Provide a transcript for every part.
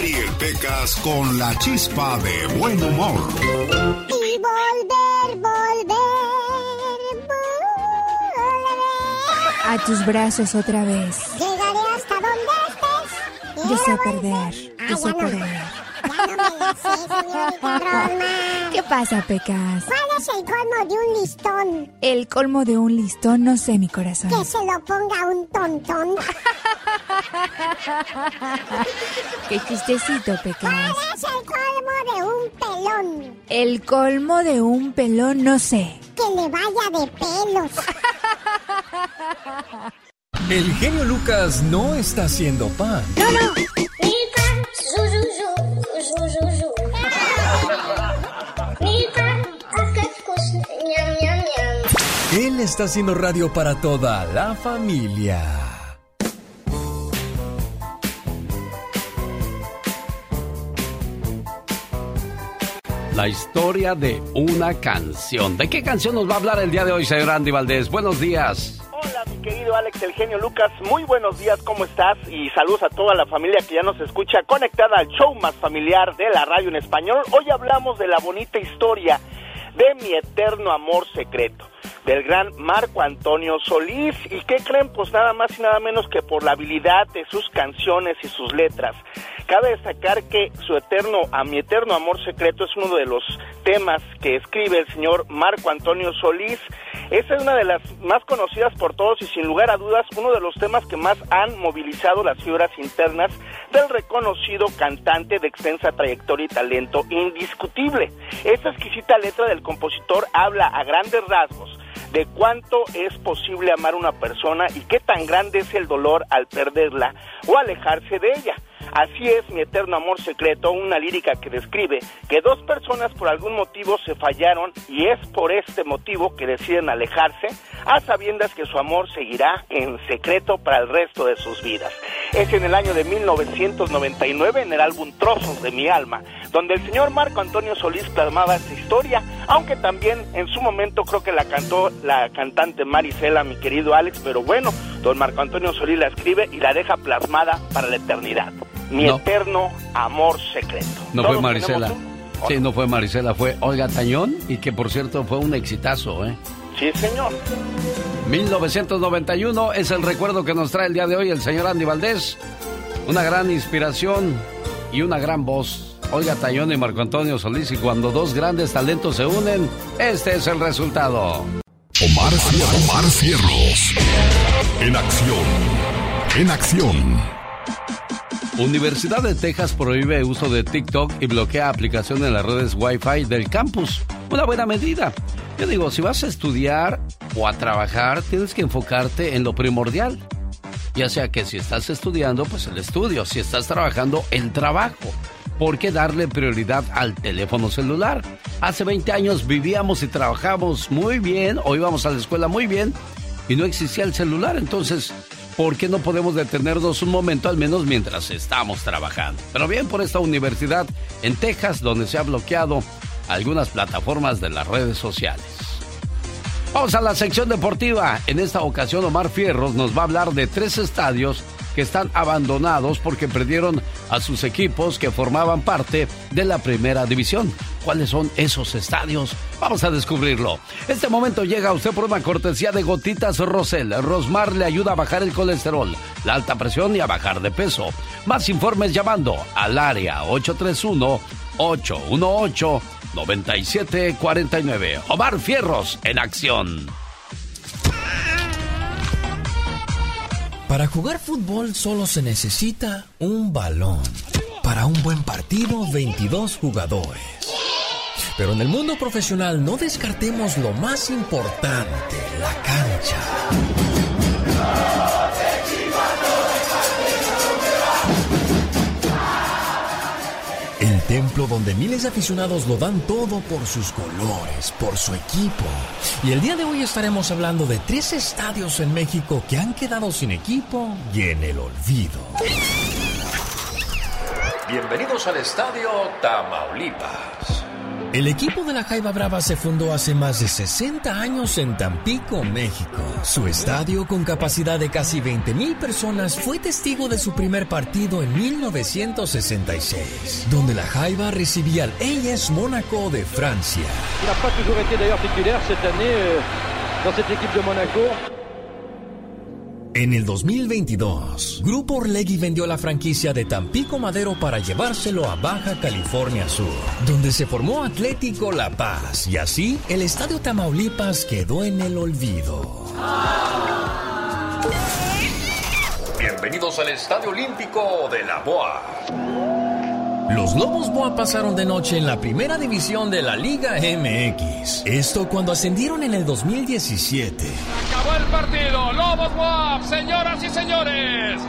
Rosmarie Pecas con la chispa de buen humor. Y volver, volver, volver. A tus brazos otra vez. Llegaré hasta donde estés. Yo sé Quiero perder. volver. Yo Ah, sé perder. Ya no me la sé, señorita. ¿Qué pasa, Pecas? ¿Cuál es el colmo de un listón? El colmo de un listón, no sé, mi corazón. Que se lo ponga un tontón. Qué chistecito, Pecas. ¿Cuál es el colmo de un pelón? El colmo de un pelón, no sé. Que le vaya de pelos. El genio Lucas no está haciendo pan. Él está haciendo radio para toda la familia. La historia de una canción. ¿De qué canción nos va a hablar el día de hoy, señor Andy Valdés? Buenos días. Hola, mi querido Alex, el genio Lucas. Muy buenos días, ¿cómo estás? Y saludos a toda la familia que ya nos escucha conectada al show más familiar de la radio en español. Hoy hablamos de la bonita historia de mi eterno amor secreto, del gran Marco Antonio Solís. ¿Y qué creen? Pues nada más y nada menos que por la habilidad de sus canciones y sus letras. Cabe destacar que su eterno, a mi eterno amor secreto es uno de los temas que escribe el señor Marco Antonio Solís. Esa es una de las más conocidas por todos y sin lugar a dudas uno de los temas que más han movilizado las fibras internas del reconocido cantante de extensa trayectoria y talento indiscutible. Esta exquisita letra del compositor habla a grandes rasgos de cuánto es posible amar a una persona y qué tan grande es el dolor al perderla o alejarse de ella. Así es mi eterno amor secreto, una lírica que describe que dos personas por algún motivo se fallaron y es por este motivo que deciden alejarse a sabiendas que su amor seguirá en secreto para el resto de sus vidas. Es en el año de 1999 en el álbum Trozos de mi alma, donde el señor Marco Antonio Solís plasmaba esta historia, aunque también en su momento creo que la cantó la cantante Marisela, mi querido Alex, pero bueno, don Marco Antonio Solís la escribe y la deja plasmada para la eternidad. Mi No. eterno amor secreto. No fue ¿Todos Marisela. Sí, no fue Marisela, fue Olga Tañón y que por cierto fue un exitazo, ¿eh? Sí, señor. 1991 es el recuerdo que nos trae el día de hoy el señor Andy Valdés. Una gran inspiración y una gran voz. Olga Tañón y Marco Antonio Solís y cuando dos grandes talentos se unen, este es el resultado. Omar, Cier- Omar Cierros. En acción. En acción. Universidad de Texas prohíbe uso de TikTok y bloquea aplicación en las redes Wi-Fi del campus. Una buena medida. Yo digo, si vas a estudiar o a trabajar, tienes que enfocarte en lo primordial. Ya sea que si estás estudiando, pues el estudio. Si estás trabajando, el trabajo. ¿Por qué darle prioridad al teléfono celular? Hace 20 años vivíamos y trabajábamos muy bien, o íbamos a la escuela muy bien, y no existía el celular. Entonces, ¿por qué no podemos detenernos un momento al menos mientras estamos trabajando? Pero bien por esta universidad en Texas, donde se ha bloqueado algunas plataformas de las redes sociales. Vamos a la sección deportiva. En esta ocasión Omar Fierros nos va a hablar de tres estadios que están abandonados porque perdieron a sus equipos que formaban parte de la primera división. ¿Cuáles son esos estadios? Vamos a descubrirlo. Este momento llega a usted por una cortesía de gotitas Rosel. Rosmar le ayuda a bajar el colesterol, la alta presión y a bajar de peso. Más informes llamando al área 831 818 9749. Omar Fierros en acción. Para jugar fútbol solo se necesita un balón. Para un buen partido, 22 jugadores. Pero en el mundo profesional no descartemos lo más importante, la cancha. Templo donde miles de aficionados lo dan todo por sus colores, por su equipo. Y el día de hoy estaremos hablando de tres estadios en México que han quedado sin equipo y en el olvido. Bienvenidos al estadio Tamaulipas. El equipo de la Jaiba Brava se fundó hace más de 60 años en Tampico, México. Su estadio, con capacidad de casi 20 mil personas, fue testigo de su primer partido en 1966, donde la Jaiba recibía al AS Mónaco de Francia. Euh, de. En el 2022, Grupo Orlegui vendió la franquicia de Tampico Madero para llevárselo a Baja California Sur, donde se formó Atlético La Paz y así el Estadio Tamaulipas quedó en el olvido. Bienvenidos al Estadio Olímpico de la Boa. Los Lobos Boa pasaron de noche en la primera división de la Liga MX. Esto cuando ascendieron en el 2017. Acabó el partido. Lobos WAP, señoras y señores.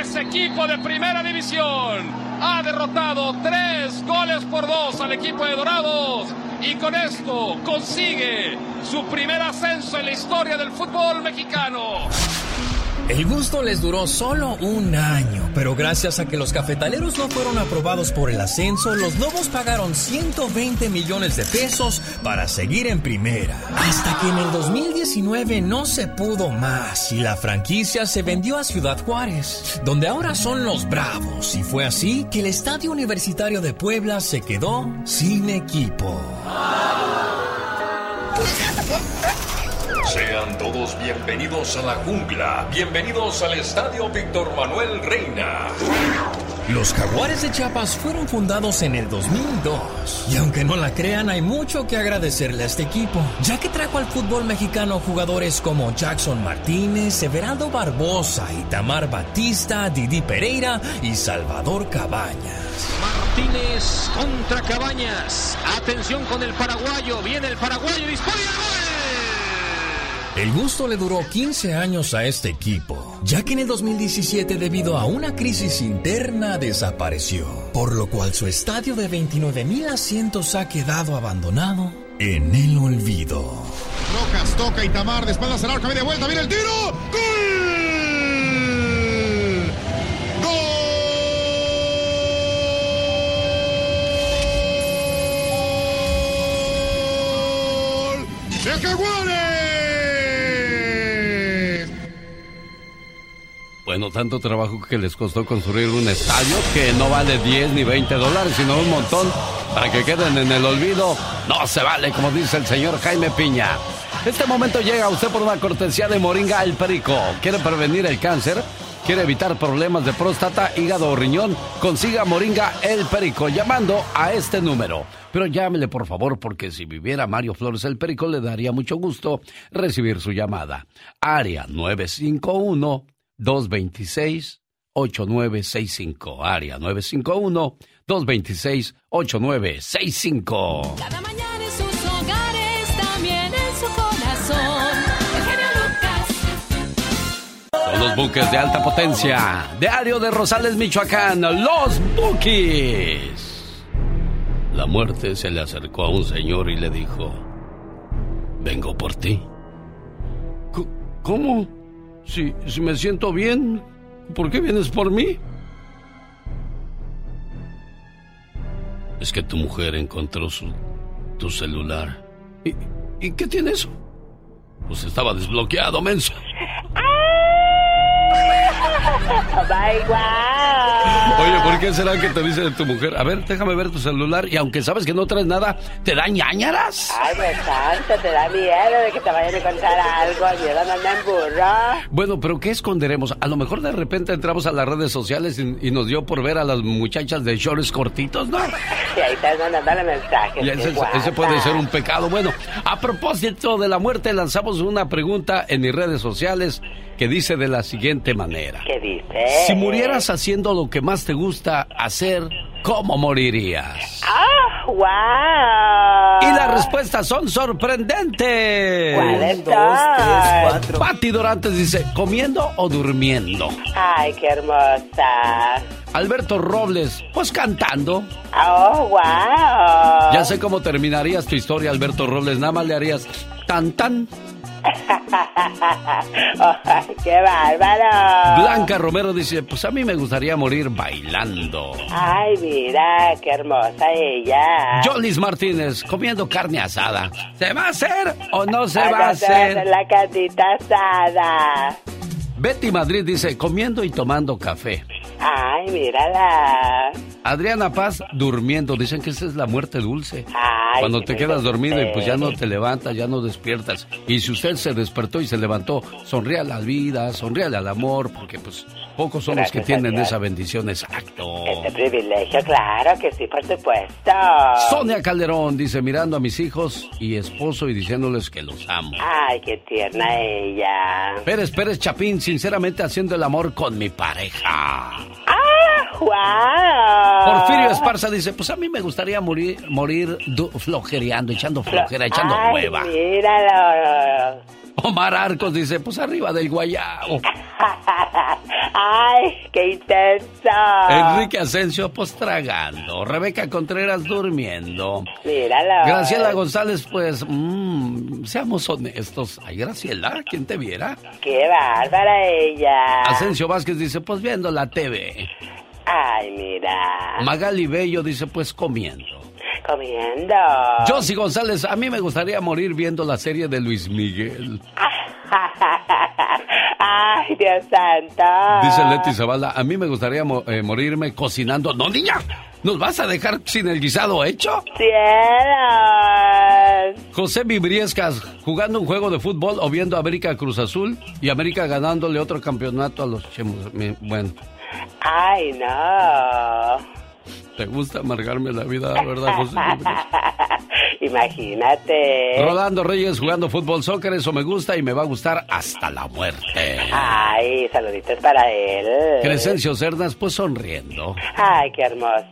Ese equipo de primera división ha derrotado tres goles por dos al equipo de Dorados y con esto consigue su primer ascenso en la historia del fútbol mexicano. El gusto les duró solo un año, pero gracias a que los cafetaleros no fueron aprobados por el ascenso, los Lobos pagaron 120 millones de pesos para seguir en primera. Hasta que en el 2019 no se pudo más y la franquicia se vendió a Ciudad Juárez, donde ahora son los Bravos. Y fue así que el Estadio Universitario de Puebla se quedó sin equipo. Sean todos bienvenidos a la jungla. Bienvenidos al Estadio Víctor Manuel Reina. Los Jaguares de Chiapas fueron fundados en el 2002. Y aunque no la crean, hay mucho que agradecerle a este equipo, ya que trajo al fútbol mexicano jugadores como Jackson Martínez, Everaldo Barbosa, Itamar Batista, Didi Pereira y Salvador Cabañas. Martínez contra Cabañas. Atención con el paraguayo. Viene el paraguayo. Dispara y gol. El gusto le duró 15 años a este equipo, ya que en el 2017 debido a una crisis interna desapareció, por lo cual su estadio de 29 mil asientos ha quedado abandonado en el olvido. Rojas toca Itamar, de espaldas al arco, de vuelta, viene el tiro. ¡Gol! ¡Gol! ¡De Jaguares! Bueno, tanto trabajo que les costó construir un estadio que no vale 10 ni 20 dólares, sino un montón para que queden en el olvido. No se vale, como dice el señor Jaime Piña. Este momento llega a usted por una cortesía de Moringa El Perico. ¿Quiere prevenir el cáncer? ¿Quiere evitar problemas de próstata, hígado o riñón? Consiga Moringa El Perico llamando a este número. Pero llámele por favor porque si viviera Mario Flores El Perico le daría mucho gusto recibir su llamada. Área 951 226 8965. Área 951 226 8965. Cada mañana en sus hogares, también en su corazón. El genio Lucas. Son los buques de alta potencia. Diario de Rosales, Michoacán. Los Bukis. La muerte se le acercó a un señor y le dijo: Vengo por ti. ¿Cómo? Si, si me siento bien, ¿por qué vienes por mí? Es que tu mujer encontró su, tu celular. ¿Y, ¿Y qué tiene eso? Pues estaba desbloqueado, menso. Oye, ¿por qué será que te dice tu mujer? A ver, déjame ver tu celular y aunque sabes que no traes nada, ¿te da ñañaras? Ay, pues tanto, te da miedo de que te vayan a encontrar algo. Miedo no anda en burro. Bueno, pero ¿qué esconderemos? A lo mejor de repente entramos a las redes sociales y, y nos dio por ver a las muchachas de shorts cortitos, ¿no? Y ahí estás mandándole mensajes. Y ese, ese puede ser un pecado. Bueno, a propósito de la muerte, lanzamos una pregunta en mis redes sociales que dice de la siguiente manera. ¿Qué dice? Si murieras haciendo lo que más te gusta hacer, ¿cómo morirías? ¡Ah, wow! Y las respuestas son sorprendentes. ¿Cuáles son? Pati Dorantes dice, ¿comiendo o durmiendo? Ay, qué hermosa. Alberto Robles, pues cantando. ¡Oh, wow! Ya sé cómo terminarías tu historia, Alberto Robles. Nada más le harías tan tan. ¡Qué bárbaro! Blanca Romero dice, pues a mí me gustaría morir bailando. Ay, mira, qué hermosa ella. Jolis Martínez, comiendo carne asada. ¿Se va a hacer o no se Ay, va a se va a hacer? hacer la carnita asada. Betty Madrid dice, comiendo y tomando café. Ay, mírala. Adriana Paz, durmiendo. Dicen que esa es la muerte dulce. Ay, Cuando te quedas dormido y pues ya no te levantas, ya no despiertas. Y si usted se despertó y se levantó, sonríe a la vida, sonríe al amor, porque pues pocos son los que tienen esa bendición, exacto. Este privilegio, claro que sí, por supuesto. Sonia Calderón dice, mirando a mis hijos y esposo y diciéndoles que los amo. Ay, qué tierna ella. Pérez Pérez Chapín, sinceramente haciendo el amor con mi pareja. ¡Ah, wow! Porfirio Esparza dice, pues a mí me gustaría morir, morir flojereando, echando flojera, echando Ay, hueva. míralo. Omar Arcos dice, pues arriba del guayao. Ay, qué intenso. Enrique Asensio, pues tragando. Rebeca Contreras durmiendo. Míralo. Graciela González, pues, mm, seamos honestos. Ay, Graciela, ¿quién te viera? Qué bárbara ella. Asensio Vázquez dice, pues viendo la TV. Ay, mira. Magali Bello dice, pues comiendo. Comiendo. Josie González, a mí me gustaría morir viendo la serie de Luis Miguel. Ay, Dios santo. Dice Leti Zavala, a mí me gustaría mo- eh, morirme cocinando. No, niña, ¿nos vas a dejar sin el guisado hecho? Cielos. José Vibriescas, jugando un juego de fútbol o viendo América Cruz Azul y América ganándole otro campeonato a los chemos. Bueno, Ay, no. te gusta amargarme la vida, ¿verdad, José? Imagínate. Rolando Reyes jugando fútbol soccer, eso me gusta y me va a gustar hasta la muerte. Ay, saluditos para él. Crescencio Cernas, pues sonriendo. Ay, qué hermoso.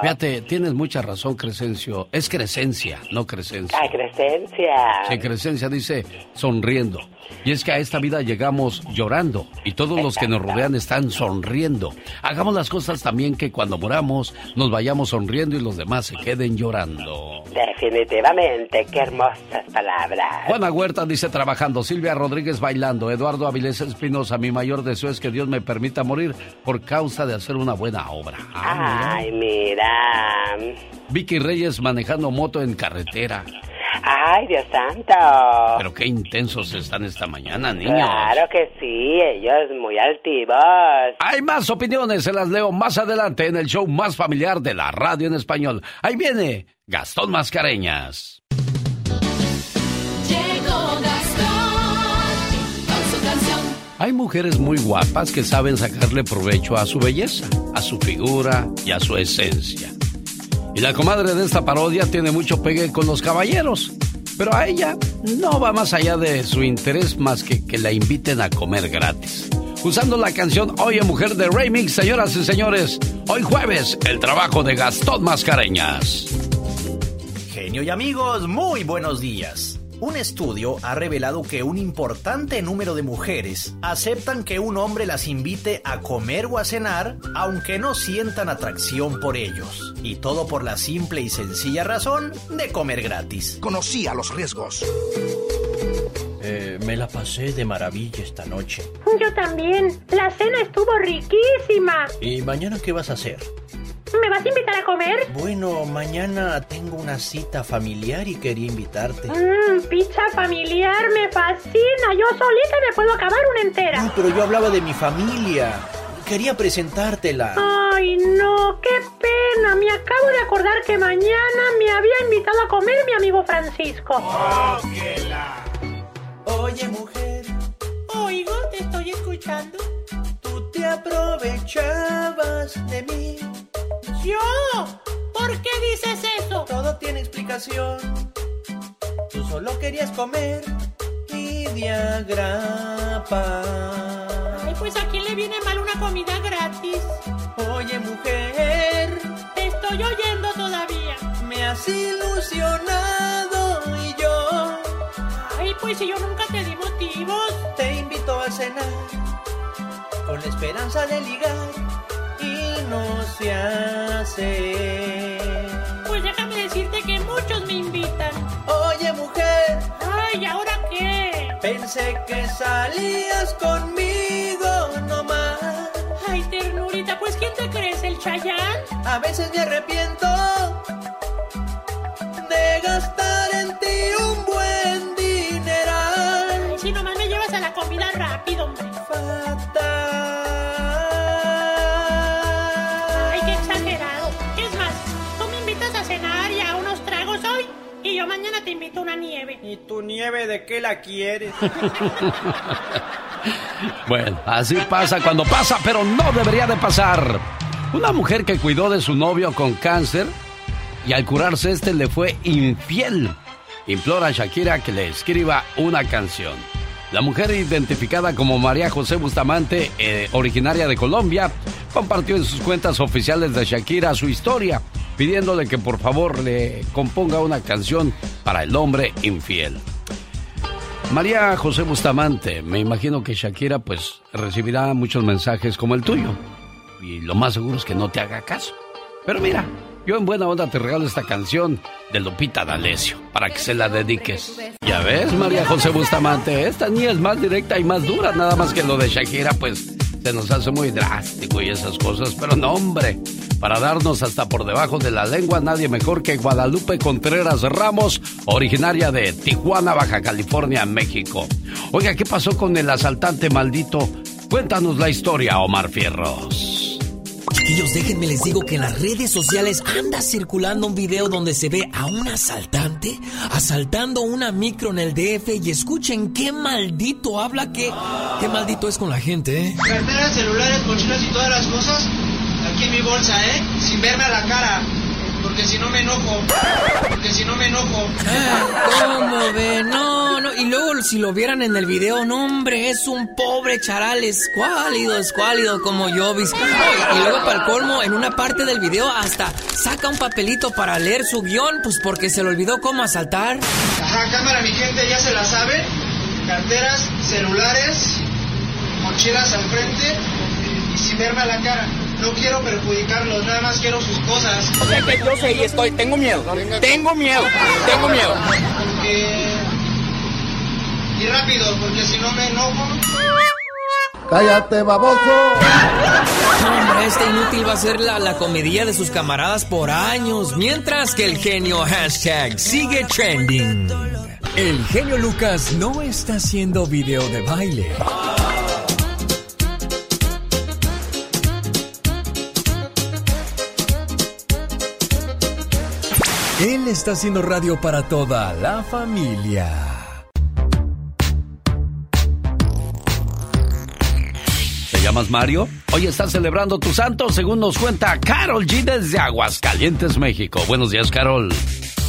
Fíjate, tienes mucha razón, Crescencio. Es Crescencia, no Crescencia. Ay, Crescencia. Sí, Crescencia dice sonriendo. Y es que a esta vida llegamos llorando y todos los que nos rodean están sonriendo. Hagamos las cosas también que cuando moramos nos vayamos sonriendo y los demás se queden llorando. Definitivamente, qué hermosas palabras. Juana Huerta dice trabajando, Silvia Rodríguez bailando, Eduardo Avilés Espinosa, mi mayor deseo es que Dios me permita morir por causa de hacer una buena obra. Ah, Ay, mira. mira. Vicky Reyes manejando moto en carretera. Ay, Dios santo. Pero qué intensos están esta mañana, niños. Claro que sí, ellos muy altivos. Hay más opiniones, se las leo más adelante en el show más familiar de la radio en español. Ahí viene Gastón Mascareñas. Llegó Gastón con su canción. Hay mujeres muy guapas que saben sacarle provecho a su belleza, a su figura y a su esencia. Y la comadre de esta parodia tiene mucho pegue con los caballeros. Pero a ella no va más allá de su interés más que que la inviten a comer gratis. Usando la canción Oye Mujer de Remix, señoras y señores, hoy jueves, el trabajo de Gastón Mascareñas. Genio y amigos, muy buenos días. Un estudio ha revelado que un importante número de mujeres aceptan que un hombre las invite a comer o a cenar aunque no sientan atracción por ellos. Y todo por la simple y sencilla razón de comer gratis. Conocía los riesgos. Eh, me la pasé de maravilla esta noche. Yo también. La cena estuvo riquísima. ¿Y mañana qué vas a hacer? ¿Me vas a invitar a comer? Bueno, mañana tengo una cita familiar y quería invitarte. Mmm, pizza familiar me fascina. Yo solita me puedo acabar una entera. No, pero yo hablaba de mi familia. Quería presentártela. Ay, no, qué pena. Me acabo de acordar que mañana me había invitado a comer mi amigo Francisco. Oye, mujer, Oigo, te estoy escuchando. tú te aprovechabas de mí. ¿Yo? ¿Por qué dices eso? Todo tiene explicación. Tú solo querías comer y diagrapa. Ay, pues a quién le viene mal una comida gratis. Oye, mujer, Te estoy oyendo todavía. me has ilusionado y yo Ay, pues si yo nunca te di motivos. te invito a cenar con la esperanza de ligar no se hace. Pues déjame decirte que muchos me invitan. Oye, mujer, Ay, ¿ahora qué? pensé que salías conmigo nomás. Ay, ternurita, pues ¿quién te crees, el Chayán? A veces me arrepiento de gastar en ti un buen dineral. Ay, si nomás me llevas a la comida rápido, hombre. Ay, te invito a una nieve. ¿Y tu nieve de qué la quieres? Bueno, así pasa cuando pasa, pero no debería de pasar. Una mujer que cuidó de su novio con cáncer y al curarse este le fue infiel. Implora a Shakira que le escriba una canción. La mujer identificada como María José Bustamante, eh, originaria de Colombia, compartió en sus cuentas oficiales de Shakira su historia, pidiéndole que por favor le componga una canción para el hombre infiel. María José Bustamante, me imagino que Shakira pues recibirá muchos mensajes como el tuyo. Y lo más seguro es que no te haga caso. Pero mira, yo en buena onda te regalo esta canción de Lupita D'Alessio para que se la dediques. Ya ves, María José Bustamante, esta niña es más directa y más dura, nada más que lo de Shakira pues se nos hace muy drástico y esas cosas, pero no hombre, para darnos hasta por debajo de la lengua nadie mejor que Guadalupe Contreras Ramos, originaria de Tijuana, Baja California, México. Oiga, ¿qué pasó con el asaltante maldito? Cuéntanos la historia, Omar Fierros. Chiquillos, déjenme les digo que en las redes sociales anda circulando un video donde se ve a un asaltante asaltando una micro en el DF y escuchen qué maldito habla, que qué maldito es con la gente, ¿eh? Carteras, celulares, mochilas y todas las cosas aquí en mi bolsa, ¿eh? Sin verme a la cara. Porque si no me enojo. Porque si no me enojo. ¿Cómo ve? No, no. Y luego si lo vieran en el video, no, hombre, es un pobre charal escuálido, escuálido como yo. Y luego para el colmo, en una parte del video hasta saca un papelito para leer su guion, pues porque se le olvidó cómo asaltar. Ajá, cámara, mi gente ya se la sabe. Carteras, celulares, mochilas al frente y sin verme a la cara. No quiero perjudicarlos, nada más quiero sus cosas. Sé que yo sé y estoy, tengo miedo, tengo miedo, tengo miedo. Porque... Y rápido, porque si no me enojo. Cállate, baboso. Hombre, este inútil va a ser la, la comedia de sus camaradas por años, mientras que el genio hashtag sigue trending. El genio Lucas no está haciendo video de baile. Él está haciendo radio para toda la familia. ¿Te llamas Mario? Hoy estás celebrando tu santo, según nos cuenta Carol G desde Aguascalientes, México. Buenos días, Carol.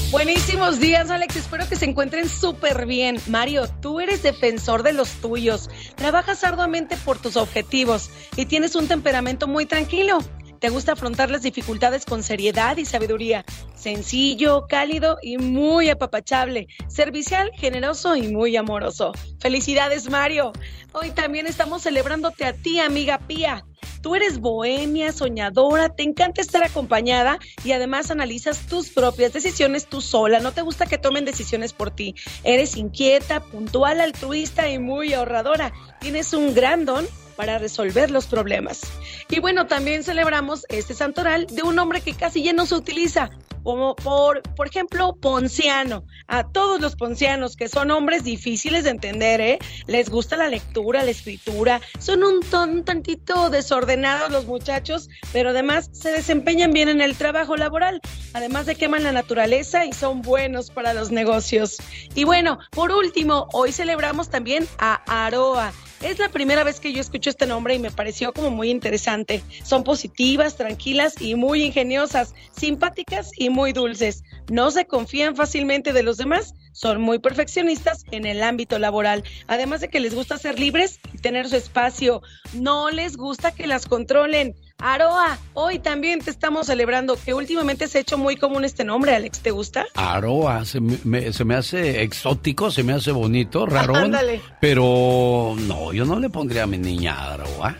Buenísimos días, Alex. Espero que se encuentren súper bien. Mario, tú eres defensor de los tuyos. Trabajas arduamente por tus objetivos y tienes un temperamento muy tranquilo. Te gusta afrontar las dificultades con seriedad y sabiduría. Sencillo, cálido y muy apapachable. Servicial, generoso y muy amoroso. Felicidades, Mario. Hoy también estamos celebrándote a ti, amiga Pía. Tú eres bohemia, soñadora, te encanta estar acompañada y además analizas tus propias decisiones tú sola. No te gusta que tomen decisiones por ti. Eres inquieta, puntual, altruista y muy ahorradora. Tienes un gran don para resolver los problemas. Y bueno, también celebramos este santoral de un hombre que casi ya no se utiliza, como por, por ejemplo, Ponciano. A todos los poncianos que son hombres difíciles de entender, ¿eh? Les gusta la lectura, la escritura, son un, ton- un tantito desordenados los muchachos, pero además se desempeñan bien en el trabajo laboral, además de que aman la naturaleza y son buenos para los negocios. Y bueno, por último, hoy celebramos también a Aroa. Es la primera vez que yo escucho este nombre y me pareció como muy interesante. Son positivas, tranquilas y muy ingeniosas, simpáticas y muy dulces. No se confían fácilmente de los demás, son muy perfeccionistas en el ámbito laboral. Además de que les gusta ser libres y tener su espacio. No les gusta que las controlen. Aroa, hoy también te estamos celebrando que últimamente se ha hecho muy común este nombre, Alex. ¿Te gusta? Aroa, se me, me- se me hace exótico, se me hace bonito. Ándale. Pero no, yo no le pondría a mi niña Aroa.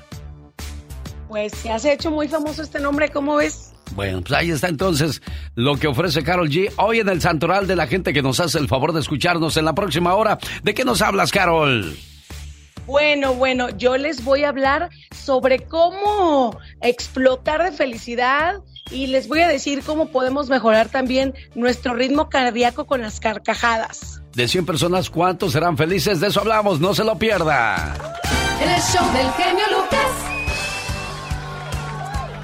Pues ya se ha hecho muy famoso este nombre, ¿cómo ves? Bueno, pues ahí está entonces lo que ofrece Carol G hoy en el Santoral de la gente que nos hace el favor de escucharnos en la próxima hora. ¿De qué nos hablas, Carol? Bueno, bueno, yo les voy a hablar sobre cómo explotar de felicidad y les voy a decir cómo podemos mejorar también nuestro ritmo cardíaco con las carcajadas. De 100 personas, ¿cuántos serán felices? De eso hablamos, no se lo pierda. En el show del genio Lucas.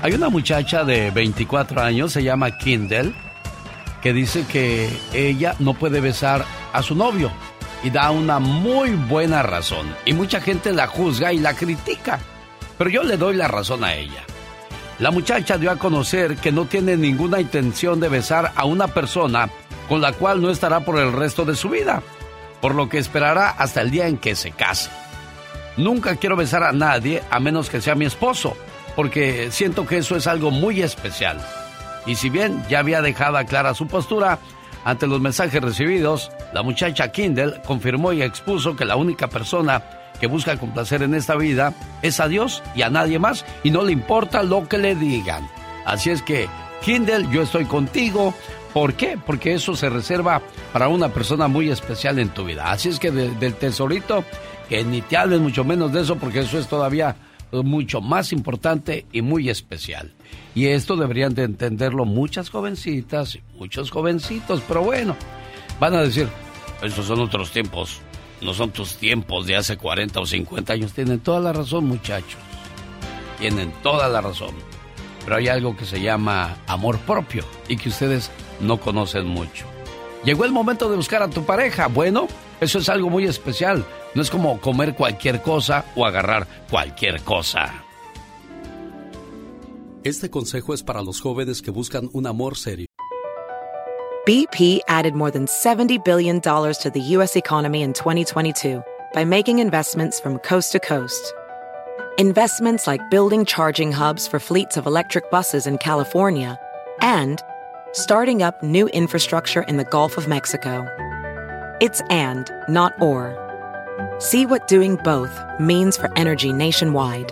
Hay una muchacha de 24 años, se llama Kindle, que dice que ella no puede besar a su novio y da una muy buena razón. Y mucha gente la juzga y la critica, pero yo le doy la razón a ella. La muchacha dio a conocer que no tiene ninguna intención de besar a una persona con la cual no estará por el resto de su vida, por lo que esperará hasta el día en que se case. Nunca quiero besar a nadie a menos que sea mi esposo, porque siento que eso es algo muy especial. Y si bien ya había dejado clara su postura, ante los mensajes recibidos, la muchacha Kindle confirmó y expuso que la única persona que busca complacer en esta vida es a Dios y a nadie más y no le importa lo que le digan. Así es que, Kindle, yo estoy contigo. ¿Por qué? Porque eso se reserva para una persona muy especial en tu vida. Así es que de- del tesorito, que ni te hables mucho menos de eso porque eso es todavía eh, mucho más importante y muy especial. Y esto deberían de entenderlo muchas jovencitas muchos jovencitos, pero bueno, van a decir, estos son otros tiempos, no son tus tiempos de hace 40 o 50 años. Tienen toda la razón, muchachos. Tienen toda la razón. Pero hay algo que se llama amor propio y que ustedes no conocen mucho. Llegó el momento de buscar a tu pareja. Bueno, eso es algo muy especial. No es como comer cualquier cosa o agarrar cualquier cosa. Este consejo es para los jóvenes que buscan un amor serio. BP added more than $70 billion to the U.S. economy in 2022 by making investments from coast to coast. Investments like building charging hubs for fleets of electric buses in California and starting up new infrastructure in the Gulf of Mexico. It's and, not or. See what doing both means for energy nationwide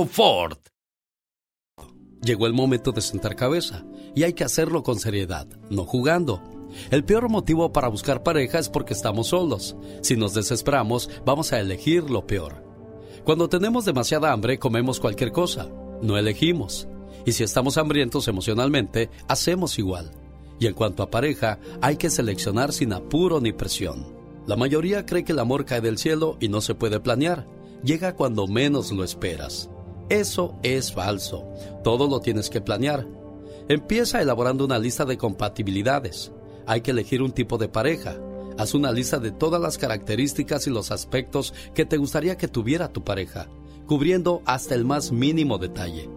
Llegó el momento de sentar cabeza y hay que hacerlo con seriedad, no jugando. El peor motivo para buscar pareja es porque estamos solos. Si nos desesperamos, vamos a elegir lo peor. Cuando tenemos demasiada hambre, comemos cualquier cosa. No elegimos. Y si estamos hambrientos emocionalmente, hacemos igual. Y en cuanto a pareja, hay que seleccionar sin apuro ni presión. La mayoría cree que el amor cae del cielo y no se puede planear. Llega cuando menos lo esperas. Eso es falso. Todo lo tienes que planear. Empieza elaborando una lista de compatibilidades. Hay que elegir un tipo de pareja. Haz una lista de todas las características y los aspectos que te gustaría que tuviera tu pareja, cubriendo hasta el más mínimo detalle.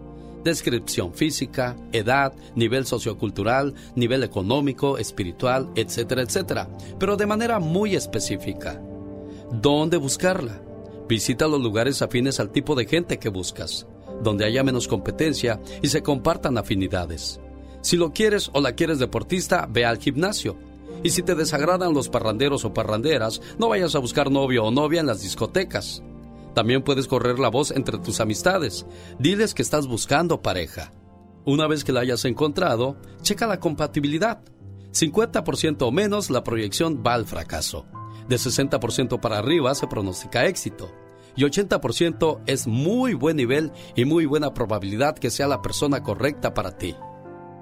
Descripción física, edad, nivel sociocultural, nivel económico, espiritual, etcétera, etcétera, pero de manera muy específica. ¿Dónde buscarla? Visita los lugares afines al tipo de gente que buscas, donde haya menos competencia y se compartan afinidades. Si lo quieres o la quieres deportista, ve al gimnasio. Y si te desagradan los parranderos o parranderas, no vayas a buscar novio o novia en las discotecas. También puedes correr la voz entre tus amistades. Diles que estás buscando pareja. Una vez que la hayas encontrado, checa la compatibilidad. 50% o menos la proyección va al fracaso. De 60% para arriba se pronostica éxito. Y 80% es muy buen nivel y muy buena probabilidad que sea la persona correcta para ti.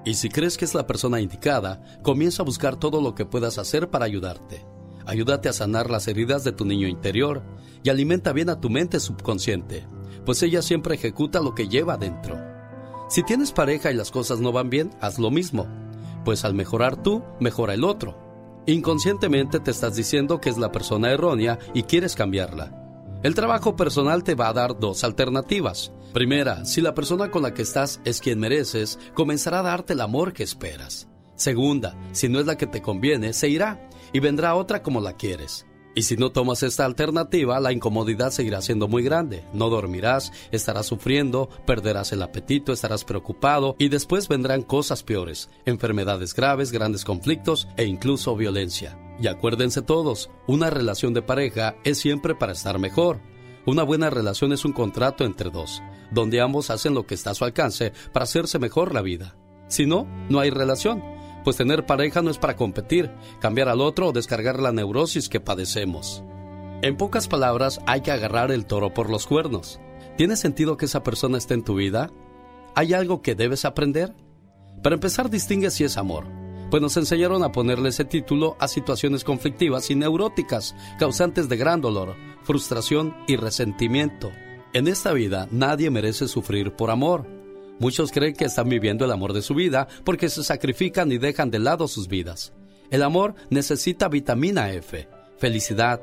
Y si crees que es la persona indicada, comienza a buscar todo lo que puedas hacer para ayudarte. Ayúdate a sanar las heridas de tu niño interior y alimenta bien a tu mente subconsciente, pues ella siempre ejecuta lo que lleva dentro. Si tienes pareja y las cosas no van bien, haz lo mismo, pues al mejorar tú, mejora el otro. Inconscientemente te estás diciendo que es la persona errónea y quieres cambiarla. El trabajo personal te va a dar dos alternativas. Primera, si la persona con la que estás es quien mereces, comenzará a darte el amor que esperas. Segunda, si no es la que te conviene, se irá y vendrá otra como la quieres. Y si no tomas esta alternativa, la incomodidad seguirá siendo muy grande. No dormirás, estarás sufriendo, perderás el apetito, estarás preocupado y después vendrán cosas peores, enfermedades graves, grandes conflictos e incluso violencia. Y acuérdense todos, una relación de pareja es siempre para estar mejor. Una buena relación es un contrato entre dos, donde ambos hacen lo que está a su alcance para hacerse mejor la vida. Si no, no hay relación pues tener pareja no es para competir, cambiar al otro o descargar la neurosis que padecemos. En pocas palabras, hay que agarrar el toro por los cuernos. ¿Tiene sentido que esa persona esté en tu vida? ¿Hay algo que debes aprender? Para empezar, distingue si es amor, pues nos enseñaron a ponerle ese título a situaciones conflictivas y neuróticas, causantes de gran dolor, frustración y resentimiento. En esta vida nadie merece sufrir por amor. Muchos creen que están viviendo el amor de su vida porque se sacrifican y dejan de lado sus vidas. El amor necesita vitamina F, felicidad,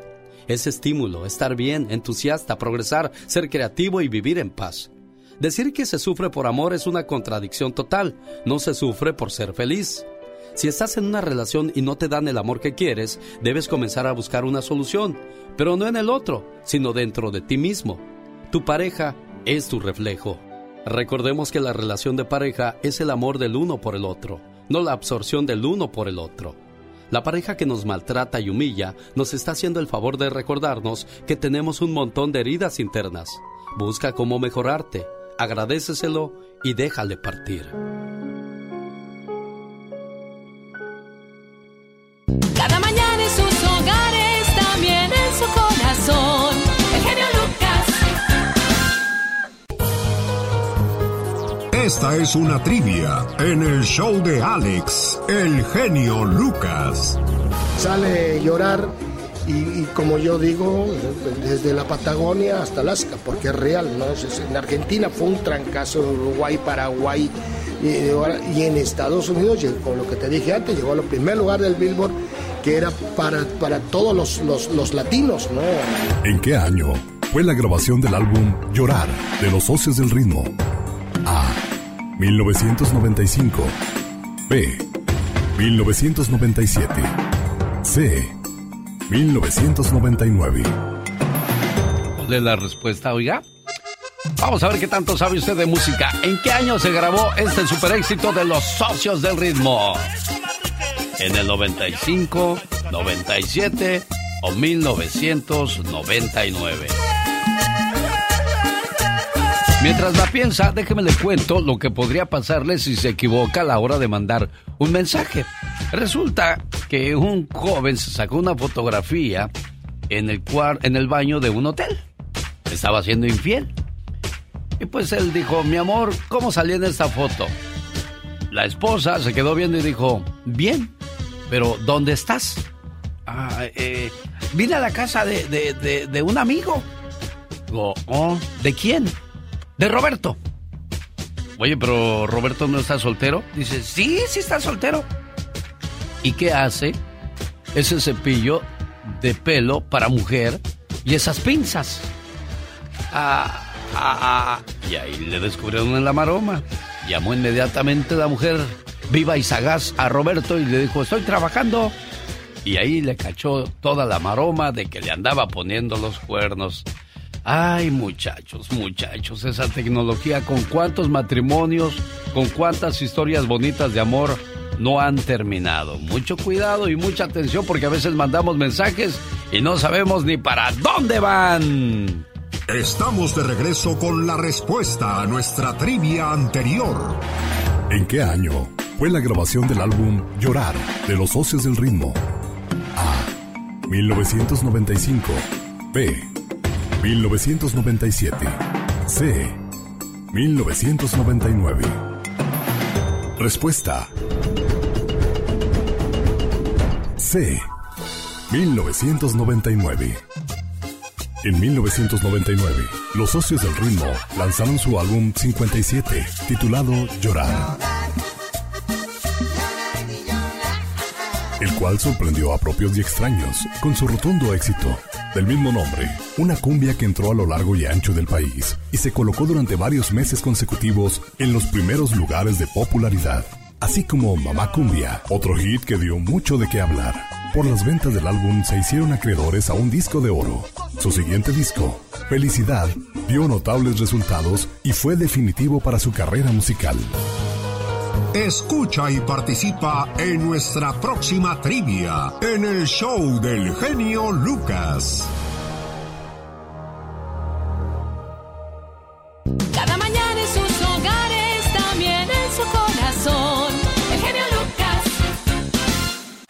es estímulo, estar bien, entusiasta, progresar, ser creativo y vivir en paz. Decir que se sufre por amor es una contradicción total, no se sufre por ser feliz. Si estás en una relación y no te dan el amor que quieres, debes comenzar a buscar una solución, pero no en el otro, sino dentro de ti mismo. Tu pareja es tu reflejo. Recordemos que la relación de pareja es el amor del uno por el otro, no la absorción del uno por el otro. La pareja que nos maltrata y humilla nos está haciendo el favor de recordarnos que tenemos un montón de heridas internas. Busca cómo mejorarte, agradeceselo y déjale partir. Cada mañana en sus hogares, también en su corazón. Esta es una trivia en el show de Alex, el genio Lucas. Sale llorar y, y como yo digo, desde la Patagonia hasta Alaska, porque es real, ¿no? En Argentina fue un trancazo, en Uruguay, Paraguay y, en Estados Unidos, con lo que te dije antes, llegó al primer lugar del Billboard, que era para, para todos los, los, los latinos, ¿no? ¿En qué año fue la grabación del álbum Llorar de los socios del ritmo? A. 1995. B. 1997. C. 1999. ¿Cuál la respuesta, oiga? Vamos a ver qué tanto sabe usted de música. ¿En qué año se grabó este super éxito de los socios del ritmo? ¿En el 95, 97 o 1999? Mientras la piensa, déjeme le cuento lo que podría pasarle si se equivoca a la hora de mandar un mensaje. Resulta que un joven se sacó una fotografía en el, en el baño de un hotel. Estaba siendo infiel. Y pues él dijo, mi amor, ¿cómo salí en esta foto? La esposa se quedó viendo y dijo, bien, pero ¿dónde estás? "Ah, eh, vine a la casa de, de- de- de un amigo. Digo, "Oh, ¿de quién? De Roberto. Oye, pero Roberto no está soltero. Dice, sí, sí está soltero. ¿Y qué hace? Ese cepillo de pelo para mujer y esas pinzas. Ah, ah, ah. Y ahí le descubrieron en la maroma. Llamó inmediatamente la mujer viva y sagaz a Roberto y le dijo, estoy trabajando. Y ahí le cachó toda la maroma de que le andaba poniendo los cuernos. Ay, muchachos, muchachos, esa tecnología con cuántos matrimonios, con cuántas historias bonitas de amor no han terminado. Mucho cuidado y mucha atención porque a veces mandamos mensajes y no sabemos ni para dónde van. Estamos de regreso con la respuesta a nuestra trivia anterior. ¿En qué año fue la grabación del álbum Llorar de los socios del ritmo? A. 1995. B. 1997. C. 1999. Respuesta. C. 1999. En 1999, los socios del ritmo lanzaron su álbum 57, titulado Llorar. El cual sorprendió a propios y extraños con su rotundo éxito. Del mismo nombre, una cumbia que entró a lo largo y ancho del país y se colocó durante varios meses consecutivos en los primeros lugares de popularidad. Así como Mamá Cumbia, otro hit que dio mucho de qué hablar. Por las ventas del álbum se hicieron acreedores a un disco de oro. Su siguiente disco, Felicidad, dio notables resultados y fue definitivo para su carrera musical. Escucha y participa en nuestra próxima trivia en el show del genio Lucas. Cada mañana en sus hogares, también en su corazón. El genio Lucas.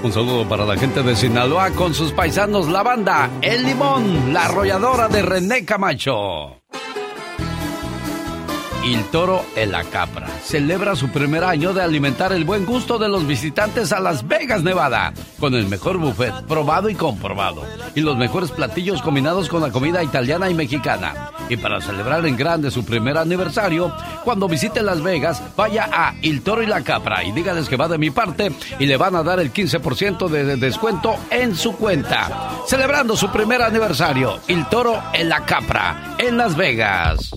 Un saludo para la gente de Sinaloa con sus paisanos, la banda El Limón, la arrolladora de René Camacho. Il Toro en la Capra celebra su primer año de alimentar el buen gusto de los visitantes a Las Vegas, Nevada, con el mejor buffet probado y comprobado, y los mejores platillos combinados con la comida italiana y mexicana. Y para celebrar en grande su primer aniversario, cuando visite Las Vegas, vaya a Il Toro y la Capra y dígales que va de mi parte y le van a dar el 15% de descuento en su cuenta. Celebrando su primer aniversario, Il Toro en la Capra, en Las Vegas.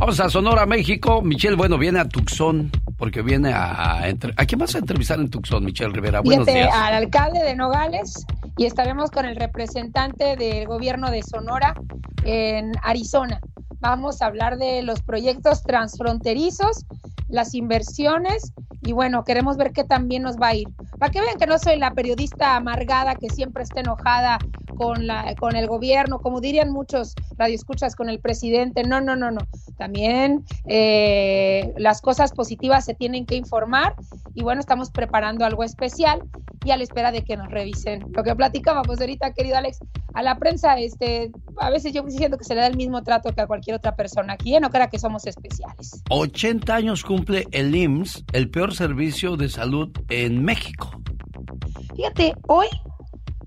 Vamos a Sonora, México. Michelle, bueno, viene a Tucson porque viene a... entre- ¿A quién vas a entrevistar en Tucson, Michelle Rivera? Buenos Fíjate, días. al alcalde de Nogales y estaremos con el representante del gobierno de Sonora en Arizona. Vamos a hablar de los proyectos transfronterizos, las inversiones y bueno, queremos ver qué también nos va a ir. Para que vean que no soy la periodista amargada que siempre está enojada con, la, con el gobierno, como dirían muchos radioescuchas con el presidente. No, no, no, no. También eh, las cosas positivas se tienen que informar y bueno, estamos preparando algo especial y a la espera de que nos revisen. Lo que platicábamos ahorita, querido Alex, a la prensa, este, a veces yo siento que se le da el mismo trato que a cualquier otra persona aquí, ¿eh? no crea que somos especiales. 80 años cumple el IMSS, el peor servicio de salud en México. Fíjate, hoy,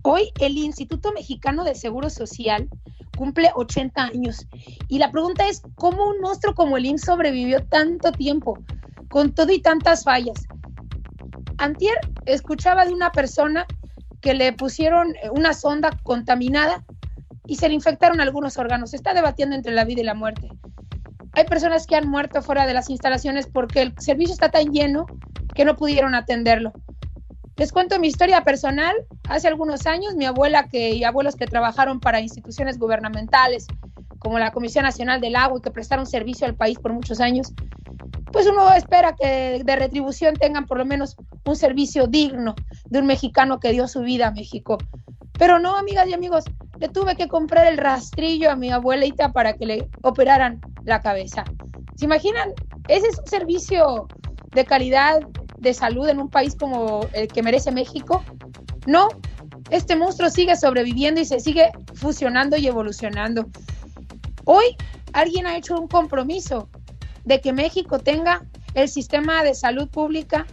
hoy el Instituto Mexicano de Seguro Social cumple 80 años. Y la pregunta es, ¿cómo un monstruo como el IMSS sobrevivió tanto tiempo, con todo y tantas fallas? Antier escuchaba de una persona que le pusieron eh, una sonda contaminada y se le infectaron algunos órganos. Se está debatiendo entre la vida y la muerte. Hay personas que han muerto fuera de las instalaciones porque el servicio está tan lleno que no pudieron atenderlo. Les cuento mi historia personal. Hace algunos años, mi abuela que, y abuelos que trabajaron para instituciones gubernamentales, como la Comisión Nacional del Agua, y que prestaron servicio al país por muchos años, pues uno espera que de retribución tengan por lo menos un servicio digno de un mexicano que dio su vida a México. Pero no, amigas y amigos, le tuve que comprar el rastrillo a mi abuelita para que le operaran la cabeza. ¿Se imaginan? Ese es un servicio de calidad de salud en un país como el que merece México. No, este monstruo sigue sobreviviendo y se sigue fusionando y evolucionando. Hoy alguien ha hecho un compromiso de que México tenga el sistema de salud pública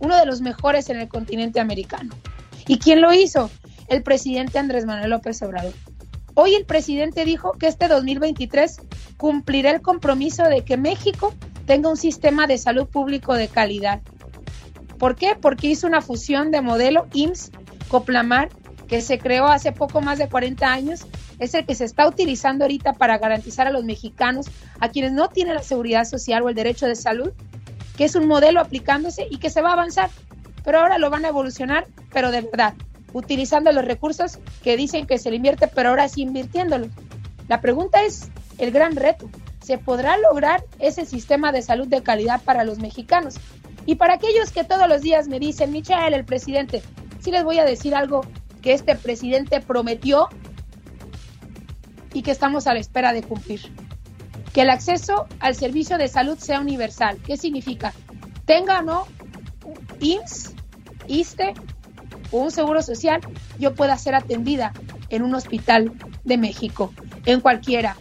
uno de los mejores en el continente americano. ¿Y quién lo hizo? El presidente Andrés Manuel López Obrador. Hoy el presidente dijo que este 2023 cumplirá el compromiso de que México tenga un sistema de salud público de calidad. ¿Por qué? Porque hizo una fusión de modelo IMSS Coplamar que se creó hace poco más de 40 años, es el que se está utilizando ahorita para garantizar a los mexicanos, a quienes no tienen la seguridad social o el derecho de salud, que es un modelo aplicándose y que se va a avanzar. Pero ahora lo van a evolucionar, pero de verdad, utilizando los recursos que dicen que se le invierte, pero ahora sí invirtiéndolos. La pregunta es el gran reto. ¿Se podrá lograr ese sistema de salud de calidad para los mexicanos? Y para aquellos que todos los días me dicen, Michelle, el presidente, sí les voy a decir algo que este presidente prometió y que estamos a la espera de cumplir. Que el acceso al servicio de salud sea universal. ¿Qué significa? Tenga o no IMSS, ISTE o un seguro social, yo pueda ser atendida en un hospital de México, en cualquiera.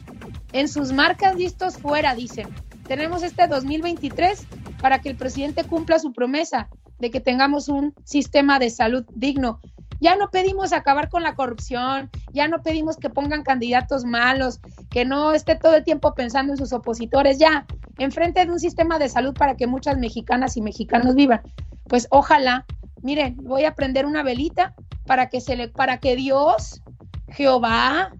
En sus marcas listos fuera, dicen. Tenemos este 2023 para que el presidente cumpla su promesa de que tengamos un sistema de salud digno. Ya no pedimos acabar con la corrupción, ya no pedimos que pongan candidatos malos, que no esté todo el tiempo pensando en sus opositores, ya, enfrente de un sistema de salud para que muchas mexicanas y mexicanos vivan. Pues ojalá, miren, voy a prender una velita para que se le, para que Dios, Jehová,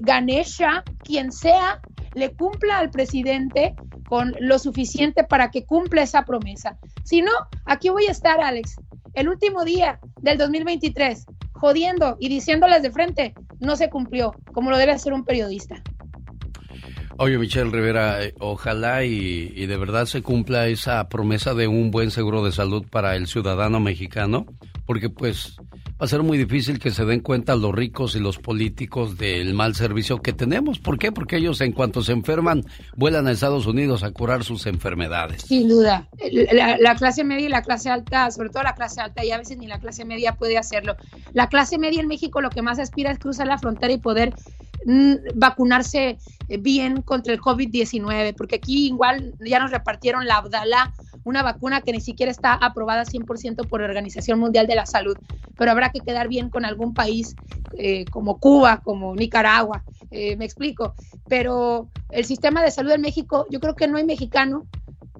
Ganesha, quien sea, le cumpla al presidente con lo suficiente para que cumpla esa promesa. Si no, aquí voy a estar, Alex, el último día del 2023, jodiendo y diciéndoles de frente, no se cumplió, como lo debe hacer un periodista. Oye, Michelle Rivera, eh, ojalá y, y, de verdad se cumpla esa promesa de un buen seguro de salud para el ciudadano mexicano, porque pues va a ser muy difícil que se den cuenta los ricos y los políticos del mal servicio que tenemos. ¿Por qué? Porque ellos en cuanto se enferman vuelan a Estados Unidos a curar sus enfermedades. Sin duda. La, la, clase media y la clase alta, sobre todo la clase alta, y a veces ni la clase media puede hacerlo. La clase media en México lo que más aspira es cruzar la frontera y poder vacunarse bien contra el COVID-19, porque aquí igual ya nos repartieron la Abdala una vacuna que ni siquiera está aprobada 100% por la Organización Mundial de la Salud, pero habrá que quedar bien con algún país eh, como Cuba, como Nicaragua, eh, me explico. Pero el sistema de salud en México, yo creo que no hay mexicano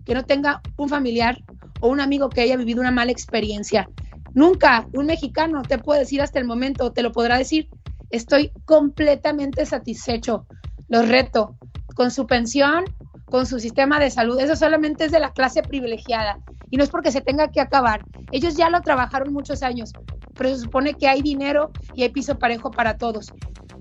que no tenga un familiar o un amigo que haya vivido una mala experiencia. Nunca un mexicano te puede decir hasta el momento, te lo podrá decir, estoy completamente satisfecho, lo reto, con su pensión con su sistema de salud. Eso solamente es de la clase privilegiada y no es porque se tenga que acabar. Ellos ya lo trabajaron muchos años, pero se supone que hay dinero y hay piso parejo para todos.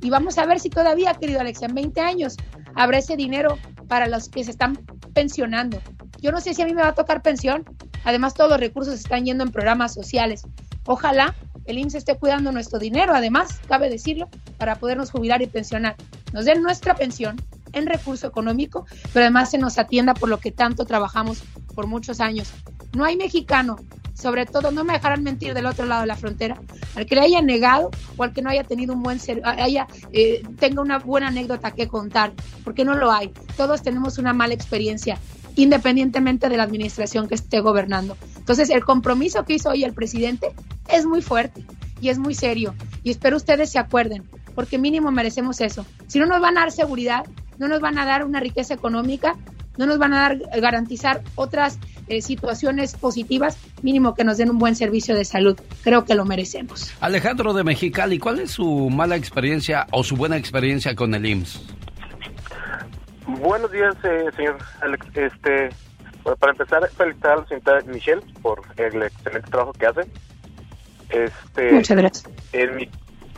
Y vamos a ver si todavía, querido Alex, en 20 años habrá ese dinero para los que se están pensionando. Yo no sé si a mí me va a tocar pensión. Además, todos los recursos están yendo en programas sociales. Ojalá el IMSS esté cuidando nuestro dinero, además, cabe decirlo, para podernos jubilar y pensionar. Nos den nuestra pensión en recurso económico, pero además se nos atienda por lo que tanto trabajamos por muchos años. No hay mexicano, sobre todo, no me dejarán mentir del otro lado de la frontera, al que le haya negado o al que no haya tenido un buen haya eh, tenga una buena anécdota que contar, porque no lo hay. Todos tenemos una mala experiencia independientemente de la administración que esté gobernando. Entonces, el compromiso que hizo hoy el presidente es muy fuerte y es muy serio. Y espero ustedes se acuerden, porque mínimo merecemos eso. Si no nos van a dar seguridad, no nos van a dar una riqueza económica, no nos van a dar eh, garantizar otras eh, situaciones positivas, mínimo que nos den un buen servicio de salud. Creo que lo merecemos. Alejandro de Mexicali, ¿cuál es su mala experiencia o su buena experiencia con el IMSS? Buenos días, eh, señor Alex. Este, para empezar, felicitar a la señorita Michelle por el excelente trabajo que hace. Este, Muchas gracias. En mi,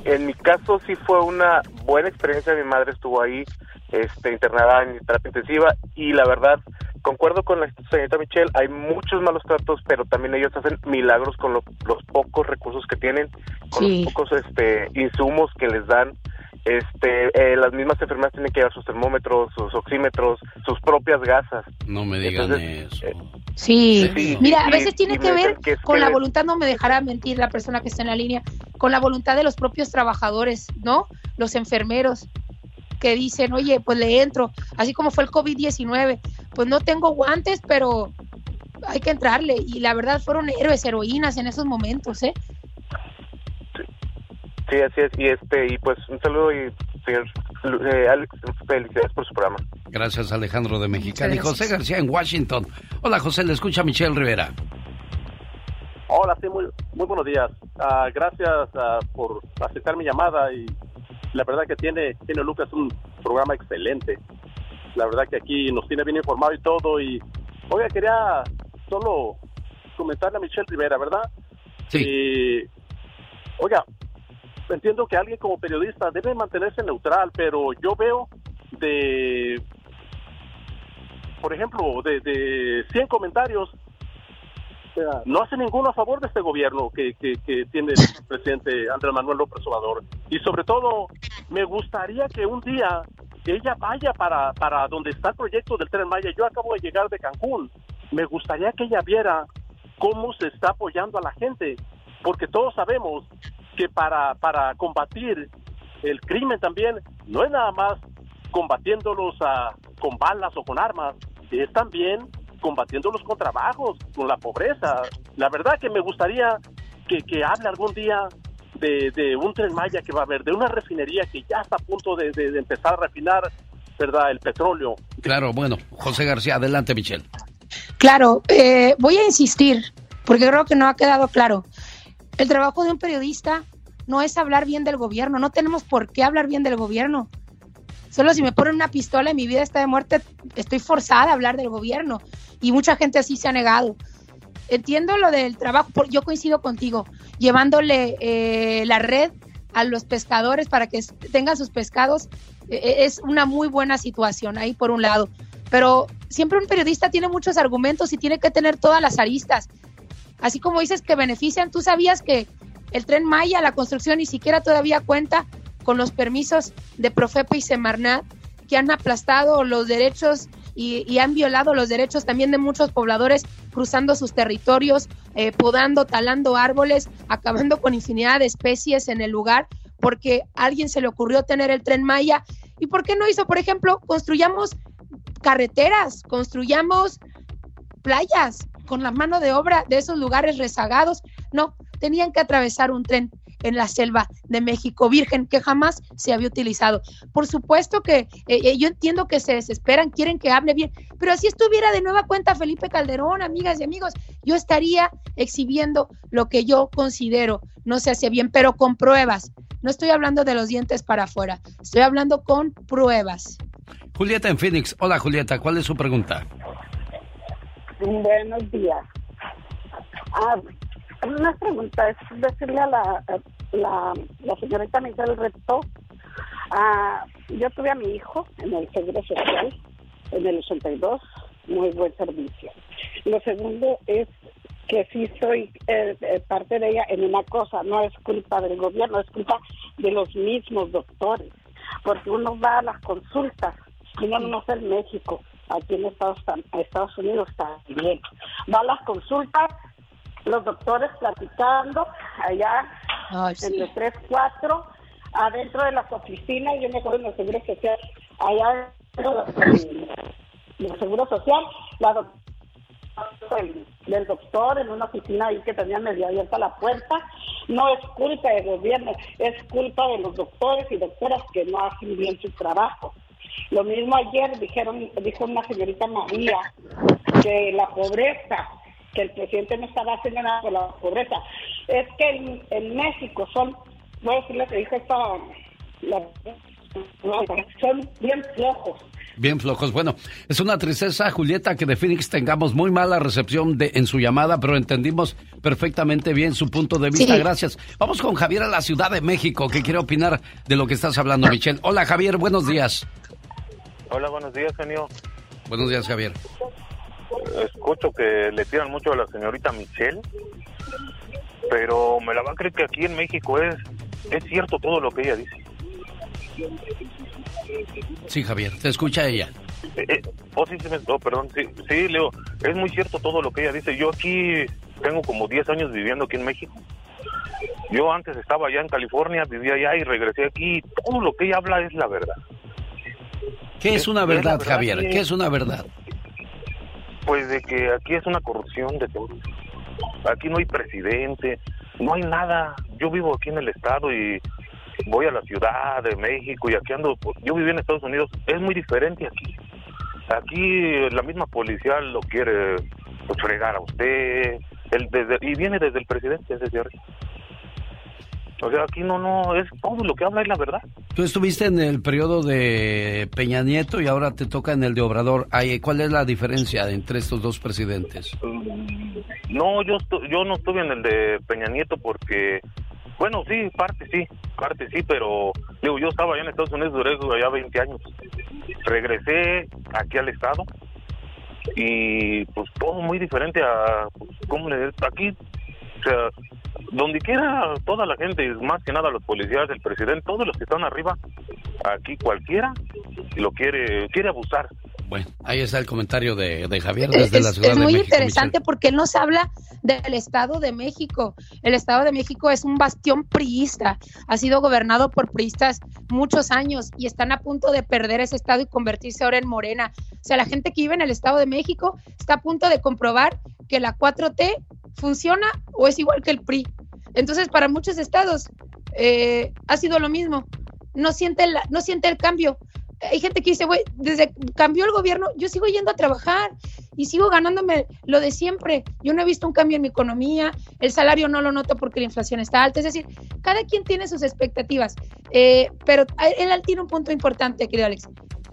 en mi caso sí fue una buena experiencia. Mi madre estuvo ahí este, internada en terapia intensiva y la verdad concuerdo con la señorita Michelle, hay muchos malos tratos, pero también ellos hacen milagros con los pocos recursos que tienen, con los pocos este, insumos que les dan. Este, eh, las mismas enfermeras tienen que llevar sus termómetros, sus oxímetros, sus propias gasas. No me digan eso. Eh, sí. mira, a veces tiene que ver con la voluntad, no me dejará mentir la persona que está en la línea, con la voluntad de los propios trabajadores, ¿no? Los enfermeros que dicen, oye, pues le entro, así como fue el COVID-19, pues no tengo guantes, pero hay que entrarle. Y la verdad fueron héroes, heroínas en esos momentos, ¿eh? Sí, así es. Y, este, y pues un saludo y señor eh, Alex, felicidades por su programa. Gracias, Alejandro de Mexicali. Y José García en Washington. Hola, José, le escucha Michelle Rivera. Hola, sí, muy, muy buenos días. Uh, gracias uh, por aceptar mi llamada y la verdad que tiene, tiene Lucas un programa excelente. La verdad que aquí nos tiene bien informado y todo. Y, oiga, quería solo comentarle a Michelle Rivera, ¿verdad? Sí. Y, oiga, entiendo que alguien como periodista debe mantenerse neutral, pero yo veo de, por ejemplo, de, de 100 comentarios, no hace ninguno a favor de este gobierno que, que, que tiene el presidente Andrés Manuel López Obrador. Y sobre todo, me gustaría que un día ella vaya para, para donde está el proyecto del Tren Maya. Yo acabo de llegar de Cancún. Me gustaría que ella viera cómo se está apoyando a la gente, porque todos sabemos que para, para combatir el crimen también no es nada más combatiéndolos a, con balas o con armas, es también combatiéndolos con trabajos, con la pobreza. La verdad que me gustaría que, que hable algún día de, de, un tren Maya que va a haber, de una refinería que ya está a punto de, de, de empezar a refinar, ¿verdad?, el petróleo. Claro, bueno, José García, adelante, Michelle. Claro, eh, voy a insistir, porque creo que no ha quedado claro. El trabajo de un periodista no es hablar bien del gobierno, no tenemos por qué hablar bien del gobierno. Solo si me ponen una pistola y mi vida está de muerte, estoy forzada a hablar del gobierno. Y mucha gente así se ha negado. Entiendo lo del trabajo, yo coincido contigo, llevándole eh, la red a los pescadores para que tengan sus pescados eh, es una muy buena situación ahí por un lado. Pero siempre un periodista tiene muchos argumentos y tiene que tener todas las aristas. Así como dices que benefician, tú sabías que el tren Maya, la construcción ni siquiera todavía cuenta con los permisos de Profepa y Semarnat, que han aplastado los derechos y, han violado los derechos también de muchos pobladores cruzando sus territorios, eh, podando, talando árboles, acabando con infinidad de especies en el lugar, porque a alguien se le ocurrió tener el tren Maya. ¿Y por qué no hizo, por ejemplo, construyamos carreteras, construyamos playas con la mano de obra de esos lugares rezagados? No, tenían que atravesar un tren en la selva de México Virgen, que jamás se había utilizado. Por supuesto que eh, yo entiendo que se desesperan, quieren que hable bien, pero si estuviera de nueva cuenta Felipe Calderón, amigas y amigos, yo estaría exhibiendo lo que yo considero no se hace bien, pero con pruebas. No estoy hablando de los dientes para afuera, estoy hablando con pruebas. Julieta en Phoenix. Hola Julieta, ¿cuál es su pregunta? Buenos días. Ah, una pregunta es decirle a la, la, la señorita Michelle Reto, ah, yo tuve a mi hijo en el Seguro Social en el 82, muy buen servicio. Lo segundo es que sí soy eh, eh, parte de ella en una cosa, no es culpa del gobierno, es culpa de los mismos doctores, porque uno va a las consultas, y no no en México, aquí en Estados, Estados Unidos también, va a las consultas los doctores platicando allá Ay, sí. entre tres, cuatro, adentro de las oficinas, yo me acuerdo en el Seguro Social, allá en el Seguro Social, la doctora del, del doctor en una oficina ahí que tenía medio abierta la puerta, no es culpa del gobierno, es culpa de los doctores y doctoras que no hacen bien su trabajo. Lo mismo ayer dijeron, dijo una señorita María que la pobreza que el presidente no estaba haciendo nada por la pobreza. Es que en, en México son, voy a decir lo que dijo esta, la, son bien flojos. Bien flojos. Bueno, es una tristeza, Julieta, que de Phoenix tengamos muy mala recepción de, en su llamada, pero entendimos perfectamente bien su punto de vista. Sí. Gracias. Vamos con Javier a la Ciudad de México, que quiere opinar de lo que estás hablando, Michelle. Hola, Javier, buenos días. Hola, buenos días, genio. Buenos días, Javier. Escucho que le tiran mucho a la señorita Michelle, pero me la va a creer que aquí en México es, es cierto todo lo que ella dice. Sí, Javier, te escucha ella. Eh, eh, oh, sí, sí, me- oh, perdón, sí, sí, Leo, es muy cierto todo lo que ella dice. Yo aquí tengo como 10 años viviendo aquí en México. Yo antes estaba allá en California, vivía allá y regresé aquí. Todo lo que ella habla es la verdad. ¿Qué es una Es verdad, verdad, Javier? sí. ¿Qué es una verdad? Pues de que aquí es una corrupción de todo. Aquí no hay presidente, no hay nada. Yo vivo aquí en el estado y voy a la ciudad de México y aquí ando. pues, Yo viví en Estados Unidos, es muy diferente aquí. Aquí la misma policía lo quiere pues, fregar a usted, el, desde, y viene desde el presidente, desde arriba. O sea, aquí no, no, es todo lo que habla es la verdad. Tú estuviste en el periodo de Peña Nieto y ahora te toca en el de Obrador. Ay, ¿Cuál es la diferencia entre estos dos presidentes? No, yo yo no estuve en el de Peña Nieto porque Bueno, sí, parte sí, parte sí, pero digo, yo estaba allá en Estados Unidos, duré allá 20 años. Regresé aquí al estado y pues todo muy diferente a, pues, ¿cómo le Aquí, sea, donde quiera toda la gente, más que nada los policías, el presidente, todos los que están arriba, aquí cualquiera lo quiere, quiere abusar. Bueno, ahí está el comentario de, de Javier desde es, la Ciudad es de muy México, interesante porque él nos habla del Estado de México. El Estado de México es un bastión priista, ha sido gobernado por priistas muchos años y están a punto de perder ese Estado y convertirse ahora en Morena. O sea, la gente que vive en el Estado de México está a punto de comprobar que la 4T funciona o es igual que el PRI. Entonces, para muchos estados eh, ha sido lo mismo. No siente, la- no siente el cambio. Hay gente que dice, güey, desde cambió el gobierno, yo sigo yendo a trabajar y sigo ganándome lo de siempre. Yo no he visto un cambio en mi economía, el salario no lo noto porque la inflación está alta. Es decir, cada quien tiene sus expectativas. Eh, pero él tiene un punto importante, querido Alex.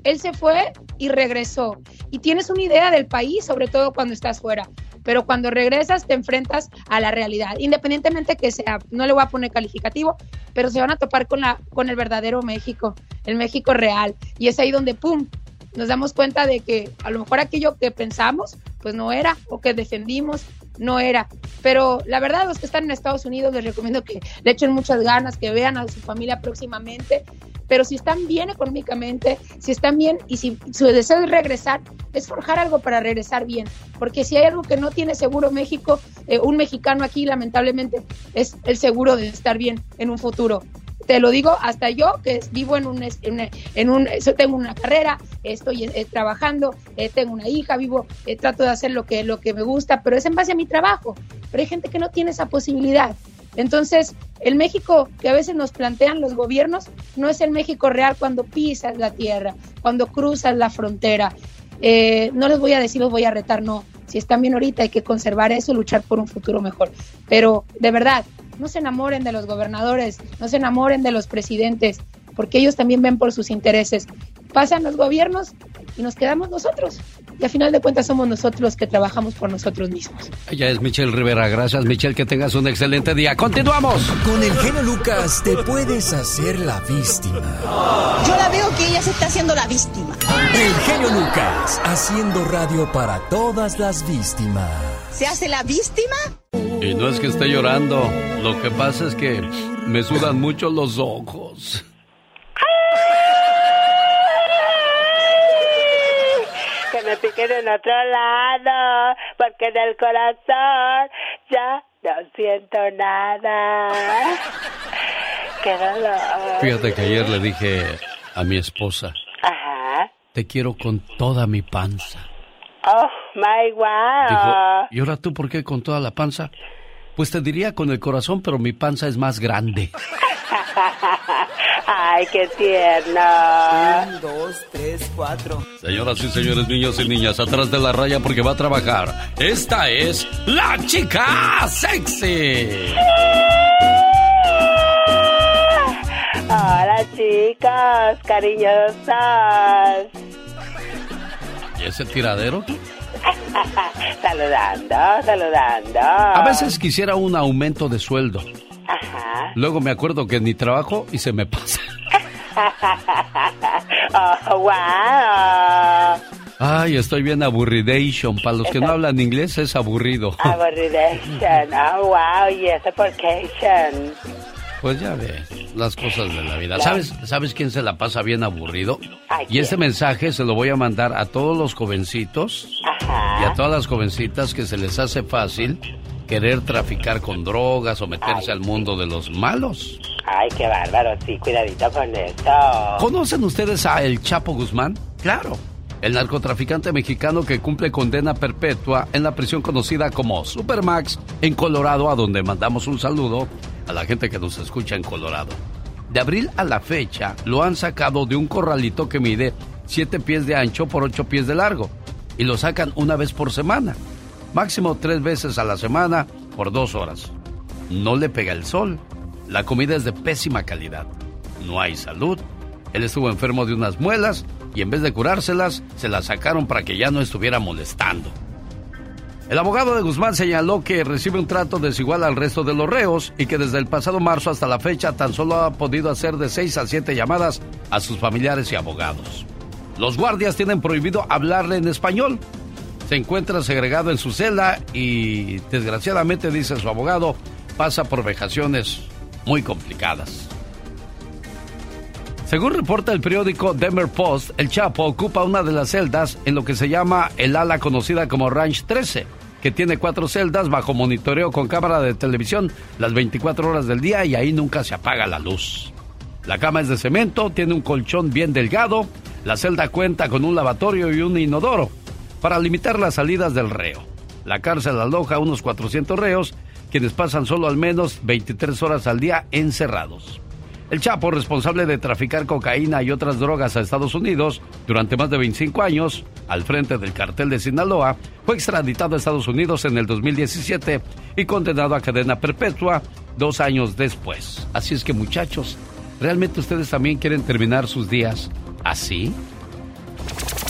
Él se fue y regresó. Y tienes una idea del país, sobre todo cuando estás fuera. Pero cuando regresas te enfrentas a la realidad, independientemente que sea, no le voy a poner calificativo, pero se van a topar con, la, con el verdadero México, el México real. Y es ahí donde, ¡pum!, nos damos cuenta de que a lo mejor aquello que pensamos, pues no era, o que defendimos, no era. Pero la verdad, los que están en Estados Unidos les recomiendo que le echen muchas ganas, que vean a su familia próximamente. Pero si están bien económicamente, si están bien y si su deseo es regresar, es forjar algo para regresar bien. Porque si hay algo que no tiene seguro México, eh, un mexicano aquí, lamentablemente, es el seguro de estar bien en un futuro. Te lo digo hasta yo que vivo en un, en, un- yo tengo una carrera estoy eh, trabajando eh, tengo una hija vivo eh, trato de hacer lo que lo que me gusta pero es en base a mi trabajo. Pero hay gente que no tiene esa posibilidad entonces el México que a veces nos plantean los gobiernos no es el México real cuando pisas la tierra cuando cruzas la frontera. Eh, no les voy a decir los voy a retar no. Si están bien ahorita hay que conservar eso luchar por un futuro mejor. Pero de verdad no se enamoren de los gobernadores, no se enamoren de los presidentes, porque ellos también ven por sus intereses. Pasan los gobiernos y nos quedamos nosotros. Y a final de cuentas somos nosotros los que trabajamos por nosotros mismos. Ella es Michelle Rivera. Gracias, Michelle. Que tengas un excelente día. ¡Continuamos! Con el genio Lucas te puedes hacer la víctima. Yo la veo que ella se está haciendo la víctima. El genio Lucas haciendo radio para todas las víctimas. ¿Se hace la víctima? Y no es que esté llorando. Lo que pasa es que me sudan mucho los ojos. Piquen en otro lado, porque en el corazón ya no siento nada. Qué dolor. Fíjate que ayer le dije a mi esposa, Ajá. te quiero con toda mi panza. Oh, my wow. Dijo, ¿y ahora tú por qué con toda la panza? Pues te diría con el corazón, pero mi panza es más grande. Ay, qué tierno. Un, dos, tres, cuatro. Señoras y señores, niños y niñas, atrás de la raya porque va a trabajar. Esta es la chica sexy. Hola, chicos, cariñosos. ¿Y ese tiradero? saludando, saludando. A veces quisiera un aumento de sueldo. Ajá. Luego me acuerdo que ni trabajo y se me pasa. oh, wow. Ay, estoy bien aburridation. Para los que no hablan inglés es aburrido. Aburridation. Oh, wow. Yes, vacation. Pues ya ves, las cosas de la vida. ¿Sabes, ¿Sabes quién se la pasa bien aburrido? Y este mensaje se lo voy a mandar a todos los jovencitos y a todas las jovencitas que se les hace fácil querer traficar con drogas o meterse al mundo de los malos. Ay, qué bárbaro. Sí, cuidadito con esto. ¿Conocen ustedes a El Chapo Guzmán? Claro. El narcotraficante mexicano que cumple condena perpetua en la prisión conocida como Supermax en Colorado, a donde mandamos un saludo a la gente que nos escucha en Colorado. De abril a la fecha lo han sacado de un corralito que mide 7 pies de ancho por 8 pies de largo y lo sacan una vez por semana, máximo tres veces a la semana por dos horas. No le pega el sol, la comida es de pésima calidad, no hay salud. Él estuvo enfermo de unas muelas y en vez de curárselas, se las sacaron para que ya no estuviera molestando. El abogado de Guzmán señaló que recibe un trato desigual al resto de los reos y que desde el pasado marzo hasta la fecha tan solo ha podido hacer de 6 a 7 llamadas a sus familiares y abogados. Los guardias tienen prohibido hablarle en español. Se encuentra segregado en su celda y desgraciadamente, dice su abogado, pasa por vejaciones muy complicadas. Según reporta el periódico Denver Post, el Chapo ocupa una de las celdas en lo que se llama el ala conocida como Ranch 13, que tiene cuatro celdas bajo monitoreo con cámara de televisión las 24 horas del día y ahí nunca se apaga la luz. La cama es de cemento, tiene un colchón bien delgado, la celda cuenta con un lavatorio y un inodoro para limitar las salidas del reo. La cárcel aloja a unos 400 reos, quienes pasan solo al menos 23 horas al día encerrados. El Chapo, responsable de traficar cocaína y otras drogas a Estados Unidos durante más de 25 años, al frente del cartel de Sinaloa, fue extraditado a Estados Unidos en el 2017 y condenado a cadena perpetua dos años después. Así es que muchachos, ¿realmente ustedes también quieren terminar sus días así?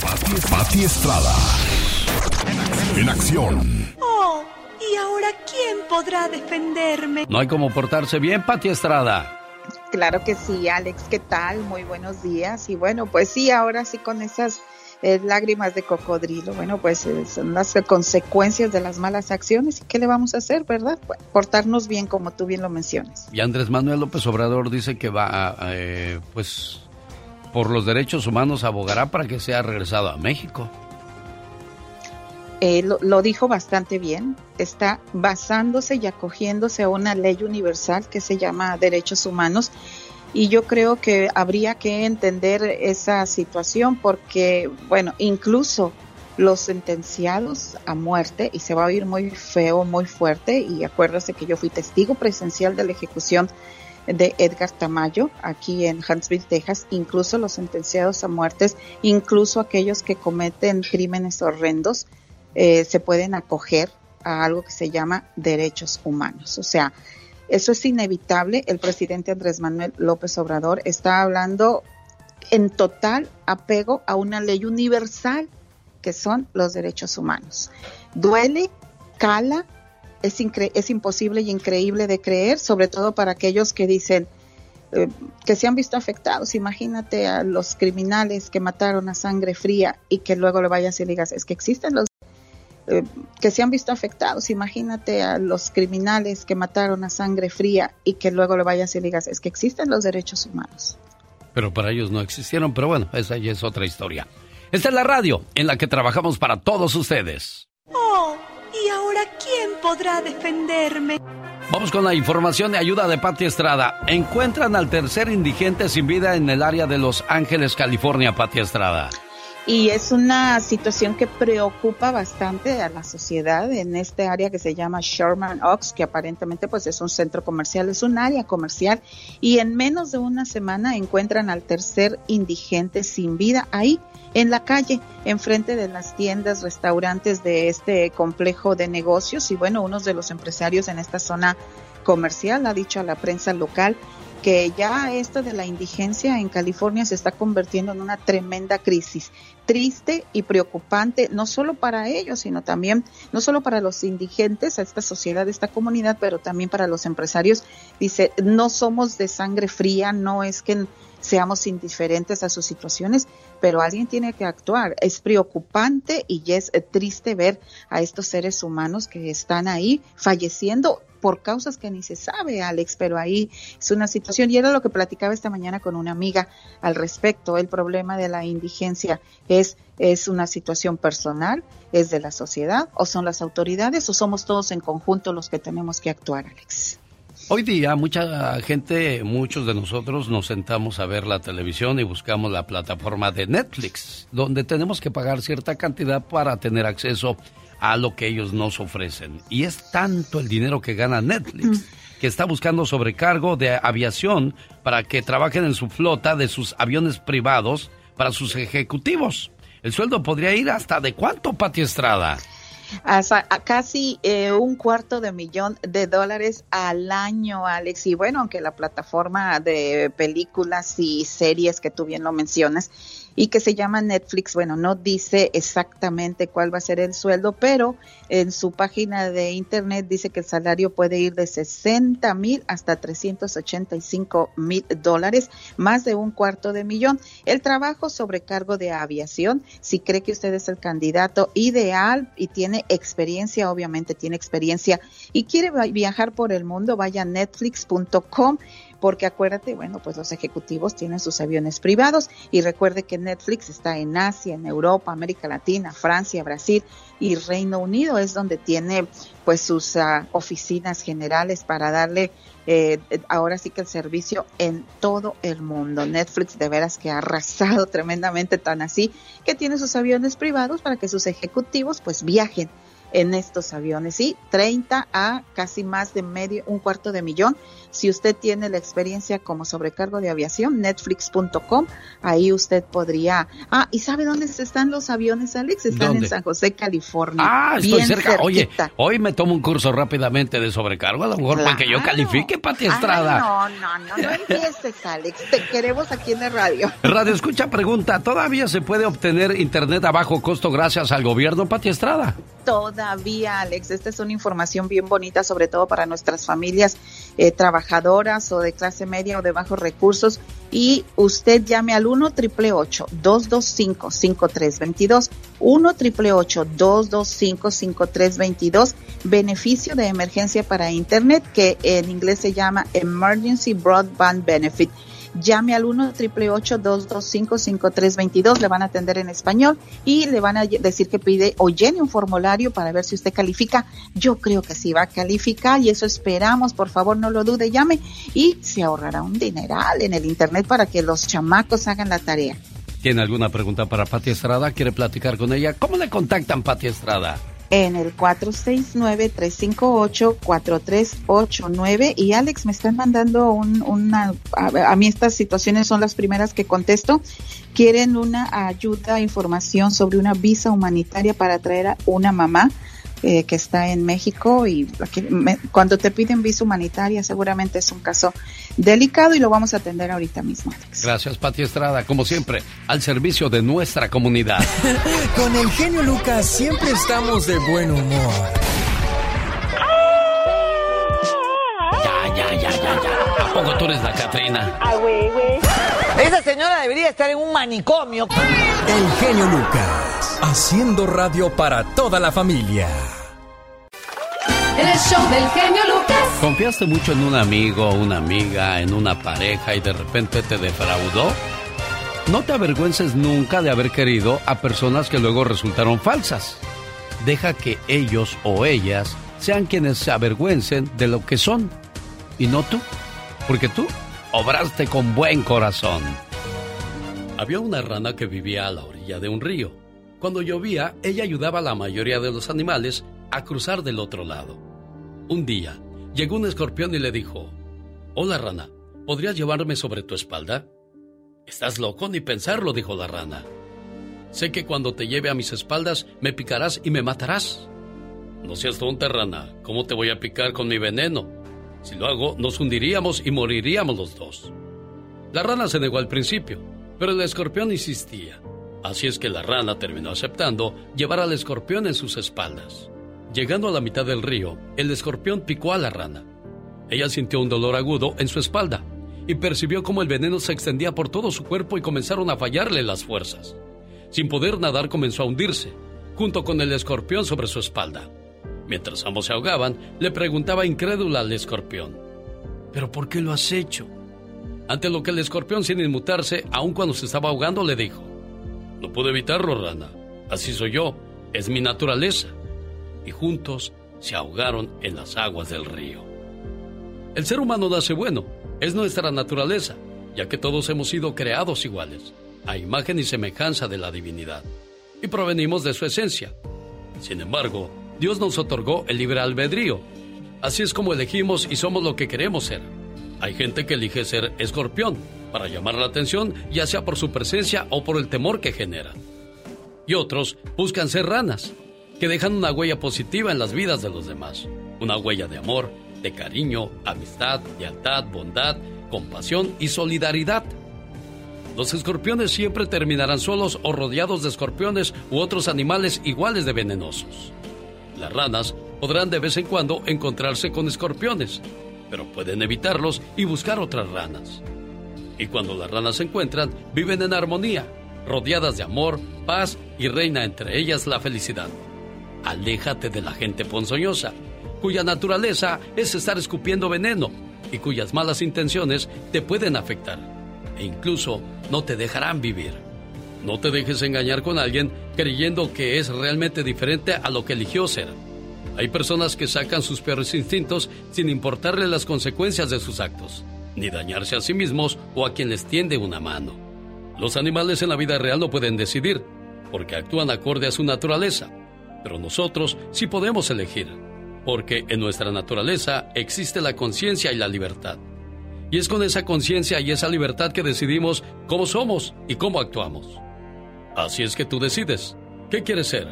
Pati Estrada. En acción. Oh, ¿y ahora quién podrá defenderme? No hay como portarse bien, Pati Estrada. Claro que sí, Alex, ¿qué tal? Muy buenos días. Y bueno, pues sí, ahora sí con esas eh, lágrimas de cocodrilo, bueno, pues eh, son las consecuencias de las malas acciones. ¿Y qué le vamos a hacer, verdad? portarnos bien, como tú bien lo mencionas. Y Andrés Manuel López Obrador dice que va, eh, pues, por los derechos humanos abogará para que sea regresado a México. Eh, lo, dijo bastante bien, está basándose y acogiéndose a una ley universal que se llama derechos humanos y yo creo que habría que entender esa situación porque, bueno, incluso los sentenciados a muerte, y se va a oír muy feo, muy fuerte, y acuérdase que yo fui testigo presencial de la ejecución de Edgar Tamayo aquí en Huntsville, Texas, incluso los sentenciados a muertes, incluso aquellos que cometen crímenes horrendos, eh, se pueden acoger a algo que se llama derechos humanos. O sea, eso es inevitable. El presidente Andrés Manuel López Obrador está hablando en total apego a una ley universal que son los derechos humanos. Duele, cala, es, es imposible y increíble de creer, sobre todo para aquellos que dicen eh, que se han visto afectados. Imagínate a los criminales que mataron a sangre fría y que luego le vayas y le digas, es que existen los eh, que se han visto afectados. Imagínate a los criminales que mataron a sangre fría y que luego le vayas y digas, es que existen los derechos humanos. Pero para ellos no existieron, pero bueno, esa ya es otra historia. Esta es la radio en la que trabajamos para todos ustedes. Podrá defenderme? Vamos con la información de ayuda de Pati Estrada. Encuentran al tercer indigente sin vida en el área de Los Ángeles, California, Pati Estrada y es una situación que preocupa bastante a la sociedad en este área que se llama Sherman Oaks, que aparentemente pues es un centro comercial, es un área comercial y en menos de una semana encuentran al tercer indigente sin vida ahí en la calle, enfrente de las tiendas, restaurantes de este complejo de negocios. Y bueno, uno de los empresarios en esta zona comercial ha dicho a la prensa local que ya esto de la indigencia en California se está convirtiendo en una tremenda crisis, triste y preocupante, no solo para ellos, sino también, no solo para los indigentes, a esta sociedad, a esta comunidad, pero también para los empresarios. Dice, no somos de sangre fría, no es que seamos indiferentes a sus situaciones, pero alguien tiene que actuar. Es preocupante y es triste ver a estos seres humanos que están ahí falleciendo por causas que ni se sabe, Alex, pero ahí es una situación, y era lo que platicaba esta mañana con una amiga al respecto, el problema de la indigencia es, es una situación personal, es de la sociedad, o son las autoridades, o somos todos en conjunto los que tenemos que actuar, Alex. Hoy día mucha gente, muchos de nosotros nos sentamos a ver la televisión y buscamos la plataforma de Netflix, donde tenemos que pagar cierta cantidad para tener acceso a lo que ellos nos ofrecen. Y es tanto el dinero que gana Netflix mm. que está buscando sobrecargo de aviación para que trabajen en su flota de sus aviones privados para sus ejecutivos. El sueldo podría ir hasta de cuánto, Pati Estrada? Hasta casi eh, un cuarto de millón de dólares al año, Alex. Y bueno, aunque la plataforma de películas y series que tú bien lo mencionas, y que se llama Netflix. Bueno, no dice exactamente cuál va a ser el sueldo, pero en su página de internet dice que el salario puede ir de 60 mil hasta 385 mil dólares, más de un cuarto de millón. El trabajo sobre cargo de aviación, si cree que usted es el candidato ideal y tiene experiencia, obviamente tiene experiencia y quiere viajar por el mundo, vaya a netflix.com porque acuérdate, bueno, pues los ejecutivos tienen sus aviones privados y recuerde que Netflix está en Asia, en Europa, América Latina, Francia, Brasil y Reino Unido es donde tiene pues sus uh, oficinas generales para darle eh, ahora sí que el servicio en todo el mundo. Netflix de veras que ha arrasado tremendamente tan así que tiene sus aviones privados para que sus ejecutivos pues viajen en estos aviones y 30 a casi más de medio, un cuarto de millón. Si usted tiene la experiencia como sobrecargo de aviación, netflix.com, ahí usted podría... Ah, ¿y sabe dónde están los aviones, Alex? Están en San José, California. Ah, estoy cerca. Oye, hoy me tomo un curso rápidamente de sobrecargo, a lo mejor para que yo califique, Pati Estrada. no, no, no, no empieces, Alex. Te queremos aquí en la radio. Radio Escucha pregunta, ¿todavía se puede obtener internet a bajo costo gracias al gobierno, Pati Estrada? Todavía, Alex. Esta es una información bien bonita, sobre todo para nuestras familias eh, trabajadoras o de clase media o de bajos recursos. Y usted llame al 1 225 5322 1 225 5322 beneficio de emergencia para Internet, que en inglés se llama Emergency Broadband Benefit llame al 1 225 5322 le van a atender en español y le van a decir que pide o llene un formulario para ver si usted califica. Yo creo que sí va a calificar y eso esperamos, por favor no lo dude, llame y se ahorrará un dineral en el internet para que los chamacos hagan la tarea. ¿Tiene alguna pregunta para Pati Estrada? ¿Quiere platicar con ella? ¿Cómo le contactan, Pati Estrada? En el 469-358-4389. Y Alex, me están mandando un, una, a, mí estas situaciones son las primeras que contesto. Quieren una ayuda, información sobre una visa humanitaria para traer a una mamá eh, que está en México y cuando te piden visa humanitaria seguramente es un caso delicado y lo vamos a atender ahorita mismo. Gracias Pati Estrada, como siempre, al servicio de nuestra comunidad. Con el genio Lucas siempre estamos de buen humor. Ya, ya, ya, ya, ya. ¿A poco tú eres la Catrina? Ah, güey, güey. Esa señora debería estar en un manicomio. El genio Lucas, haciendo radio para toda la familia. El show del genio Lucas. ¿Confiaste mucho en un amigo, una amiga, en una pareja y de repente te defraudó? No te avergüences nunca de haber querido a personas que luego resultaron falsas. Deja que ellos o ellas sean quienes se avergüencen de lo que son y no tú, porque tú obraste con buen corazón. Había una rana que vivía a la orilla de un río. Cuando llovía, ella ayudaba a la mayoría de los animales a cruzar del otro lado. Un día, llegó un escorpión y le dijo, Hola rana, ¿podrías llevarme sobre tu espalda? Estás loco ni pensarlo, dijo la rana. Sé que cuando te lleve a mis espaldas me picarás y me matarás. No seas tonta, rana. ¿Cómo te voy a picar con mi veneno? Si lo hago, nos hundiríamos y moriríamos los dos. La rana se negó al principio, pero el escorpión insistía. Así es que la rana terminó aceptando llevar al escorpión en sus espaldas. Llegando a la mitad del río, el escorpión picó a la rana. Ella sintió un dolor agudo en su espalda y percibió cómo el veneno se extendía por todo su cuerpo y comenzaron a fallarle las fuerzas. Sin poder nadar comenzó a hundirse, junto con el escorpión sobre su espalda. Mientras ambos se ahogaban, le preguntaba incrédula al escorpión, ¿pero por qué lo has hecho? Ante lo que el escorpión, sin inmutarse, aun cuando se estaba ahogando, le dijo, No puedo evitarlo, rana, así soy yo, es mi naturaleza. Y juntos se ahogaron en las aguas del río. El ser humano nace bueno, es nuestra naturaleza, ya que todos hemos sido creados iguales, a imagen y semejanza de la divinidad, y provenimos de su esencia. Sin embargo, Dios nos otorgó el libre albedrío. Así es como elegimos y somos lo que queremos ser. Hay gente que elige ser escorpión para llamar la atención, ya sea por su presencia o por el temor que genera. Y otros buscan ser ranas, que dejan una huella positiva en las vidas de los demás. Una huella de amor, de cariño, amistad, lealtad, bondad, compasión y solidaridad. Los escorpiones siempre terminarán solos o rodeados de escorpiones u otros animales iguales de venenosos. Las ranas podrán de vez en cuando encontrarse con escorpiones, pero pueden evitarlos y buscar otras ranas. Y cuando las ranas se encuentran, viven en armonía, rodeadas de amor, paz y reina entre ellas la felicidad. Aléjate de la gente ponzoñosa, cuya naturaleza es estar escupiendo veneno y cuyas malas intenciones te pueden afectar e incluso no te dejarán vivir. No te dejes engañar con alguien creyendo que es realmente diferente a lo que eligió ser. Hay personas que sacan sus peores instintos sin importarle las consecuencias de sus actos, ni dañarse a sí mismos o a quien les tiende una mano. Los animales en la vida real no pueden decidir, porque actúan acorde a su naturaleza, pero nosotros sí podemos elegir, porque en nuestra naturaleza existe la conciencia y la libertad. Y es con esa conciencia y esa libertad que decidimos cómo somos y cómo actuamos. Así es que tú decides, ¿qué quieres ser?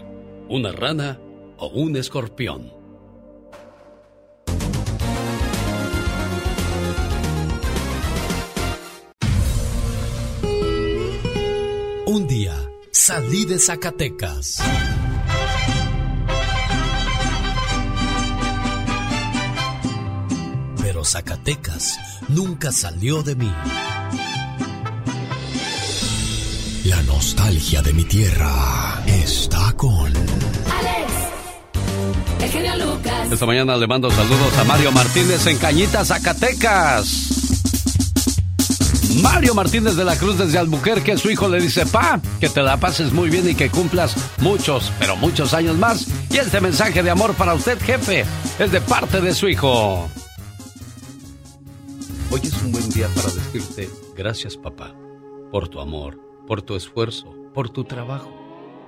¿Una rana o un escorpión? Un día salí de Zacatecas. Pero Zacatecas nunca salió de mí. La nostalgia de mi tierra está con... Alex, el genio Lucas. Esta mañana le mando saludos a Mario Martínez en Cañita, Zacatecas. Mario Martínez de la Cruz desde Albuquerque, su hijo le dice, pa, que te la pases muy bien y que cumplas muchos, pero muchos años más. Y este mensaje de amor para usted, jefe, es de parte de su hijo. Hoy es un buen día para decirte gracias, papá, por tu amor, por tu esfuerzo, por tu trabajo,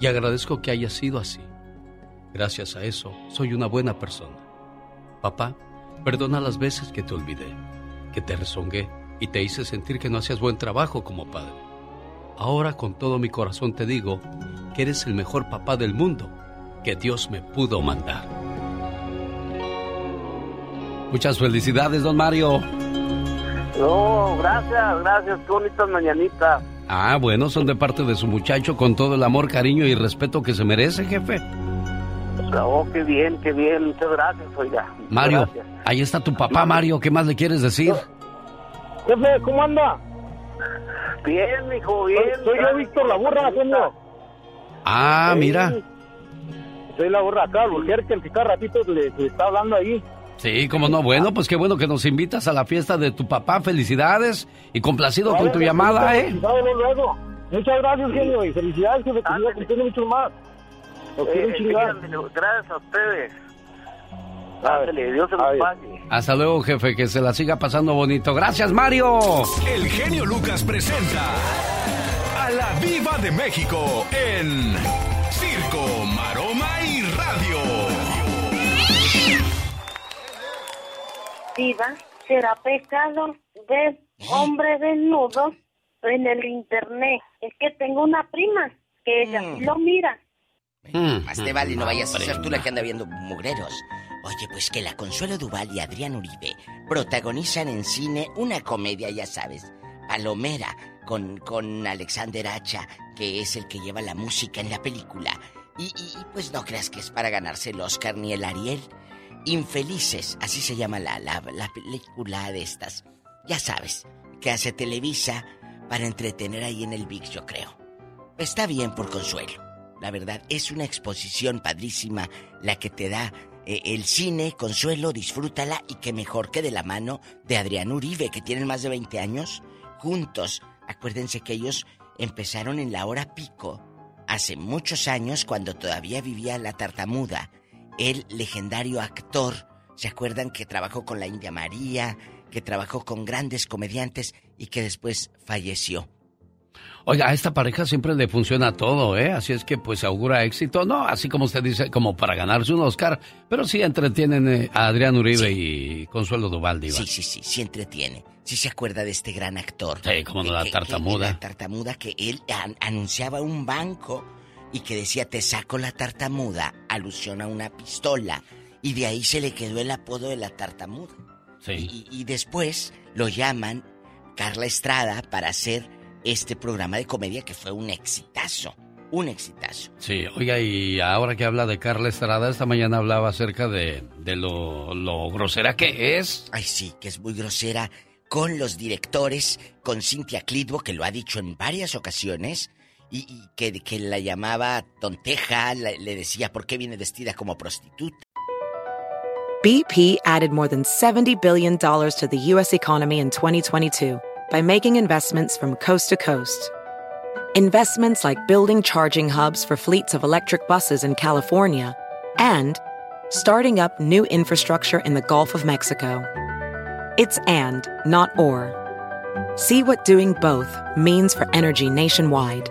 Y agradezco que haya sido así. Gracias a eso, soy una buena persona. Papá, perdona las veces que te olvidé, que te rezongué y te hice sentir que no hacías buen trabajo como padre. Ahora con todo mi corazón te digo que eres el mejor papá del mundo que Dios me pudo mandar. Muchas felicidades, don Mario. No, gracias, gracias, qué bonitas mañanitas. Ah, bueno, son de parte de su muchacho con todo el amor, cariño y respeto que se merece, jefe. Oh, qué bien, qué bien, muchas gracias, oiga. Muchas Mario, gracias. ahí está tu papá, Mario, ¿qué más le quieres decir? Jefe, ¿cómo anda? Bien, hijo, bien. Soy, yo, Víctor La Burra, genio. Ah, mira. Soy La Burra acá, mujer que el que cada ratito le, le está hablando ahí. Sí, como no, bueno, pues qué bueno que nos invitas a la fiesta de tu papá, felicidades y complacido con tu llamada, ¿eh? felicidades, luego. Muchas gracias, genio, y felicidades que siga cumpliendo mucho más. Lo quiero un chingar. Gracias a ustedes. Ándale, Dios se los pague. Hasta luego, jefe, que se la siga pasando bonito. Gracias, Mario. El genio Lucas presenta a la Viva de México en Circo, Maroma Diva, ¿será pecado ver hombre desnudo en el internet? Es que tengo una prima que ella sí lo mira. Más te vale, no vayas a ser tú la que anda viendo mugreros. Oye, pues que la Consuelo Duval y Adrián Uribe protagonizan en cine una comedia, ya sabes, Palomera, con, con Alexander Hacha, que es el que lleva la música en la película. Y, y- y, pues no creas que es para ganarse el Oscar ni el Ariel. Infelices, así se llama la, la, la película de estas. Ya sabes, que hace Televisa para entretener ahí en el VIX, yo creo. Está bien por Consuelo. La verdad, es una exposición padrísima la que te da eh, el cine, Consuelo, disfrútala y que mejor que de la mano de Adrián Uribe, que tienen más de 20 años juntos. Acuérdense que ellos empezaron en la hora pico, hace muchos años cuando todavía vivía la tartamuda. El legendario actor, ¿se acuerdan que trabajó con la India María, que trabajó con grandes comediantes y que después falleció? Oiga, a esta pareja siempre le funciona todo, ¿eh? Así es que pues augura éxito. No, así como usted dice, como para ganarse un Oscar, pero sí entretienen eh, a Adrián Uribe y Consuelo Duvaldi. Sí, sí, sí, sí entretiene. Sí se acuerda de este gran actor. Sí, como la tartamuda. la tartamuda que él anunciaba un banco y que decía te saco la tartamuda, alusión a una pistola. Y de ahí se le quedó el apodo de la tartamuda. Sí. y después lo llaman Carla Estrada para hacer este programa de comedia que fue un exitazo. Un exitazo. Sí, oiga, y ahora que habla de Carla Estrada, esta mañana hablaba acerca de, de lo, lo grosera que es. Ay, sí, que es muy grosera con los directores, con Cintia Clitbo, que lo ha dicho en varias ocasiones, y, que, que, la llamaba tonteja, le decía por qué viene vestida como prostituta. BP added more than $70 billion to the U.S. economy in 2022 by making investments from coast to coast. Investments like building charging hubs for fleets of electric buses in California and starting up new infrastructure in the Gulf of Mexico. It's and, not or. See what doing both means for energy nationwide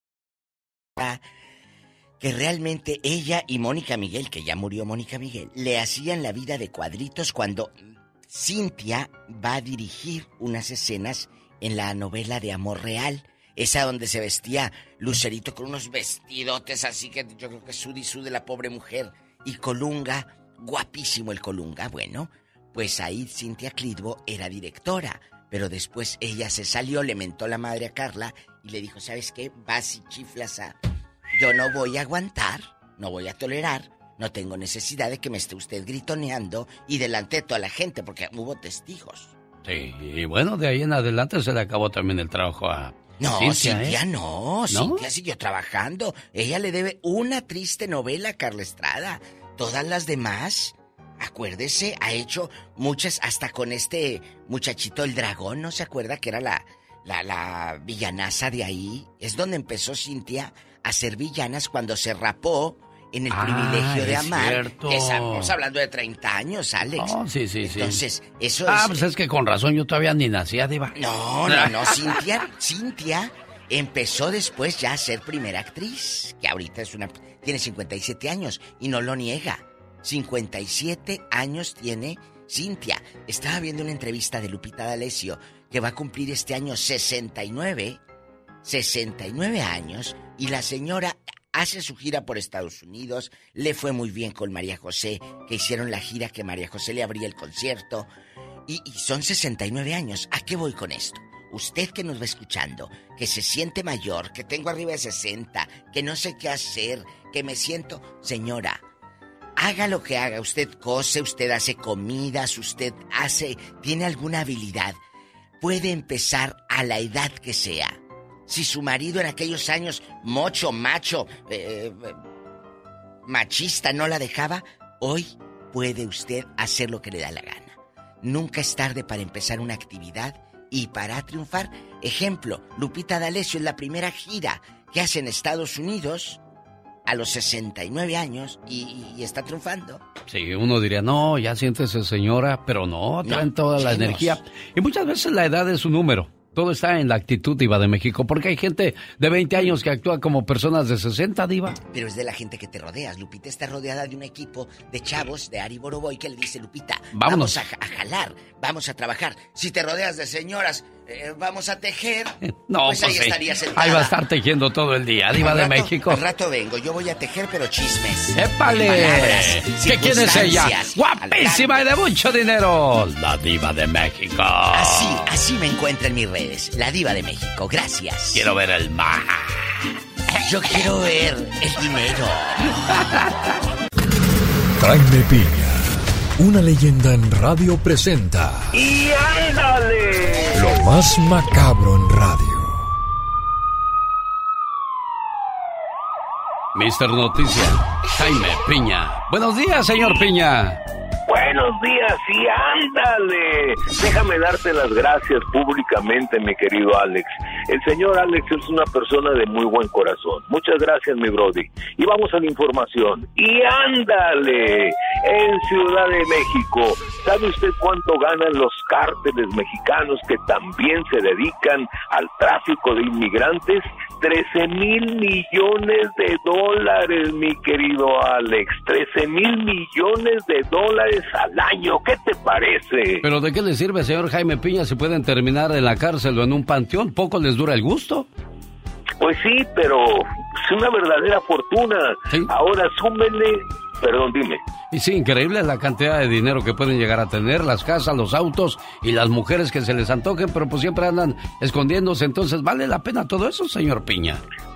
que realmente ella y Mónica Miguel, que ya murió Mónica Miguel, le hacían la vida de cuadritos cuando Cintia va a dirigir unas escenas en la novela de Amor Real. Esa donde se vestía Lucerito con unos vestidotes así que yo creo que sudi de la pobre mujer. Y Colunga, guapísimo el Colunga. Bueno, pues ahí Cintia Clitbo era directora. Pero después ella se salió, le mentó la madre a Carla y le dijo, ¿sabes qué? Vas y chiflas a... Yo no voy a aguantar, no voy a tolerar, no tengo necesidad de que me esté usted gritoneando y delante de toda la gente, porque hubo testigos. Sí, y bueno, de ahí en adelante se le acabó también el trabajo a... No, Cintia, ¿eh? no, Cintia siguió trabajando. Ella le debe una triste novela a Carla Estrada. Todas las demás acuérdese, ha hecho muchas, hasta con este muchachito el dragón, ¿no se acuerda que era la, la, la villanaza de ahí? Es donde empezó Cintia a ser villanas cuando se rapó en el ah, privilegio de amar. estamos hablando de 30 años, Alex. Oh, sí, sí, sí. Entonces, eso ah, pues es que con razón yo todavía ni nacía, Diva. No, no, no. Cintia, Cintia empezó después ya a ser primera actriz, que ahorita es una. Tiene 57 años y no lo niega. 57 años tiene Cintia. Estaba viendo una entrevista de Lupita D'Alessio que va a cumplir este año 69. 69 años y la señora hace su gira por Estados Unidos, le fue muy bien con María José, que hicieron la gira que María José le abría el concierto, y, y, son 69 años. ¿A qué voy con esto? Usted que nos va escuchando, que se siente mayor, que tengo arriba de 60, que no sé qué hacer, que me siento... Señora, haga lo que haga, usted cose, usted hace comidas, usted hace, tiene alguna habilidad, puede empezar a la edad que sea. Si su marido en aquellos años, mocho, macho, eh, machista, no la dejaba, hoy puede usted hacer lo que le da la gana. Nunca es tarde para empezar una actividad y para triunfar. Ejemplo, Lupita D'Alessio es la primera gira que hace en Estados Unidos a los 69 años y, está triunfando. Sí, uno diría, no, ya siéntese señora, pero no, traen toda la energía. Y muchas veces la edad es un número. Todo está en la actitud, Diva de México, porque hay gente de 20 años que actúa como personas de 60, Diva. Pero es de la gente que te rodeas. Lupita está rodeada de un equipo de chavos de Ari Boroboy que le dice, Lupita, vamos a, a jalar, vamos a trabajar. Si te rodeas de señoras eh, vamos a tejer. No, pues, ahí pues Ahí va a estar tejiendo todo el día, Diva de México. Al rato vengo, yo voy a tejer, pero chismes. ¡Épale! ¿Qué quién es ella? Guapísima y de mucho dinero. La Diva de México. Así, así me encuentro en mis redes. La Diva de México, gracias. Quiero ver el mar. Yo quiero ver el dinero. Jaime Piña Una leyenda en radio presenta. ¡Y ándale! Lo más macabro en radio. Mister Noticia, Jaime Piña. Buenos días, señor Piña. Buenos días y ándale. Déjame darte las gracias públicamente, mi querido Alex. El señor Alex es una persona de muy buen corazón. Muchas gracias, mi Brody. Y vamos a la información. Y ándale. En Ciudad de México, ¿sabe usted cuánto ganan los cárteles mexicanos que también se dedican al tráfico de inmigrantes? 13 mil millones de dólares, mi querido Alex. 13 mil millones de dólares al año. ¿Qué te parece? ¿Pero de qué le sirve, señor Jaime Piña, si pueden terminar en la cárcel o en un panteón? ¿Poco les dura el gusto? Pues sí, pero es una verdadera fortuna. Ahora súmenle Perdón, dime. Y sí, increíble la cantidad de dinero que pueden llegar a tener, las casas, los autos y las mujeres que se les antojen, pero pues siempre andan escondiéndose. Entonces, ¿vale la pena todo eso, señor Piña?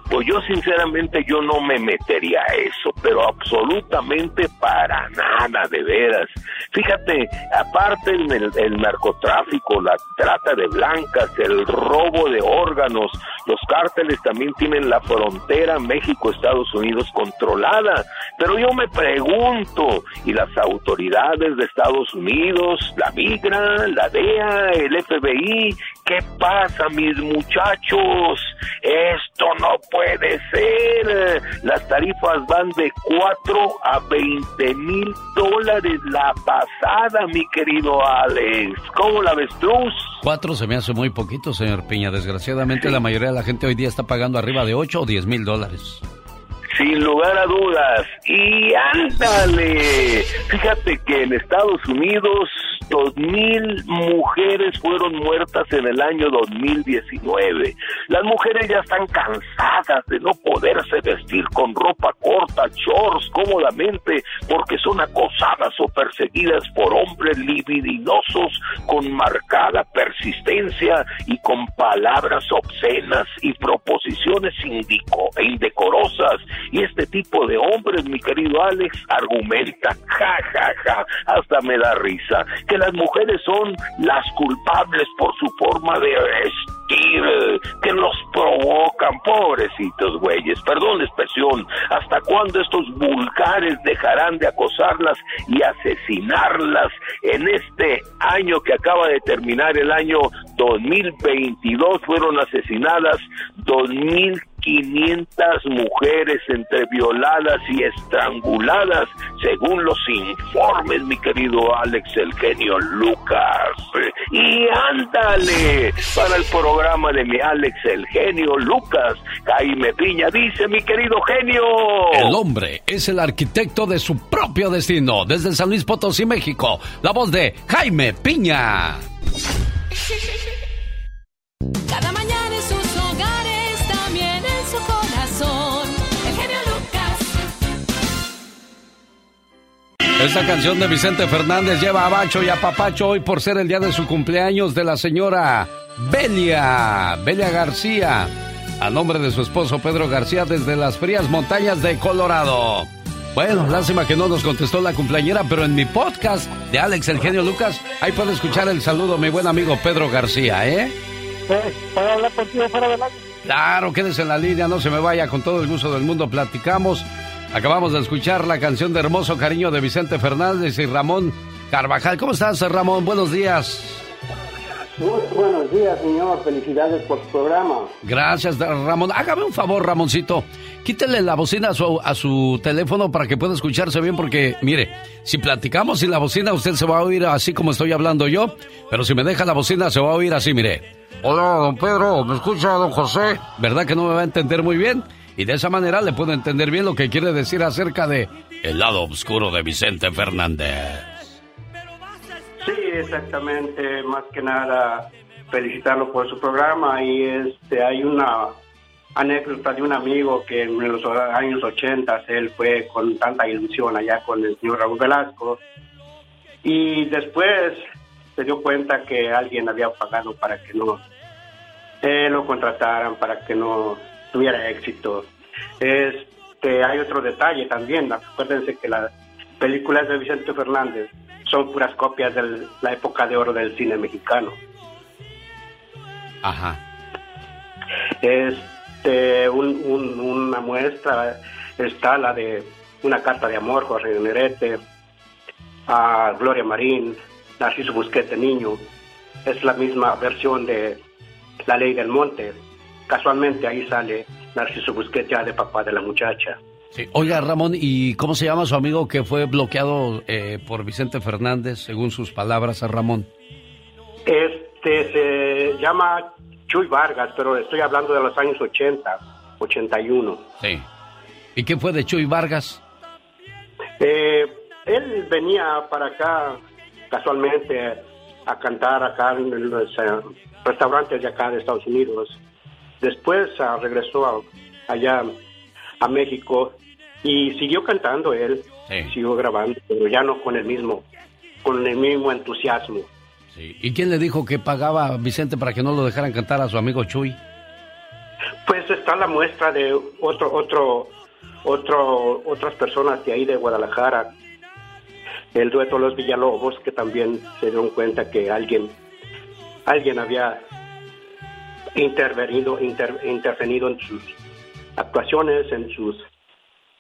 Pues yo sinceramente yo no me metería a eso, pero absolutamente para nada, de veras. Fíjate, aparte el, el narcotráfico, la trata de blancas, el robo de órganos, los cárteles también tienen la frontera México-Estados Unidos controlada. Pero yo me pregunto, ¿y las autoridades de Estados Unidos, la Migra, la DEA, el FBI, qué pasa, mis muchachos? Esto no puede ser. Las tarifas van de 4 a 20 mil dólares la pasada, mi querido Alex. ¿Cómo la ves tú? Cuatro se me hace muy poquito, señor Piña. Desgraciadamente la mayoría de la gente hoy día está pagando arriba de 8 o 10 mil dólares. Sin lugar a dudas. Y ándale. Fíjate que en Estados Unidos dos mil mujeres fueron muertas en el año 2019. Las mujeres ya están cansadas de no poderse vestir con ropa corta, shorts cómodamente, porque son acosadas o perseguidas por hombres libidinosos con marcada persistencia y con palabras obscenas y proposiciones indecorosas. Y este tipo de hombres, mi querido Alex, argumenta, ja, ja, ja, hasta me da risa, que las mujeres son las culpables por su forma de vestir, que los provocan, pobrecitos güeyes, perdón la expresión, ¿hasta cuándo estos vulgares dejarán de acosarlas y asesinarlas en este año que acaba de terminar el año 2022? Fueron asesinadas 2000 500 mujeres entre violadas y estranguladas, según los informes, mi querido Alex, el genio Lucas. Y ándale, para el programa de mi Alex, el genio Lucas, Jaime Piña dice, mi querido genio. El hombre es el arquitecto de su propio destino, desde San Luis Potosí, México. La voz de Jaime Piña. Esta canción de Vicente Fernández lleva a Bacho y a Papacho hoy por ser el día de su cumpleaños de la señora Belia, Belia García, a nombre de su esposo Pedro García desde las frías montañas de Colorado. Bueno, lástima que no nos contestó la cumpleañera, pero en mi podcast de Alex el genio Lucas, ahí puede escuchar el saludo mi buen amigo Pedro García, ¿eh? ¿Puedo hablar contigo fuera del aire? Claro, quédese en la línea, no se me vaya, con todo el gusto del mundo platicamos. Acabamos de escuchar la canción de Hermoso Cariño de Vicente Fernández y Ramón Carvajal. ¿Cómo estás, Ramón? Buenos días. Muy buenos días, señor. Felicidades por su programa. Gracias, Ramón. Hágame un favor, Ramoncito. Quítele la bocina a su, a su teléfono para que pueda escucharse bien, porque, mire, si platicamos sin la bocina, usted se va a oír así como estoy hablando yo, pero si me deja la bocina, se va a oír así, mire. Hola, don Pedro, ¿me escucha, don José? ¿Verdad que no me va a entender muy bien? Y de esa manera le puedo entender bien lo que quiere decir acerca de el lado oscuro de Vicente Fernández. Sí, exactamente. Más que nada, felicitarlo por su programa. Y este hay una anécdota de un amigo que en los años 80 él fue con tanta ilusión allá con el señor Raúl Velasco. Y después se dio cuenta que alguien había pagado para que no eh, lo contrataran, para que no tuviera éxito. Este, hay otro detalle también. Acuérdense que las películas de Vicente Fernández son puras copias de la época de oro del cine mexicano. Ajá. Este, un- un- una muestra está la de una carta de amor, Jorge Negrete, a Gloria Marín, Narciso Busquete Niño. Es la misma versión de La Ley del Monte. Casualmente ahí sale Narciso Busquete ya de papá de la muchacha. Sí. Oiga, Ramón, ¿y cómo se llama su amigo que fue bloqueado eh, por Vicente Fernández, según sus palabras a Ramón? Este se llama Chuy Vargas, pero estoy hablando de los años 80, 81. Sí. ¿Y qué fue de Chuy Vargas? Eh, él venía para acá casualmente a cantar acá en los eh, restaurantes de acá de Estados Unidos. Después ah, regresó a- allá a México y siguió cantando él, siguió grabando, pero ya no con el mismo, con el mismo entusiasmo. ¿Y quién le dijo que pagaba a Vicente para que no lo dejaran cantar a su amigo Chuy? Pues está la muestra de otro, otro, otro, otras personas de ahí de Guadalajara, el dueto Los Villalobos, que también se dieron cuenta que alguien, alguien había intervenido, inter- intervenido en sus actuaciones, en sus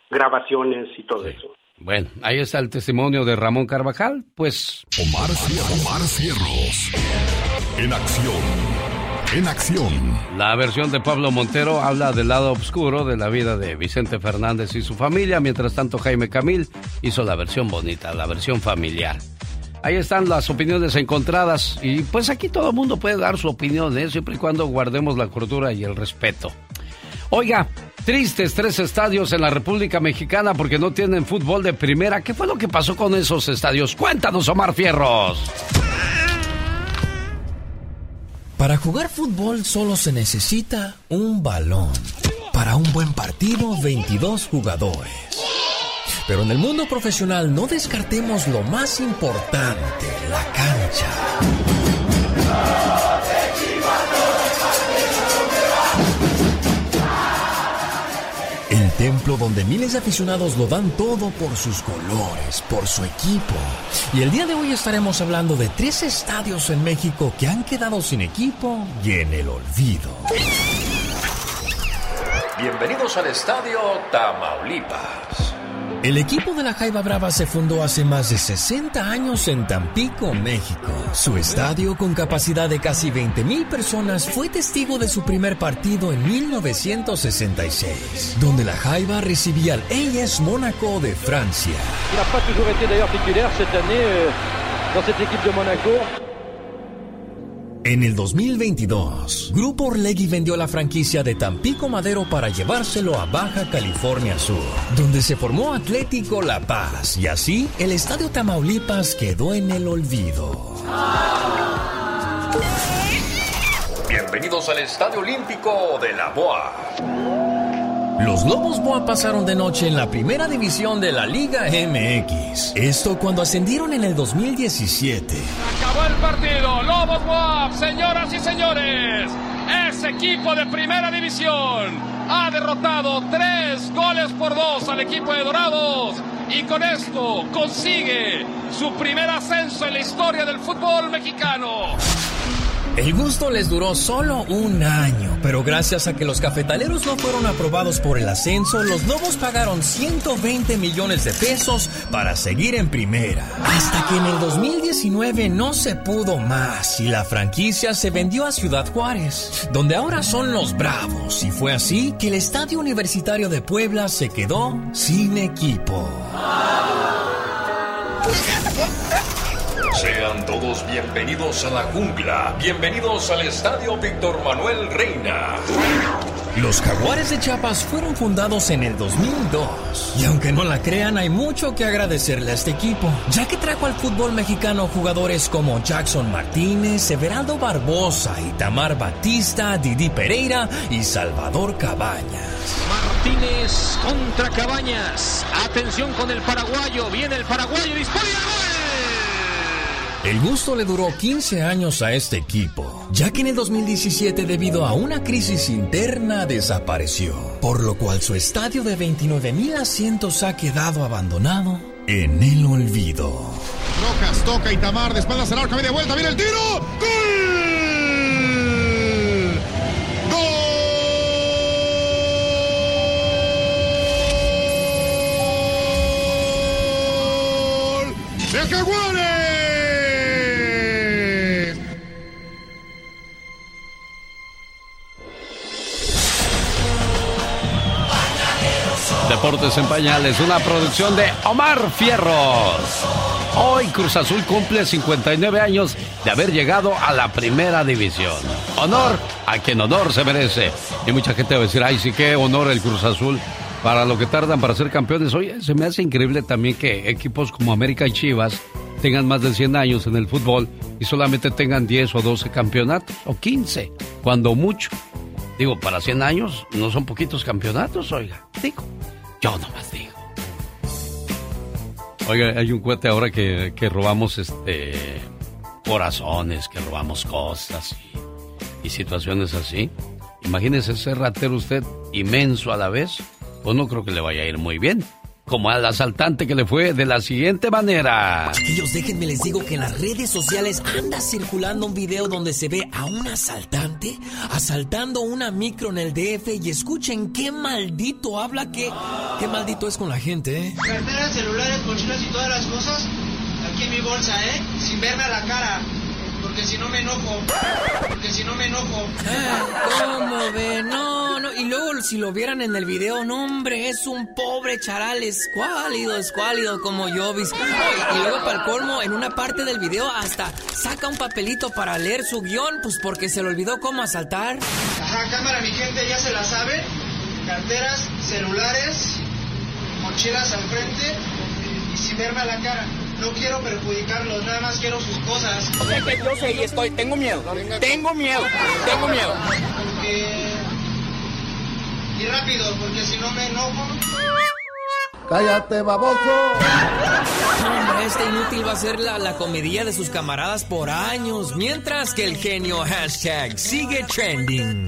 grabaciones y todo eso. Bueno, ahí está el testimonio de Ramón Carvajal, pues... Omar Cierros. Omar Cierros. En acción. En acción. La versión de Pablo Montero habla del lado oscuro de la vida de Vicente Fernández y su familia, mientras tanto Jaime Camil hizo la versión bonita, la versión familiar. Ahí están las opiniones encontradas y pues aquí todo el mundo puede dar su opinión, ¿eh? siempre y cuando guardemos la cordura y el respeto. Oiga, tristes tres estadios en la República Mexicana porque no tienen fútbol de primera. ¿Qué fue lo que pasó con esos estadios? Cuéntanos, Omar Fierros. Para jugar fútbol solo se necesita un balón. Para un buen partido, 22 jugadores. Pero en el mundo profesional no descartemos lo más importante, la cancha. El templo donde miles de aficionados lo dan todo por sus colores, por su equipo. Y el día de hoy estaremos hablando de tres estadios en México que han quedado sin equipo y en el olvido. Bienvenidos al estadio Tamaulipas. El equipo de la Jaiba Brava se fundó hace más de 60 años en Tampico, México. Su estadio, con capacidad de casi 20 mil personas, fue testigo de su primer partido en 1966, donde la Jaiba recibía al AS Mónaco de Francia. Il n'a pas cette année euh, de Monaco. En el 2022, Grupo Orlegui vendió la franquicia de Tampico Madero para llevárselo a Baja California Sur, donde se formó Atlético La Paz y así el Estadio Tamaulipas quedó en el olvido. Bienvenidos al Estadio Olímpico de la Boa. Los Lobos Boa pasaron de noche en la primera división de la Liga MX. Esto cuando ascendieron en el 2017. Acabó el partido. Lobos Boab, señoras y señores. Ese equipo de primera división ha derrotado tres goles por dos al equipo de Dorados y con esto consigue su primer ascenso en la historia del fútbol mexicano. El gusto les duró solo un año, pero gracias a que los cafetaleros no fueron aprobados por el ascenso, los Lobos pagaron 120 millones de pesos para seguir en primera. Hasta que en el 2019 no se pudo más y la franquicia se vendió a Ciudad Juárez, donde ahora son los Bravos. Y fue así que el Estadio Universitario de Puebla se quedó sin equipo. Sean todos bienvenidos a la jungla. Bienvenidos al Estadio Víctor Manuel Reina. Los Jaguares de Chiapas fueron fundados en el 2002. Y aunque no la crean, hay mucho que agradecerle a este equipo, ya que trajo al fútbol mexicano jugadores como Jackson Martínez, Everaldo Barbosa, Itamar Batista, Didi Pereira y Salvador Cabañas. Martínez contra Cabañas. Atención con el paraguayo. Viene el paraguayo. Dispara y el gol. El gusto le duró 15 años a este equipo, ya que en el 2017 debido a una crisis interna desapareció, por lo cual su estadio de 29 mil asientos ha quedado abandonado en el olvido. Rojas toca Itamar, de espaldas al arco, media vuelta, viene el tiro. ¡Gol! ¡Gol! ¡De Jaguares! Deportes en Pañales, una producción de Omar Fierros. Hoy Cruz Azul cumple 59 años de haber llegado a la primera división. Honor a quien honor se merece. Y mucha gente va a decir, ay, sí que honor el Cruz Azul para lo que tardan para ser campeones. Oye, se me hace increíble también que equipos como América y Chivas tengan más de 100 años en el fútbol y solamente tengan 10 o 12 campeonatos, o 15, cuando mucho. Digo, para 100 años no son poquitos campeonatos, oiga. Digo, yo digo. Oiga, hay un cuate ahora que, que robamos este corazones, que robamos cosas y, y situaciones así. Imagínese ser ratero usted inmenso a la vez. Pues no creo que le vaya a ir muy bien como al asaltante que le fue de la siguiente manera. Chiquillos, déjenme les digo que en las redes sociales anda circulando un video donde se ve a un asaltante asaltando una micro en el DF y escuchen qué maldito habla, que qué maldito es con la gente, ¿eh? Carteras, celulares, mochilas y todas las cosas aquí en mi bolsa, ¿eh? Sin verme a la cara. Porque si no me enojo. Porque si no me enojo. ¿Cómo ve? No, no. Y luego si lo vieran en el video, no, hombre, es un pobre charal escuálido, escuálido como yo. ¿vis? Y luego para el colmo, en una parte del video hasta saca un papelito para leer su guion, pues porque se le olvidó cómo asaltar. Ajá, cámara, mi gente ya se la sabe. Carteras, celulares, mochilas al frente y sin verme a la cara. No quiero perjudicarlos, nada más quiero sus cosas. O sea que yo sé y estoy, tengo miedo, tengo miedo, tengo miedo. Porque... Y rápido, porque si no me enojo... ¡Cállate, baboso! Hombre, este inútil va a ser la, la comedia de sus camaradas por años, mientras que el genio hashtag sigue trending.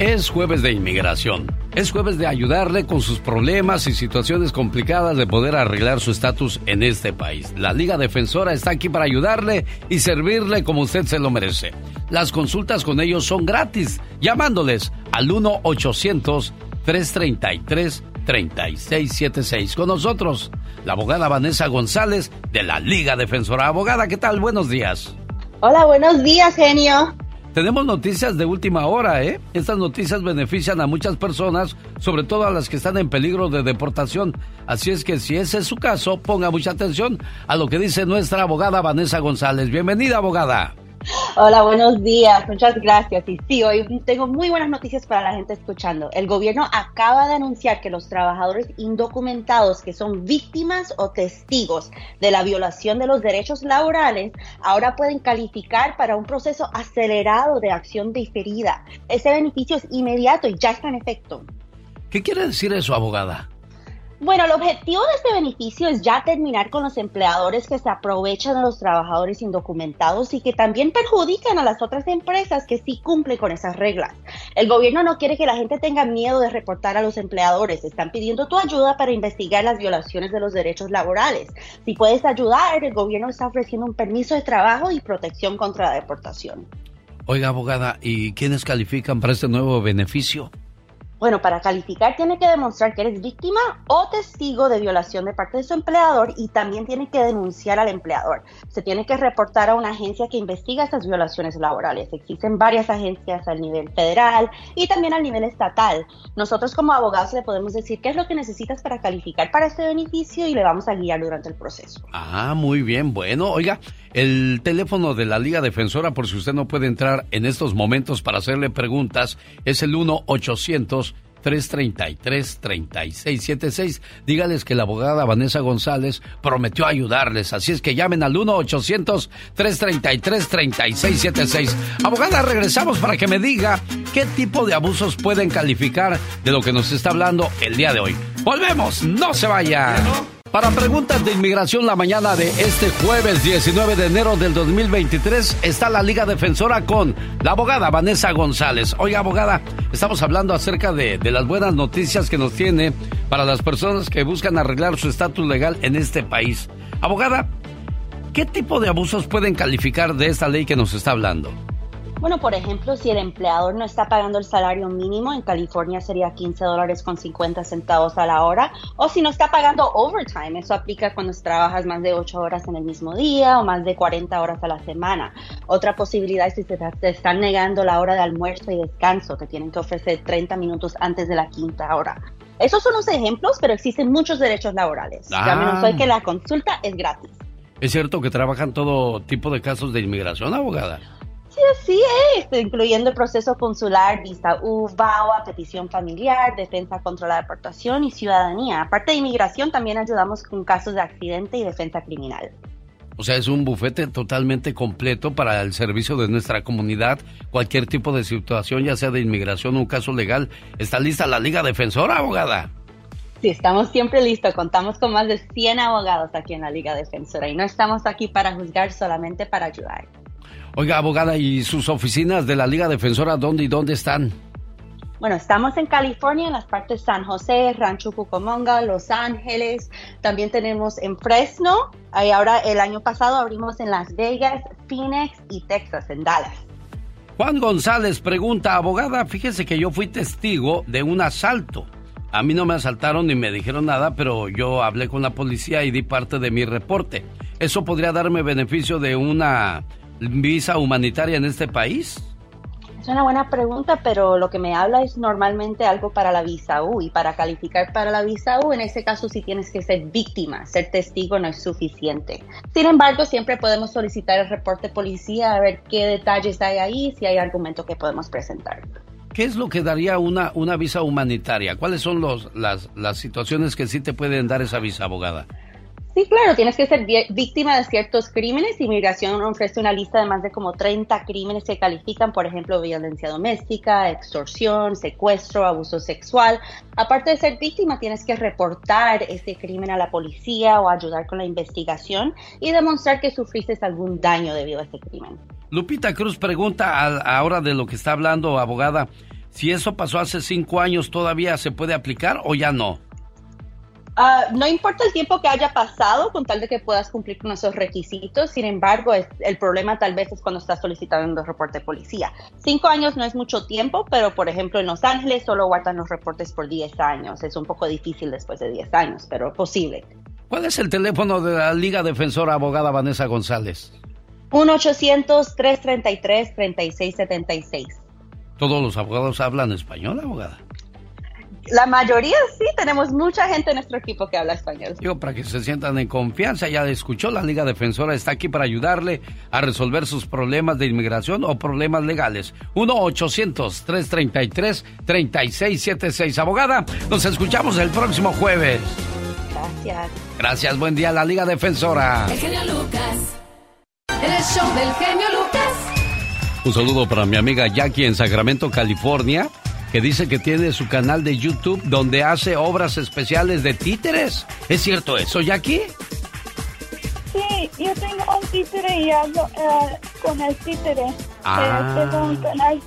Es jueves de inmigración. Es jueves de ayudarle con sus problemas y situaciones complicadas de poder arreglar su estatus en este país. La Liga Defensora está aquí para ayudarle y servirle como usted se lo merece. Las consultas con ellos son gratis, llamándoles al 1-800-333-3676. Con nosotros, la abogada Vanessa González de la Liga Defensora. Abogada, ¿qué tal? Buenos días. Hola, buenos días, genio. Tenemos noticias de última hora, ¿eh? Estas noticias benefician a muchas personas, sobre todo a las que están en peligro de deportación. Así es que si ese es su caso, ponga mucha atención a lo que dice nuestra abogada Vanessa González. Bienvenida, abogada. Hola, buenos días. Muchas gracias. Y sí, hoy tengo muy buenas noticias para la gente escuchando. El gobierno acaba de anunciar que los trabajadores indocumentados que son víctimas o testigos de la violación de los derechos laborales ahora pueden calificar para un proceso acelerado de acción diferida. Ese beneficio es inmediato y ya está en efecto. ¿Qué quiere decir eso, abogada? Bueno, el objetivo de este beneficio es ya terminar con los empleadores que se aprovechan de los trabajadores indocumentados y que también perjudican a las otras empresas que sí cumplen con esas reglas. El gobierno no quiere que la gente tenga miedo de reportar a los empleadores. Están pidiendo tu ayuda para investigar las violaciones de los derechos laborales. Si puedes ayudar, el gobierno está ofreciendo un permiso de trabajo y protección contra la deportación. Oiga, abogada, ¿y quiénes califican para este nuevo beneficio? Bueno, para calificar tiene que demostrar que eres víctima o testigo de violación de parte de su empleador y también tiene que denunciar al empleador. Se tiene que reportar a una agencia que investiga esas violaciones laborales. Existen varias agencias al nivel federal y también al nivel estatal. Nosotros como abogados le podemos decir qué es lo que necesitas para calificar para este beneficio y le vamos a guiar durante el proceso. Ah, muy bien. Bueno, oiga, el teléfono de la Liga Defensora, por si usted no puede entrar en estos momentos para hacerle preguntas, es el 1 800 1-800-333-3676. Dígales que la abogada Vanessa González prometió ayudarles. Así es que llamen al 1-800-333-3676. Abogada, regresamos para que me diga qué tipo de abusos pueden calificar de lo que nos está hablando el día de hoy. Volvemos, no se vaya. Para preguntas de inmigración la mañana de este jueves 19 de enero del 2023 está la Liga Defensora con la abogada Vanessa González. Oiga, abogada, estamos hablando acerca de, de las buenas noticias que nos tiene para las personas que buscan arreglar su estatus legal en este país. Abogada, ¿qué tipo de abusos pueden calificar de esta ley que nos está hablando? Bueno, por ejemplo, si el empleador no está pagando el salario mínimo, en California sería 15 dólares con 50 centavos a la hora, o si no está pagando overtime, eso aplica cuando trabajas más de 8 horas en el mismo día o más de 40 horas a la semana. Otra posibilidad es si te, te están negando la hora de almuerzo y descanso, que tienen que ofrecer 30 minutos antes de la quinta hora. Esos son los ejemplos, pero existen muchos derechos laborales. Ah. Llámenos hoy que la consulta es gratis. ¿Es cierto que trabajan todo tipo de casos de inmigración, abogada? Sí, así es, incluyendo el proceso consular, visa U, VAWA, petición familiar, defensa contra la deportación y ciudadanía. Aparte de inmigración, también ayudamos con casos de accidente y defensa criminal. O sea, es un bufete totalmente completo para el servicio de nuestra comunidad. Cualquier tipo de situación, ya sea de inmigración o un caso legal, ¿está lista la Liga Defensora, abogada? Sí, estamos siempre listos. Contamos con más de 100 abogados aquí en la Liga Defensora y no estamos aquí para juzgar, solamente para ayudar. Oiga, abogada, ¿y sus oficinas de la Liga Defensora dónde y dónde están? Bueno, estamos en California, en las partes San José, Rancho Cucamonga, Los Ángeles. También tenemos en Fresno. Ahí ahora el año pasado abrimos en Las Vegas, Phoenix y Texas, en Dallas. Juan González pregunta, abogada, fíjese que yo fui testigo de un asalto. A mí no me asaltaron ni me dijeron nada, pero yo hablé con la policía y di parte de mi reporte. ¿Eso podría darme beneficio de una visa humanitaria en este país? Es una buena pregunta, pero lo que me habla es normalmente algo para la visa U y para calificar para la visa U, en ese caso sí tienes que ser víctima, ser testigo no es suficiente. Sin embargo, siempre podemos solicitar el reporte policía a ver qué detalles hay ahí, si hay argumento que podemos presentar. ¿Qué es lo que daría una, una visa humanitaria? ¿Cuáles son los, las, las situaciones que sí te pueden dar esa visa, abogada? Sí, claro, tienes que ser víctima de ciertos crímenes. Inmigración ofrece una lista de más de como 30 crímenes que califican, por ejemplo, violencia doméstica, extorsión, secuestro, abuso sexual. Aparte de ser víctima, tienes que reportar ese crimen a la policía o ayudar con la investigación y demostrar que sufriste algún daño debido a ese crimen. Lupita Cruz pregunta ahora de lo que está hablando, abogada, si eso pasó hace cinco años, ¿todavía se puede aplicar o ya no? Ah, no importa el tiempo que haya pasado, con tal de que puedas cumplir con esos requisitos. Sin embargo, es- el problema tal vez es cuando estás solicitando un reporte de policía. Cinco años no es mucho tiempo, pero por ejemplo en Los Ángeles solo guardan los reportes por 10 años. Es un poco difícil después de 10 años, pero posible. ¿Cuál es el teléfono de la Liga Defensora Abogada Vanessa González? 1-800-333-3676. ¿Todos los abogados hablan español, abogada? La mayoría sí, tenemos mucha gente en nuestro equipo que habla español. Digo, para que se sientan en confianza, ya escuchó, la Liga Defensora está aquí para ayudarle a resolver sus problemas de inmigración o problemas legales. 1-800-333-3676. Abogada, nos escuchamos el próximo jueves. Gracias. Gracias, buen día, la Liga Defensora. El genio Lucas. El show del genio Lucas. Un saludo para mi amiga Jackie en Sacramento, California, que dice que tiene su canal de YouTube donde hace obras especiales de títeres. ¿Es cierto eso, Jackie? Sí, yo tengo un títere y hablo eh, con el títere. Ah. Eh, tengo un canal.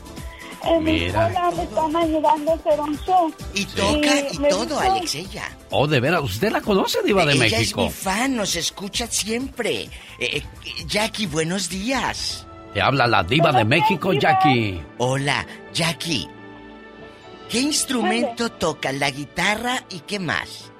En mi Mira. escuela me están ayudando a hacer un show. Y toca y todo. Alex, ella. Oh, de veras, ¿usted la conoce, Diva de ella México? es mi fan, nos escucha siempre. Eh, eh, Jackie, buenos días. Te habla la Diva de México, Jackie. Hola, Jackie. ¿Qué instrumento toca? ¿La guitarra y qué más?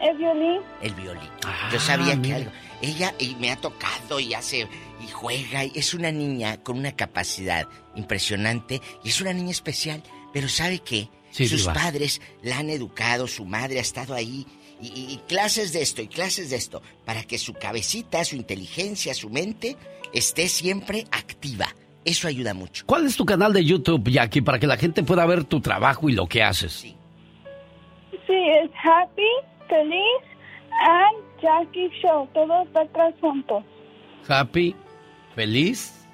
El violín. El violín. Yo sabía que algo. Ella y me ha tocado y hace y juega. y Es una niña con una capacidad impresionante y es una niña especial. Pero ¿sabe qué? Sí, Sus Diva. padres la han educado, su madre ha estado ahí. Y, y- y clases de esto y clases de esto. Para que su cabecita, su inteligencia, su mente esté siempre activa. Eso ayuda mucho. ¿Cuál es tu canal de YouTube, Jackie, para que la gente pueda ver tu trabajo y lo que haces? Sí, es Happy, Feliz, and Jackie Show. Todos atrás juntos. Happy, Feliz.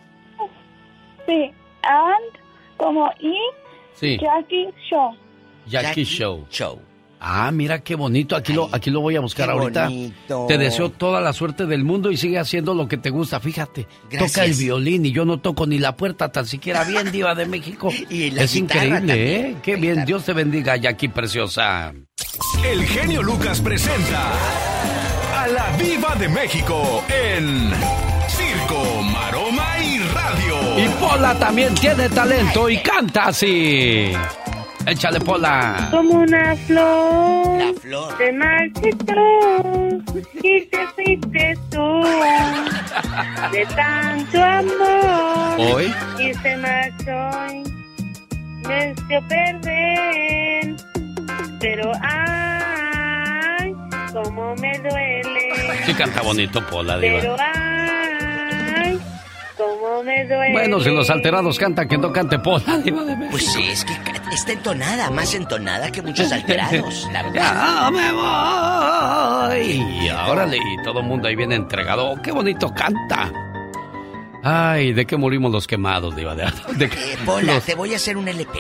Sí, and como y Sí. Jackie Show. Jackie, Show. Show. Ah, mira qué bonito. Aquí lo, aquí lo voy a buscar qué ahorita. bonito. Te deseo toda la suerte del mundo y sigue haciendo lo que te gusta. Fíjate, Gracias. toca el violín y yo no toco ni la puerta tan siquiera bien, diva de México. Y la es increíble, también. ¿eh? Qué bien. Dios te bendiga, Jackie preciosa. El genio Lucas presenta a la Viva de México en Circo, Maroma y Radio. Y Pola también tiene talento y canta así. Échale, Pola. Como una flor. La flor. Se marchitó y te fuiste tú de tanto amor. Hoy. Y se marchó me hizo perder. Pero ay, cómo me duele. Sí canta bonito, Pola, Pero diva. ay, me duele. Bueno, si los alterados cantan, que no cante Pola, diva de México. Pues sí, es que está entonada, más entonada que muchos alterados, la verdad. Ya me voy. Y órale, y todo el mundo ahí viene entregado. Oh, ¡Qué bonito canta! Ay, ¿de qué morimos los quemados, Diva? ¿De, de qué- Eh, Pola, los- te voy a hacer un LP.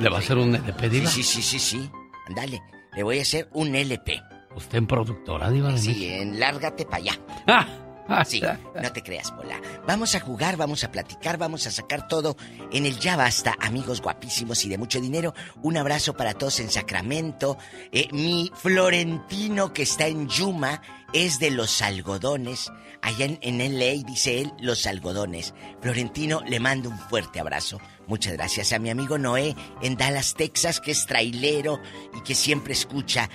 ¿Le va a hacer un LP, Diva? Sí, sí, sí, sí, sí. Ándale, le voy a hacer un LP. ¿Usted en productora, Diva de Sí, México? en Lárgate para allá. Ah, Sí, no te creas, Pola. Vamos a jugar, vamos a platicar, vamos a sacar todo en el Ya Basta, amigos guapísimos y de mucho dinero. Un abrazo para todos en Sacramento. Eh, mi Florentino, que está en Yuma, es de los algodones. Allá en, en LA, dice él, los algodones. Florentino, le mando un fuerte abrazo. Muchas gracias a mi amigo Noé en Dallas, Texas, que es trailero y que siempre escucha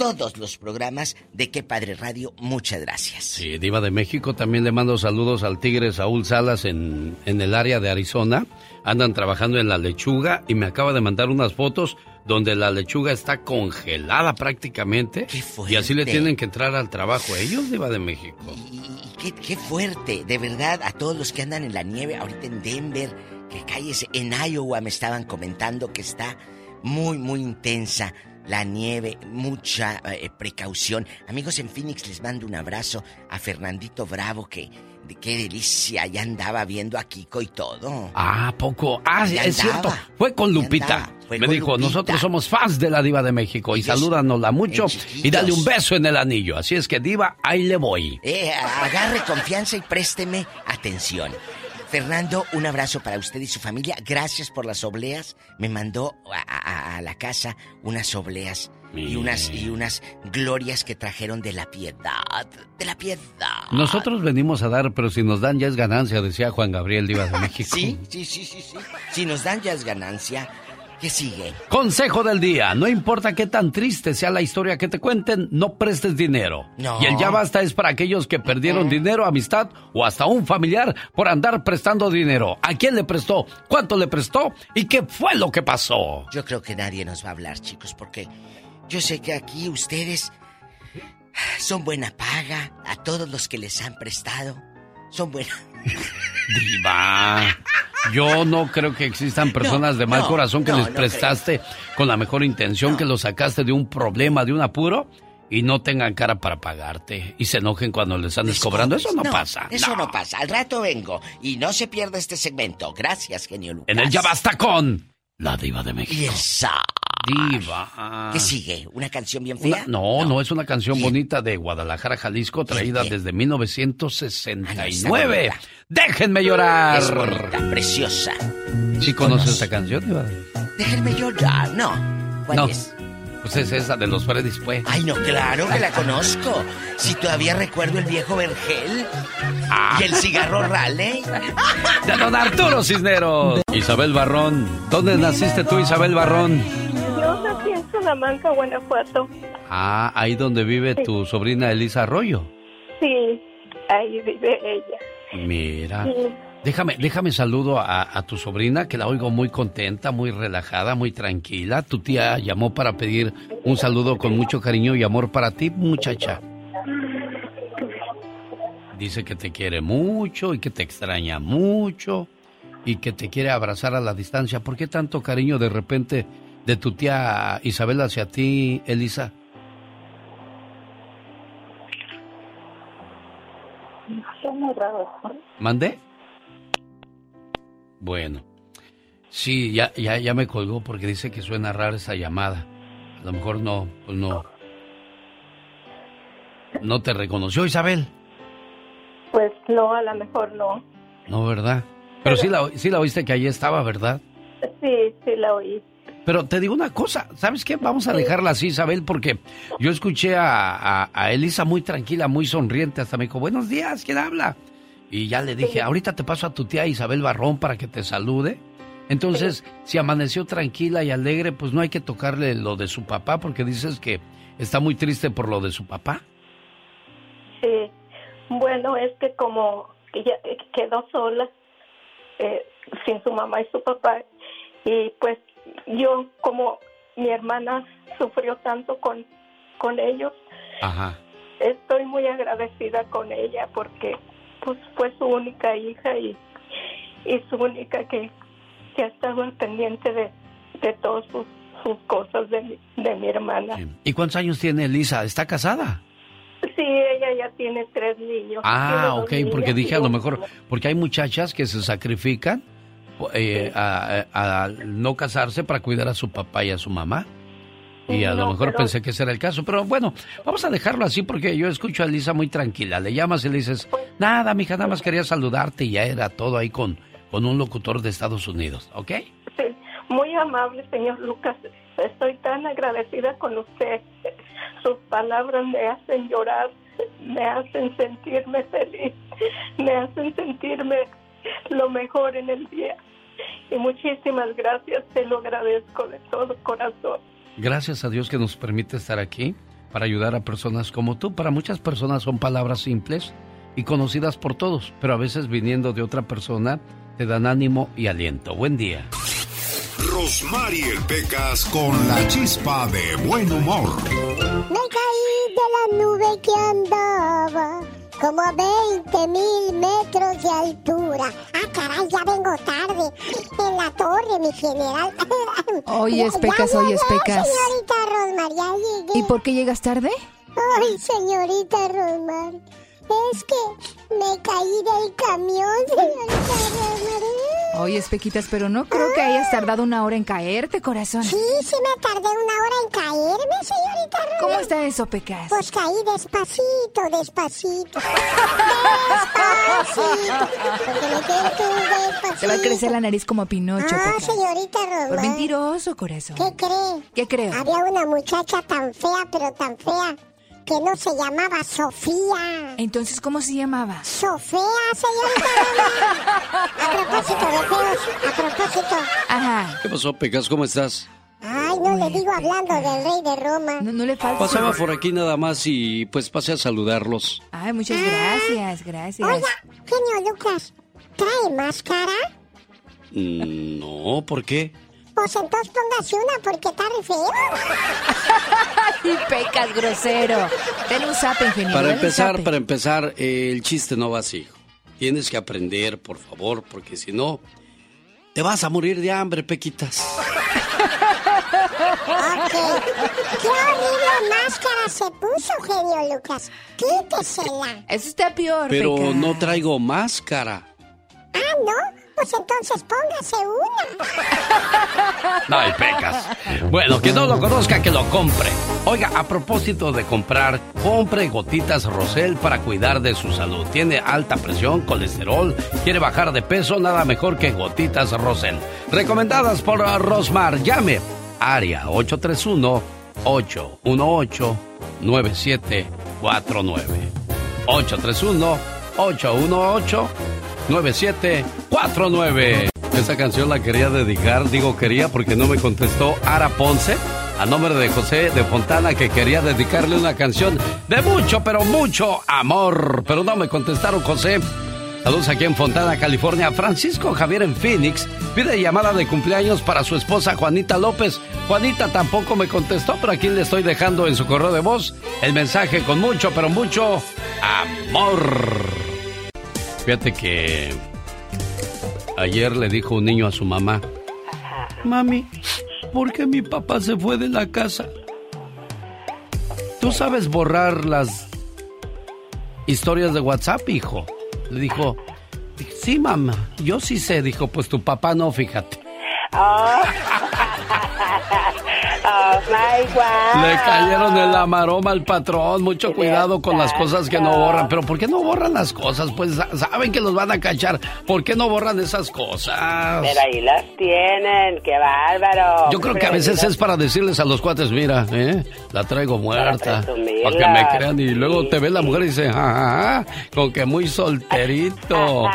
todos los programas de Qué Padre Radio. Muchas gracias. Sí, Diva de México. También le mando saludos al tigre Saúl Salas en, en el área de Arizona. Andan trabajando en la lechuga y me acaba de mandar unas fotos donde la lechuga está congelada prácticamente. y así le fuerte. tienen que entrar al trabajo ellos, Diva de México. Y qué, qué fuerte, de verdad, a todos los que andan en la nieve, ahorita en Denver, que calles, en Iowa me estaban comentando que está muy, muy intensa la nieve, mucha eh, precaución. Amigos en Phoenix, les mando un abrazo a Fernandito Bravo, que de qué delicia, ya andaba viendo a Kiko y todo. Ah, poco. Ah, Ya es cierto. Fue con Lupita. Fue Me con dijo, Lupita. nosotros somos fans de la Diva de México y Ellos- salúdanosla mucho y dale un beso en el anillo. Así es que, Diva, ahí le voy. Eh, agarre confianza y présteme atención. Fernando, un abrazo para usted y su familia. Gracias por las obleas. Me mandó a, a- a la casa unas obleas y unas, y unas glorias que trajeron de la piedad. De la piedad. Nosotros venimos a dar, pero si nos dan ya es ganancia, decía Juan Gabriel Diva de México. Sí, sí, sí, sí, sí. Si nos dan ya es ganancia. ¿Qué sigue? Consejo del día. No importa qué tan triste sea la historia que te cuenten, no prestes dinero. No. Y el ya basta es para aquellos que perdieron dinero, amistad o hasta un familiar por andar prestando dinero. ¿A quién le prestó? ¿Cuánto le prestó? ¿Y qué fue lo que pasó? Yo creo que nadie nos va a hablar, chicos, porque yo sé que aquí ustedes son buena paga a todos los que les han prestado. Son buena. Diva. Yo no creo que existan personas de mal no, corazón que no, les no prestaste con la mejor intención, que los sacaste de un problema, de un apuro y no tengan cara para pagarte y se enojen cuando les andes cobrando. Eso no, pasa. Eso no. pasa. Al rato vengo y no se pierda este segmento. Gracias, genio Lucas. En el Ya Basta con la Diva de México. Y el sa- Diva. ¿Qué sigue? ¿Una canción bien fea? Una- no, no, es una canción bonita de Guadalajara, Jalisco, traída desde 1969. Déjenme llorar. Es bonita, preciosa. ¿Sí conoces esta canción, Diva? Déjenme llorar. No. ¿Cuál No. es? Pues es esa de los Freddy's, pues. Ay, no, claro que la conozco. Si todavía recuerdo el viejo Vergel y el cigarro Raleigh. De don Arturo Cisneros. Isabel Barrón. ¿Dónde naciste tú, Isabel Barrón? Yo nací en Salamanca, Guanajuato. Ah, ahí donde vive tu sobrina Elisa Arroyo. Sí, ahí vive ella. Mira. Sí. Déjame, déjame saludo a, a tu sobrina, que la oigo muy contenta, muy relajada, muy tranquila. Tu tía llamó para pedir un saludo con mucho cariño y amor para ti, muchacha. dice que te quiere mucho y que te extraña mucho y que te quiere abrazar a la distancia. ¿Por qué tanto cariño de repente de tu tía Isabel hacia ti, Elisa? Son raros. ¿Mandé? Bueno. Sí, ya, ya, ya me colgó porque dice que suena rara esa llamada. A lo mejor no, pues no. ¿No te reconoció Isabel? Pues no, a lo mejor no. No, ¿verdad? Pero sí la, sí la oíste que allí estaba, ¿verdad? Sí, sí la oí. Pero te digo una cosa, ¿sabes qué? Vamos a dejarla así, Isabel, porque yo escuché a, a, Elisa muy tranquila, muy sonriente, hasta me dijo, buenos días, ¿quién habla? Y ya le dije, ahorita te paso a tu tía Isabel Barrón para que te salude. Entonces, si amaneció tranquila y alegre, pues no hay que tocarle lo de su papá, porque dices que está muy triste por lo de su papá. Sí, bueno, es que como ella quedó sola, eh, sin su mamá y su papá, y pues yo como mi hermana sufrió tanto con, con ellos, estoy muy agradecida con ella porque pues fue su única hija y, y su única que, que ha estado al pendiente de, de todas sus, sus cosas de mi, de mi hermana. ¿Y cuántos años tiene Elisa? ¿Está casada? Sí, ella ya tiene tres niños. Ah, ok, porque dije a lo mejor, porque hay muchachas que se sacrifican eh, a, no casarse para cuidar a su papá y a su mamá. Y a lo mejor pensé que ese era el caso, pero bueno, vamos a dejarlo así porque yo escucho a Elisa muy tranquila. Le llamas y le dices, nada, mija, nada más quería saludarte y ya era todo ahí con, con un locutor de Estados Unidos, ¿ok? Sí, muy amable, señor Lucas. Estoy tan agradecida con usted. Sus palabras me hacen llorar, me hacen sentirme feliz, me hacen sentirme lo mejor en el día. Y muchísimas gracias, te lo agradezco de todo corazón. Gracias a Dios que nos permite estar aquí para ayudar a personas como tú. Para muchas personas son palabras simples y conocidas por todos, pero a veces viniendo de otra persona te dan ánimo y aliento. Buen día. Rosmarie Pecas con la chispa de buen humor. Me caí de la nube que andaba como a 20 mil metros de altura. Ah, caray, ya vengo tarde. En la torre, mi general. Oye, Pecas, oye, Pecas. Señorita Rosmar, ya llegué. ¿Y por qué llegas tarde? Ay, señorita Rosmar. Es que me caí del camión, señorita. Oye, Espequitas, pero no creo que hayas tardado una hora en caerte, corazón. Sí, sí me tardé una hora en caerme, señorita Rubén. ¿Cómo está eso, Pecas? Pues caí despacito, despacito. despacito. Te va a crecer la nariz como Pinocho, Ah, señorita Román. Por mentiroso, corazón. ¿Qué cree? ¿Qué creo? Había una muchacha tan fea, pero tan fea, que no se llamaba Sofía. Entonces, ¿cómo se llamaba? Sofía, señorita. a propósito de feos, a propósito. Ajá. ¿Qué pasó, Pecas? ¿Cómo estás? Ay, no le digo hablando del rey de Roma. No, le falta. Pasaba por aquí nada más y pues pasé a saludarlos. Ay, muchas gracias, gracias. Oiga, genio Lucas, ¿trae máscara? Mm, no, ¿por qué? Pues entonces póngase una porque está re feo. y pecas grosero. Ten un zap, ingeniero. Para empezar, para empezar, eh, el chiste no va así. Tienes que aprender, por favor, porque si no, te vas a morir de hambre, Pequitas. Ok. ¿Qué horrible máscara se puso, genio Lucas? Quítesela. Eso está peor, Pero no traigo máscara. Ah, ¿no? Pues entonces póngase una. No hay pecas. Bueno, quien no lo conozca, que lo compre. Oiga, a propósito de comprar, compre gotitas Rosel para cuidar de su salud. Tiene alta presión, colesterol, quiere bajar de peso, nada mejor que gotitas Rosel. Recomendadas por Rosmar. Llame. Área 831-818-9749. 831-818-9749. Esa canción la quería dedicar, digo quería porque no me contestó Ara Ponce, a nombre de José de Fontana, que quería dedicarle una canción de mucho, pero mucho amor. Pero no me contestaron, José. Saludos aquí en Fontana, California. Francisco Javier en Phoenix pide llamada de cumpleaños para su esposa Juanita López. Juanita tampoco me contestó, pero aquí le estoy dejando en su correo de voz el mensaje con mucho, pero mucho amor. Fíjate que ayer le dijo un niño a su mamá, Mami, ¿por qué mi papá se fue de la casa? ¿Tú sabes borrar las historias de WhatsApp, hijo? Le dijo, sí, mamá, yo sí sé. Dijo, pues tu papá no, fíjate. Oh. oh my. Le cayeron en la maroma al patrón. Mucho cuidado con las cosas que no borran. Pero ¿por qué no borran las cosas? Pues sa- saben que los van a cachar. ¿Por qué no borran esas cosas? Pero ahí las tienen, qué bárbaro. Yo creo que a veces es para decirles a los cuates, mira, ¿eh? la traigo muerta. Para que me crean. Y luego te ve la mujer y dice, ajá, con que muy solterito.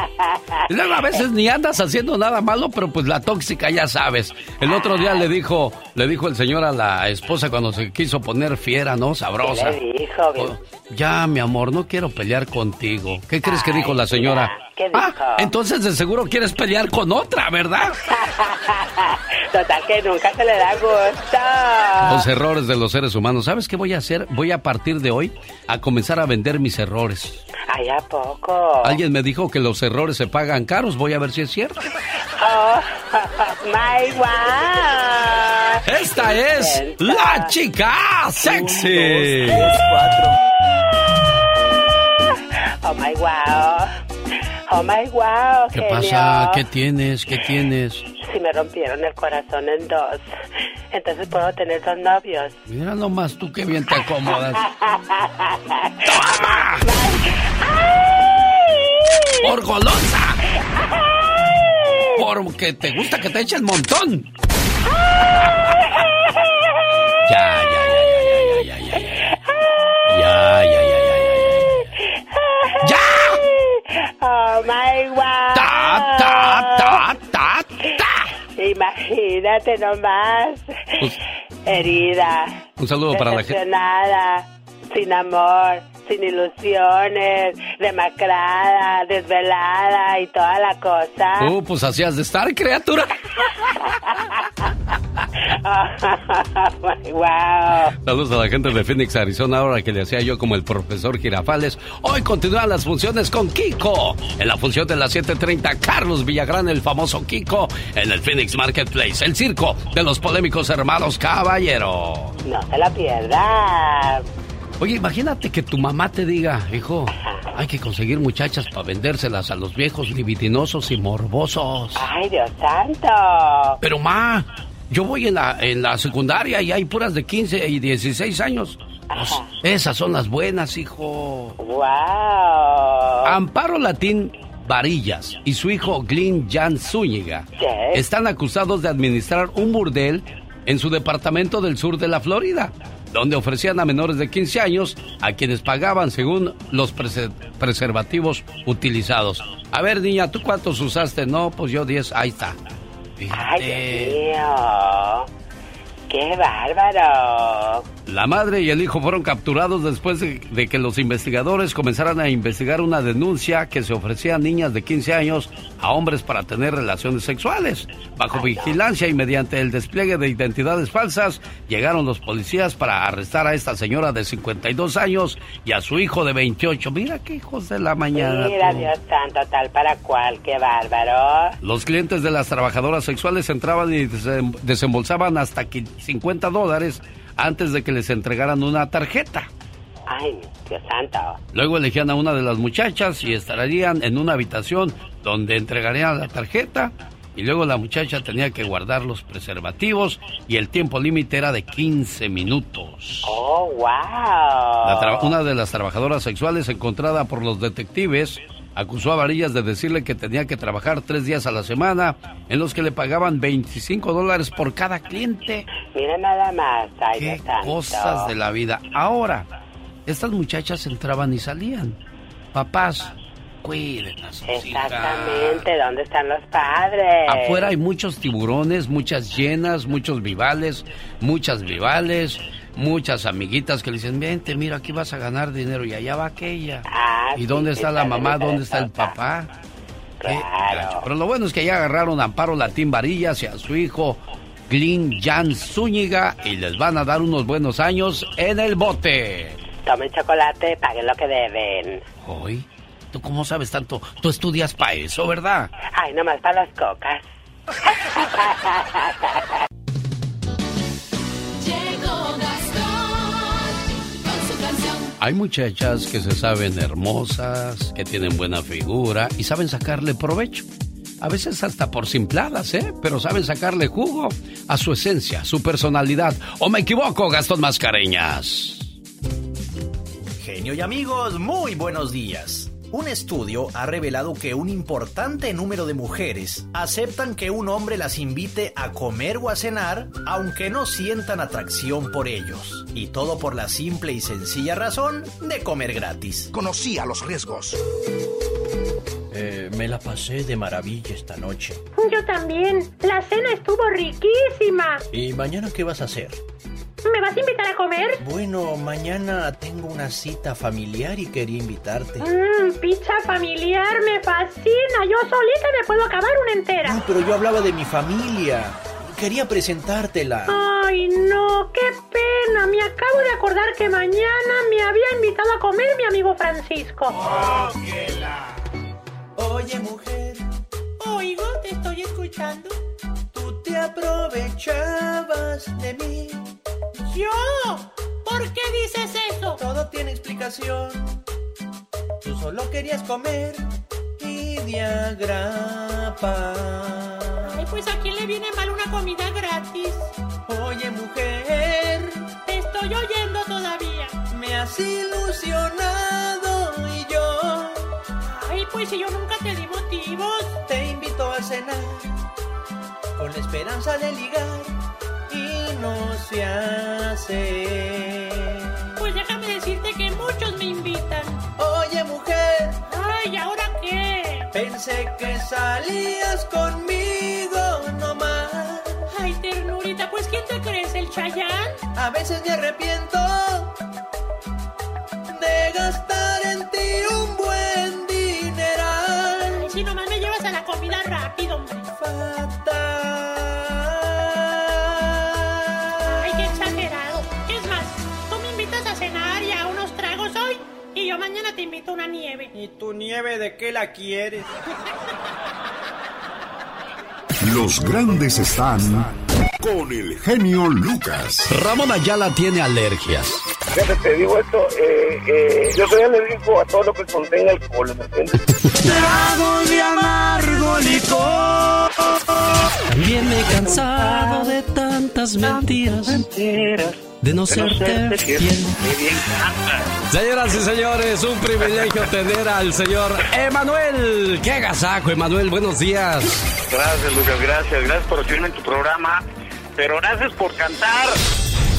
Y luego a veces ni andas haciendo nada malo, pero pues la tóxica ya sabes. El otro día le dijo, le dijo el señor a la esposa cuando se quiso poner fiera, ¿no? Sabrosa. ¿Qué le dijo? Oh, ya, mi amor, no quiero pelear contigo. ¿Qué crees que dijo la señora? ¿Qué dijo? Ah, entonces de seguro quieres pelear con otra, ¿verdad? Total que nunca se le da gusto. Los errores de los seres humanos. ¿Sabes qué voy a hacer? Voy a partir de hoy a comenzar a vender mis errores. Ay, ¿a poco? Alguien me dijo que los errores se pagan caros. Voy a ver si es cierto. Oh, my God. Esta es la chica sexy. Oh my wow. Oh my wow. ¿Qué genio. pasa? ¿Qué tienes? ¿Qué tienes? Si me rompieron el corazón en dos, entonces puedo tener dos novios. Mira nomás tú qué bien te acomodas. ¡Por golosa! Porque te gusta que te echen montón. Ya, ya, ya, ya, ya, ya, ya, ya. Ya, ya, ya, ya, ya. Oh my wow. Ta, ta, ta, ta, ta. Imagínate nomás. Pues- Herida. Un saludo para la gente. Sin amor, sin ilusiones, demacrada, desvelada y toda la cosa. Uh, pues así has de estar, criatura. wow. Saludos a la gente de Phoenix, Arizona, ahora que le hacía yo como el profesor Girafales. Hoy continúan las funciones con Kiko. En la función de las 7.30, Carlos Villagrán, el famoso Kiko, en el Phoenix Marketplace, el circo de los polémicos hermanos Caballero. No se la pierda. Oye, imagínate que tu mamá te diga, hijo, hay que conseguir muchachas para vendérselas a los viejos libidinosos y morbosos. Ay, Dios santo. Pero ma, yo voy en la, en la secundaria y hay puras de 15 y 16 años. Pues, esas son las buenas, hijo. Wow. Amparo Latín Varillas y su hijo Glyn Jan Zúñiga están acusados de administrar un burdel en su departamento del sur de la Florida, donde ofrecían a menores de 15 años a quienes pagaban según los prese- preservativos utilizados. A ver, niña, ¿tú cuántos usaste? No, pues yo 10, ahí está. Ay, Dios mío. Qué bárbaro. La madre y el hijo fueron capturados después de, de que los investigadores comenzaran a investigar una denuncia que se ofrecía a niñas de 15 años a hombres para tener relaciones sexuales. Bajo vigilancia y mediante el despliegue de identidades falsas, llegaron los policías para arrestar a esta señora de 52 años y a su hijo de 28. Mira qué hijos de la mañana. Mira, tú. Dios santo, tal para cual. Qué bárbaro. Los clientes de las trabajadoras sexuales entraban y desem- desembolsaban hasta qui- 50 dólares antes de que les entregaran una tarjeta. Ay, Dios santo. Luego elegían a una de las muchachas y estarían en una habitación donde entregarían la tarjeta y luego la muchacha tenía que guardar los preservativos y el tiempo límite era de 15 minutos. Oh, wow. Una de las trabajadoras sexuales encontrada por los detectives acusó a Varillas de decirle que tenía que trabajar tres días a la semana en los que le pagaban 25 dólares por cada cliente. Mira nada más. Ay, Dios santo. Cosas de la vida. Ahora, estas muchachas entraban y salían. Papás, cuiden a sus hijas. Exactamente. ¿Dónde están los padres? Afuera hay muchos tiburones, muchas llenas, muchos vivales, muchas vivales, muchas amiguitas que le dicen, vente, mira, aquí vas a ganar dinero y allá va aquella. ¿Y dónde está la mamá? ¿Dónde está el papá? Gacho. Pero lo bueno es que ya agarraron a Amparo Latín Varillas y a su hijo Glyn Jan Zúñiga y les van a dar unos buenos años en el bote. Tomen chocolate, paguen lo que deben. Hoy, ¿Tú cómo sabes tanto? Tú estudias para eso, ¿verdad? Ay, nomás para las cocas. Hay muchachas que se saben hermosas, que tienen buena figura y saben sacarle provecho. A veces hasta por simpladas, ¿eh? Pero saben sacarle jugo a su esencia, su personalidad. ¿O me equivoco, Gastón Mascareñas? Genio y amigos, muy buenos días. Un estudio ha revelado que un importante número de mujeres aceptan que un hombre las invite a comer o a cenar aunque no sientan atracción por ellos. Y todo por la simple y sencilla razón de comer gratis. Conocía los riesgos. Eh, me la pasé de maravilla esta noche. Yo también. La cena estuvo riquísima. ¿Y mañana qué vas a hacer? ¿Me vas a invitar a comer? Bueno, mañana tengo una cita familiar y quería invitarte. Mmm, pizza familiar me fascina. Yo solita me puedo acabar una entera. No, pero yo hablaba de mi familia. Quería presentártela. Ay, no, qué pena. Me acabo de acordar que mañana me había invitado a comer mi amigo Francisco. Oye, mujer, Oigo, te estoy escuchando. tú te aprovechabas de mí. ¿Yo? ¿Por qué dices eso? Todo tiene explicación. Tú solo querías comer y de agrapa. Ay, pues a quién le viene mal una comida gratis. Oye, mujer, Te estoy oyendo todavía. me has ilusionado y yo Ay, pues si yo nunca te di motivos. te invito a cenar con la esperanza de ligar no se hace. Pues déjame decirte que muchos me invitan. Oye, mujer, Ay, ¿ahora qué? pensé que salías conmigo nomás. Ay, ternurita, pues ¿quién te crees? ¿El Chayán? A veces me arrepiento de gastar te invito a una nieve. ¿Y tu nieve de qué la quieres? Los grandes están con el genio Lucas. Ramón Ayala tiene alergias. Fíjate, te digo esto, eh, eh, yo soy alérgico a todo lo que contenga alcohol, ¿me entiendes? Trago de amargo licor. También me he cansado de tantas mentiras. De no serte fiel. Señoras y señores, un privilegio tener al señor Emanuel. ¡Qué agasajo, Emanuel! Buenos días. Gracias, Lucas, gracias, gracias por recibirme en tu programa, pero gracias por cantar.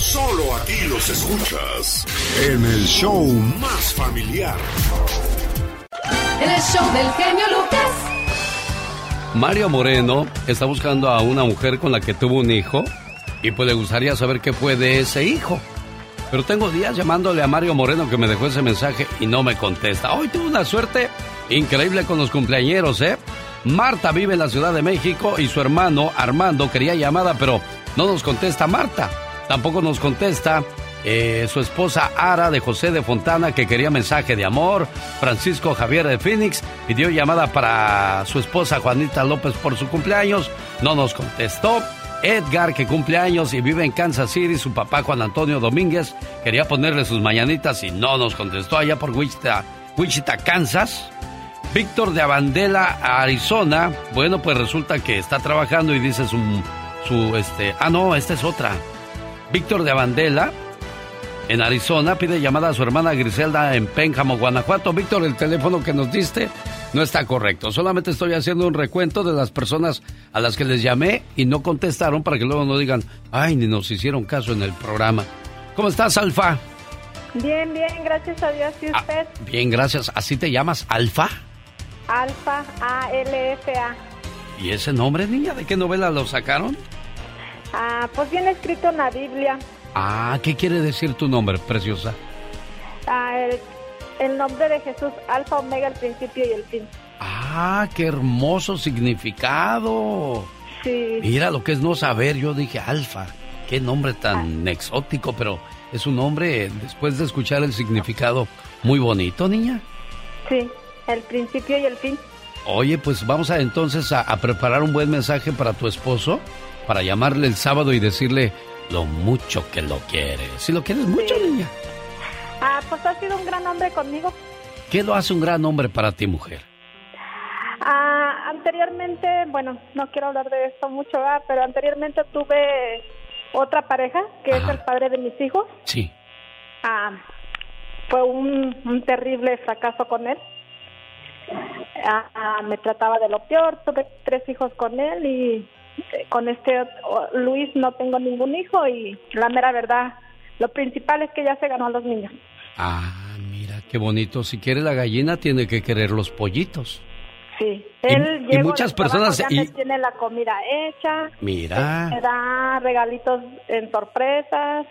Solo aquí los escuchas en el show más familiar. En el show del genio Lucas. Mario Moreno está buscando a una mujer con la que tuvo un hijo y pues le gustaría saber qué fue de ese hijo. Pero tengo días llamándole a Mario Moreno que me dejó ese mensaje y no me contesta. Hoy tuve una suerte increíble con los cumpleañeros, ¿eh? Marta vive en la Ciudad de México y su hermano Armando quería llamada, pero no nos contesta Marta. Tampoco nos contesta eh, su esposa Ara de José de Fontana que quería mensaje de amor. Francisco Javier de Phoenix pidió llamada para su esposa Juanita López por su cumpleaños. No nos contestó. Edgar, que cumple años y vive en Kansas City, su papá Juan Antonio Domínguez, quería ponerle sus mañanitas y no nos contestó allá por Wichita, Wichita Kansas. Víctor de Avandela, Arizona, bueno, pues resulta que está trabajando y dice su, su, este, ah, no, esta es otra. Víctor de Avandela, en Arizona, pide llamada a su hermana Griselda en Pénjamo, Guanajuato. Víctor, el teléfono que nos diste no está correcto. Solamente estoy haciendo un recuento de las personas a las que les llamé y no contestaron para que luego no digan, ay, ni nos hicieron caso en el programa. ¿Cómo estás, Alfa? Bien, bien, gracias a Dios. ¿Y usted? Bien, gracias. ¿Así te llamas, Alfa? Alfa, A-L-F-A. ¿Y ese nombre, niña? ¿De qué novela lo sacaron? Ah, pues viene escrito en la Biblia. Ah, ¿qué quiere decir tu nombre, preciosa? Ah, el, el nombre de Jesús, Alfa, Omega, el principio y el fin. Ah, qué hermoso significado. Sí. Mira lo que es no saber. Yo dije, Alfa, qué nombre tan exótico, pero es un nombre, después de escuchar el significado, muy bonito, niña. Sí. el principio y el fin. Oye, pues vamos a entonces a, a preparar un buen mensaje para tu esposo, para llamarle el sábado y decirle lo mucho que lo quieres. Si lo quieres mucho, niña. Ah, pues ha sido un gran hombre conmigo. ¿Qué lo hace un gran hombre para ti, mujer? Ah, anteriormente, bueno, no quiero hablar de esto mucho, ¿verdad? pero anteriormente tuve otra pareja que es el padre de mis hijos. Sí. Ah, fue un, un terrible fracaso con él. Ah, ah, me trataba de lo peor, tuve tres hijos con él y con este Luis no tengo ningún hijo y la mera verdad, lo principal es que ya se ganó a los niños. Ah, mira, qué bonito. Si quiere la gallina, tiene que querer los pollitos. Sí, Y- él y muchas personas- ya y- me tiene la comida hecha, Mira. me da regalitos en sorpresas.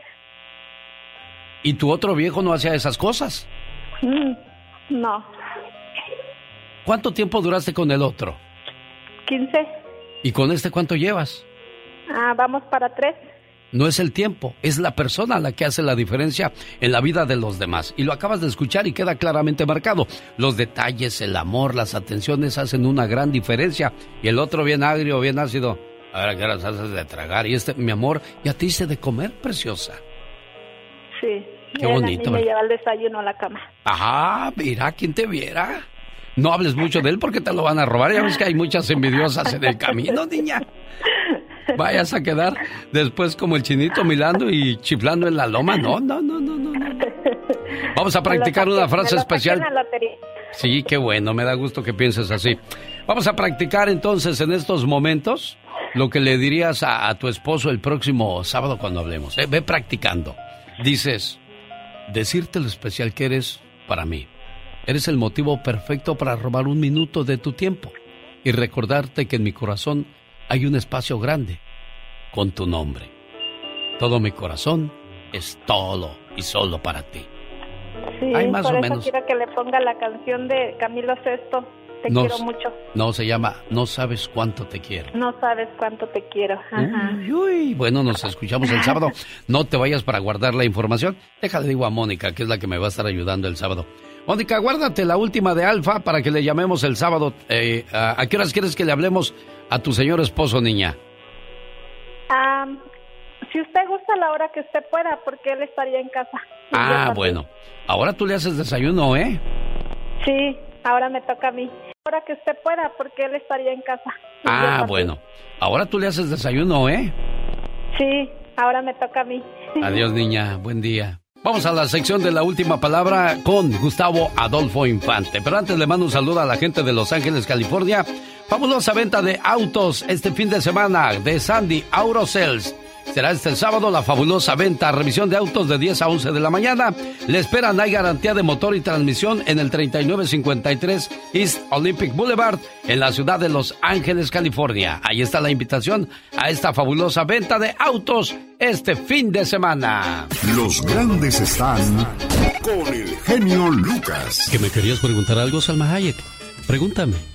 ¿Y tu otro viejo no hacía esas cosas? Mm, no, ¿Cuánto tiempo duraste con el otro? 15. ¿Y con este cuánto llevas? Ah, vamos para tres. No es el tiempo, es la persona la que hace la diferencia en la vida de los demás. Y lo acabas de escuchar y queda claramente marcado. Los detalles, el amor, las atenciones hacen una gran diferencia. Y el otro bien agrio, bien ácido. Ahora que las haces de tragar. Y este, mi amor, ya te hice de comer, preciosa. Sí. Qué bonito, me lleva el desayuno a la cama. Ajá, mira, ¿quién te viera? No hables mucho de él porque te lo van a robar. Ya ves que hay muchas envidiosas en el camino, niña. Vayas a quedar después como el chinito milando y chiflando en la loma. No, no, no, no, no. no. Vamos a practicar una frase especial. Sí, qué bueno, me da gusto que pienses así. Vamos a practicar entonces en estos momentos lo que le dirías a, a tu esposo el próximo sábado cuando hablemos. Eh, ve practicando. Dices, decirte lo especial que eres para mí. Eres el motivo perfecto para robar un minuto de tu tiempo y recordarte que en mi corazón hay un espacio grande con tu nombre. Todo mi corazón es todo y solo para ti. Sí, Hay más por o eso menos. quiero que le ponga la canción de Camilo Sesto. Te No quiero mucho. No, se llama No sabes cuánto te quiero. No sabes cuánto te quiero. Ajá. Uy, uy. Bueno, nos escuchamos el sábado. No te vayas para guardar la información. Déjale digo a Mónica, que es la que me va a estar ayudando el sábado. Mónica, guárdate la última de Alfa para que le llamemos el sábado. Eh, ¿a, a qué horas quieres que le hablemos a tu señor esposo, niña? Ah, si usted gusta la hora que usted pueda, porque él estaría en casa. Ah, bueno. Ahora tú le haces desayuno, ¿eh? Sí, ahora me toca a mí. Ahora que usted pueda, porque él estaría en casa. Ah, bueno. Ahora tú le haces desayuno, ¿eh? Sí, ahora me toca a mí. Adiós, niña. Buen día. Vamos a la sección de la última palabra con Gustavo Adolfo Infante. Pero antes le mando un saludo a la gente de Los Ángeles, California. Fabulosa venta de autos este fin de semana de Sandy Aurosales. Será este sábado la fabulosa venta, revisión de autos de 10 a 11 de la mañana. Le esperan, hay garantía de motor y transmisión en el 3953 East Olympic Boulevard en la ciudad de Los Ángeles, California. Ahí está la invitación a esta fabulosa venta de autos este fin de semana. Los grandes están con el genio Lucas. ¿Que me querías preguntar algo, Salma Hayek? Pregúntame.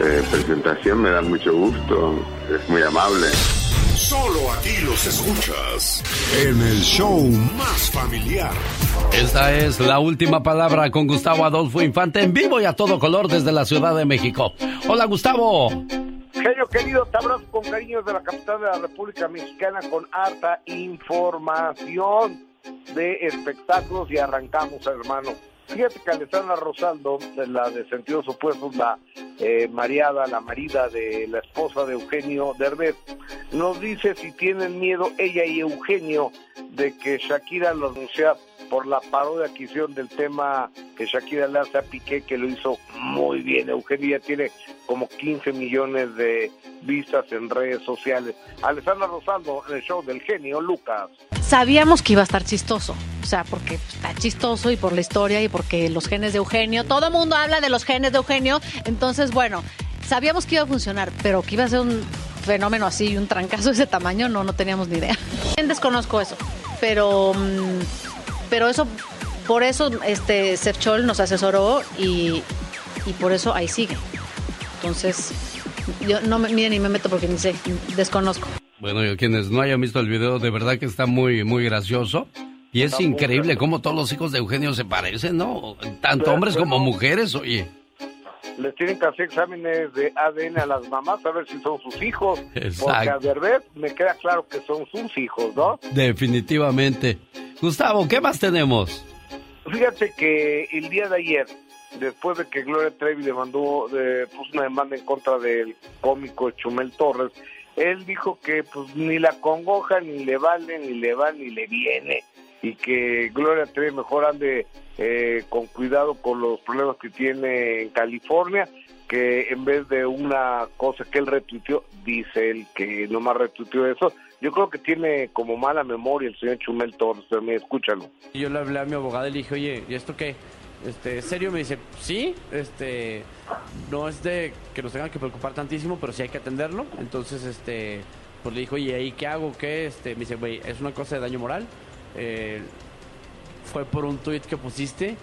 eh, presentación, me da mucho gusto, es muy amable. Solo aquí los escuchas en el show más familiar. Esta es la última palabra con Gustavo Adolfo Infante en vivo y a todo color desde la Ciudad de México. Hola, Gustavo. Genio querido, te abrazo con cariño de la capital de la República Mexicana con harta información de espectáculos y arrancamos, hermano. Fíjate que Alessandra Rosaldo, la de Sentidos Opuestos, la eh, mariada, la marida de la esposa de Eugenio Derbez, nos dice si tienen miedo ella y Eugenio de que Shakira lo anuncie por la parodia que hicieron del tema que Shakira le hace a Piqué, que lo hizo muy bien. Eugenio ya tiene como 15 millones de vistas en redes sociales. Alessandra Rosaldo en el show del genio Lucas. Sabíamos que iba a estar chistoso, o sea, porque está chistoso y por la historia y porque los genes de Eugenio, todo mundo habla de los genes de Eugenio, entonces bueno, sabíamos que iba a funcionar, pero que iba a ser un fenómeno así un trancazo de ese tamaño, no, no teníamos ni idea. Desconozco eso, pero, mm, pero eso, por eso este Serchol nos asesoró y, y por eso ahí sigue. Entonces, yo no me, miren ni me meto porque ni sé, desconozco. Bueno, y quienes no hayan visto el video, de verdad que está muy, muy gracioso. Y es increíble cómo todos los hijos de Eugenio se parecen, ¿no? Tanto hombres como mujeres, oye. Les tienen que hacer exámenes de ADN a las mamás a ver si son sus hijos. Porque a Exacto. ver, me queda claro que son sus hijos, ¿no? Definitivamente. Gustavo, ¿qué más tenemos? Fíjate que el día de ayer, después de que Gloria Trevi le mandó, de, puso una demanda en contra del cómico Chumel Torres, él dijo que pues ni la congoja, ni le vale, ni le va, ni le viene, y que Gloria Trevi mejor ande eh, con cuidado con los problemas que tiene en California, que en vez de una cosa que él retuiteó, dice él que nomás retuiteó eso, yo creo que tiene como mala memoria el señor Chumel Torres, pero mira, escúchalo. Yo le hablé a mi abogada y le dije, oye, ¿y esto qué? Este, ¿serio? Me dice, sí, este, no es de que nos tengan que preocupar tantísimo, pero sí hay que atenderlo. Entonces, este, pues le dijo, oye, ¿ahí qué hago? ¿Qué? Este, me dice, güey, es una cosa de daño moral. Eh, fue por un tweet que pusiste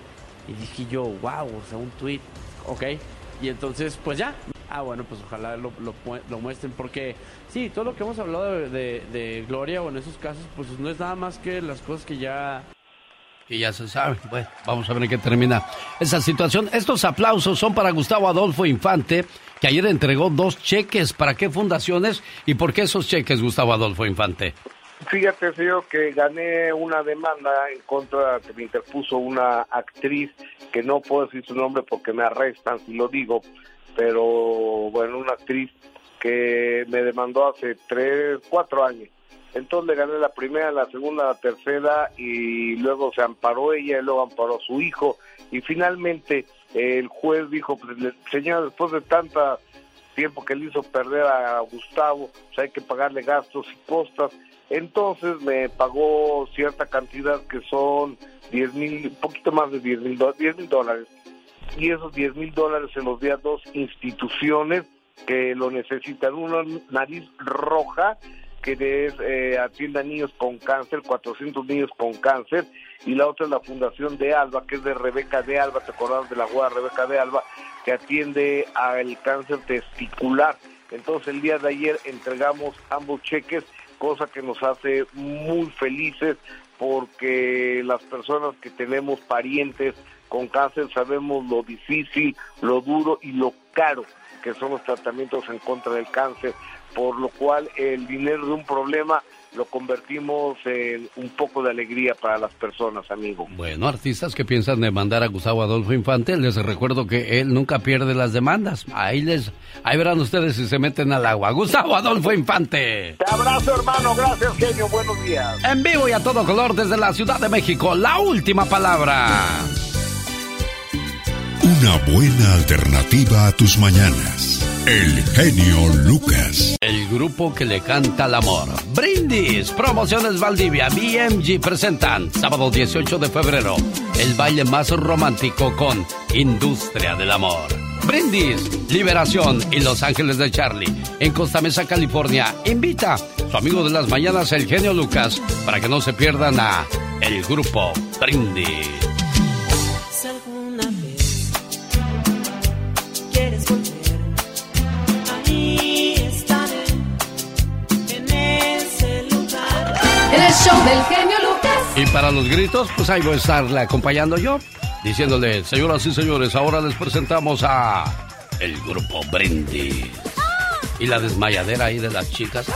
y dije yo, wow, o sea, un tweet, ok. Y entonces, pues ya. Ah, bueno, pues ojalá lo, lo, lo muestren porque sí, todo lo que hemos hablado de Gloria o en esos casos, pues no es nada más que las cosas que ya Que ya se sabe. Bueno, vamos a ver en qué termina esa situación. Estos aplausos son para Gustavo Adolfo Infante, que ayer entregó dos cheques. ¿Para qué fundaciones y por qué esos cheques, Gustavo Adolfo Infante? Fíjate, señor, que gané una demanda en contra que me interpuso una actriz que no puedo decir su nombre porque me arrestan si lo digo, pero bueno, una actriz que me demandó hace tres, cuatro años. Entonces le gané la primera, la segunda, la tercera y luego se amparó ella y luego amparó su hijo y finalmente el juez dijo, pues, le- señor, después de tanta tiempo que le hizo perder a Gustavo, pues hay que pagarle gastos y costas. Entonces me pagó cierta cantidad que son 10 mil, poquito más de 10 mil dólares. Y esos 10 mil dólares se los di a dos instituciones que lo necesitan. Una, Nariz Roja, que es, eh, atiende a niños con cáncer, 400 niños con cáncer, y la otra es la Fundación de Alba, que es de Rebeca de Alba, ¿te acordás de la guada Rebeca de Alba? Que atiende al cáncer testicular. Entonces el día de ayer entregamos ambos cheques, cosa que nos hace muy felices porque las personas que tenemos parientes con cáncer sabemos lo difícil, lo duro y lo caro que son los tratamientos en contra del cáncer, por lo cual el dinero de un problema lo convertimos en un poco de alegría para las personas, amigo. Bueno, artistas que piensan demandar a Gustavo Adolfo Infante, les recuerdo que él nunca pierde las demandas. Ahí les, ahí verán ustedes si se meten al agua. Gustavo Adolfo Infante. Te abrazo, hermano. Gracias, genio. Buenos días. En vivo y a todo color desde la Ciudad de México, la última palabra. Una buena alternativa a tus mañanas. El genio Lucas. El grupo que le canta al amor. Brindis, Promociones Valdivia, BMG presentan sábado 18 de febrero el baile más romántico con Industria del Amor. Brindis, Liberación y Los Ángeles de Charlie en Costa Mesa, California. Invita su amigo de las mañanas, el genio Lucas, para que no se pierdan a el grupo Brindis. El show del genio Lucas. Y para los gritos, pues ahí voy a estarle acompañando yo, diciéndole, señoras y señores, ahora les presentamos a el grupo Brindis. Y la desmayadera ahí de las chicas.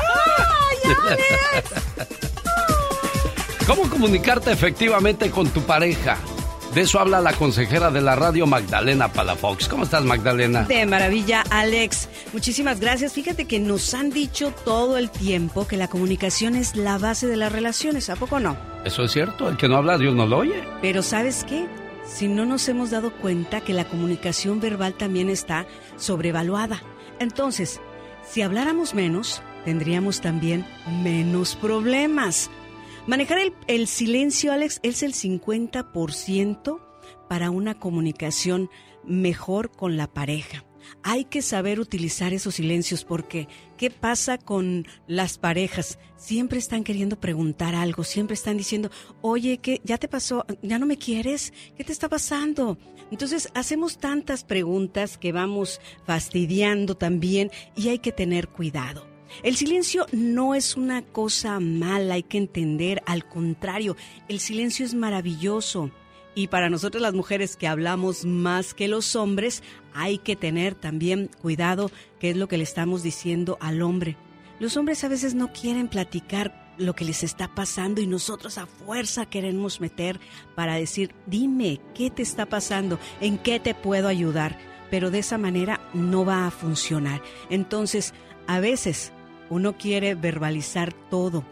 ¿Cómo comunicarte efectivamente con tu pareja? De eso habla la consejera de la radio Magdalena Palafox. ¿Cómo estás, Magdalena? De maravilla, Alex. Muchísimas gracias. Fíjate que nos han dicho todo el tiempo que la comunicación es la base de las relaciones, ¿a poco no? Eso es cierto, el que no habla, Dios no lo oye. Pero ¿sabes qué? Si no nos hemos dado cuenta que la comunicación verbal también está sobrevaluada. Entonces, si habláramos menos, tendríamos también menos problemas. Manejar el, el silencio, Alex, es el 50% para una comunicación mejor con la pareja. hay que saber utilizar esos silencios porque ¿qué pasa con las parejas? Siempre están queriendo preguntar algo, siempre están diciendo, oye, ¿qué, ¿ya te pasó? ¿Ya no me quieres? ¿Qué te está pasando? Entonces hacemos tantas preguntas que vamos fastidiando también y hay que tener cuidado. El silencio no es una cosa mala, hay que entender, al contrario, el silencio es maravilloso. Y para nosotros las mujeres que hablamos más que los hombres, hay que tener también cuidado qué es lo que le estamos diciendo al hombre. Los hombres a veces no quieren platicar lo que les está pasando y nosotros a fuerza queremos meter para decir, dime, ¿qué te está pasando? ¿En qué te puedo ayudar? Pero de esa manera no va a funcionar. Entonces, a veces uno quiere verbalizar todo,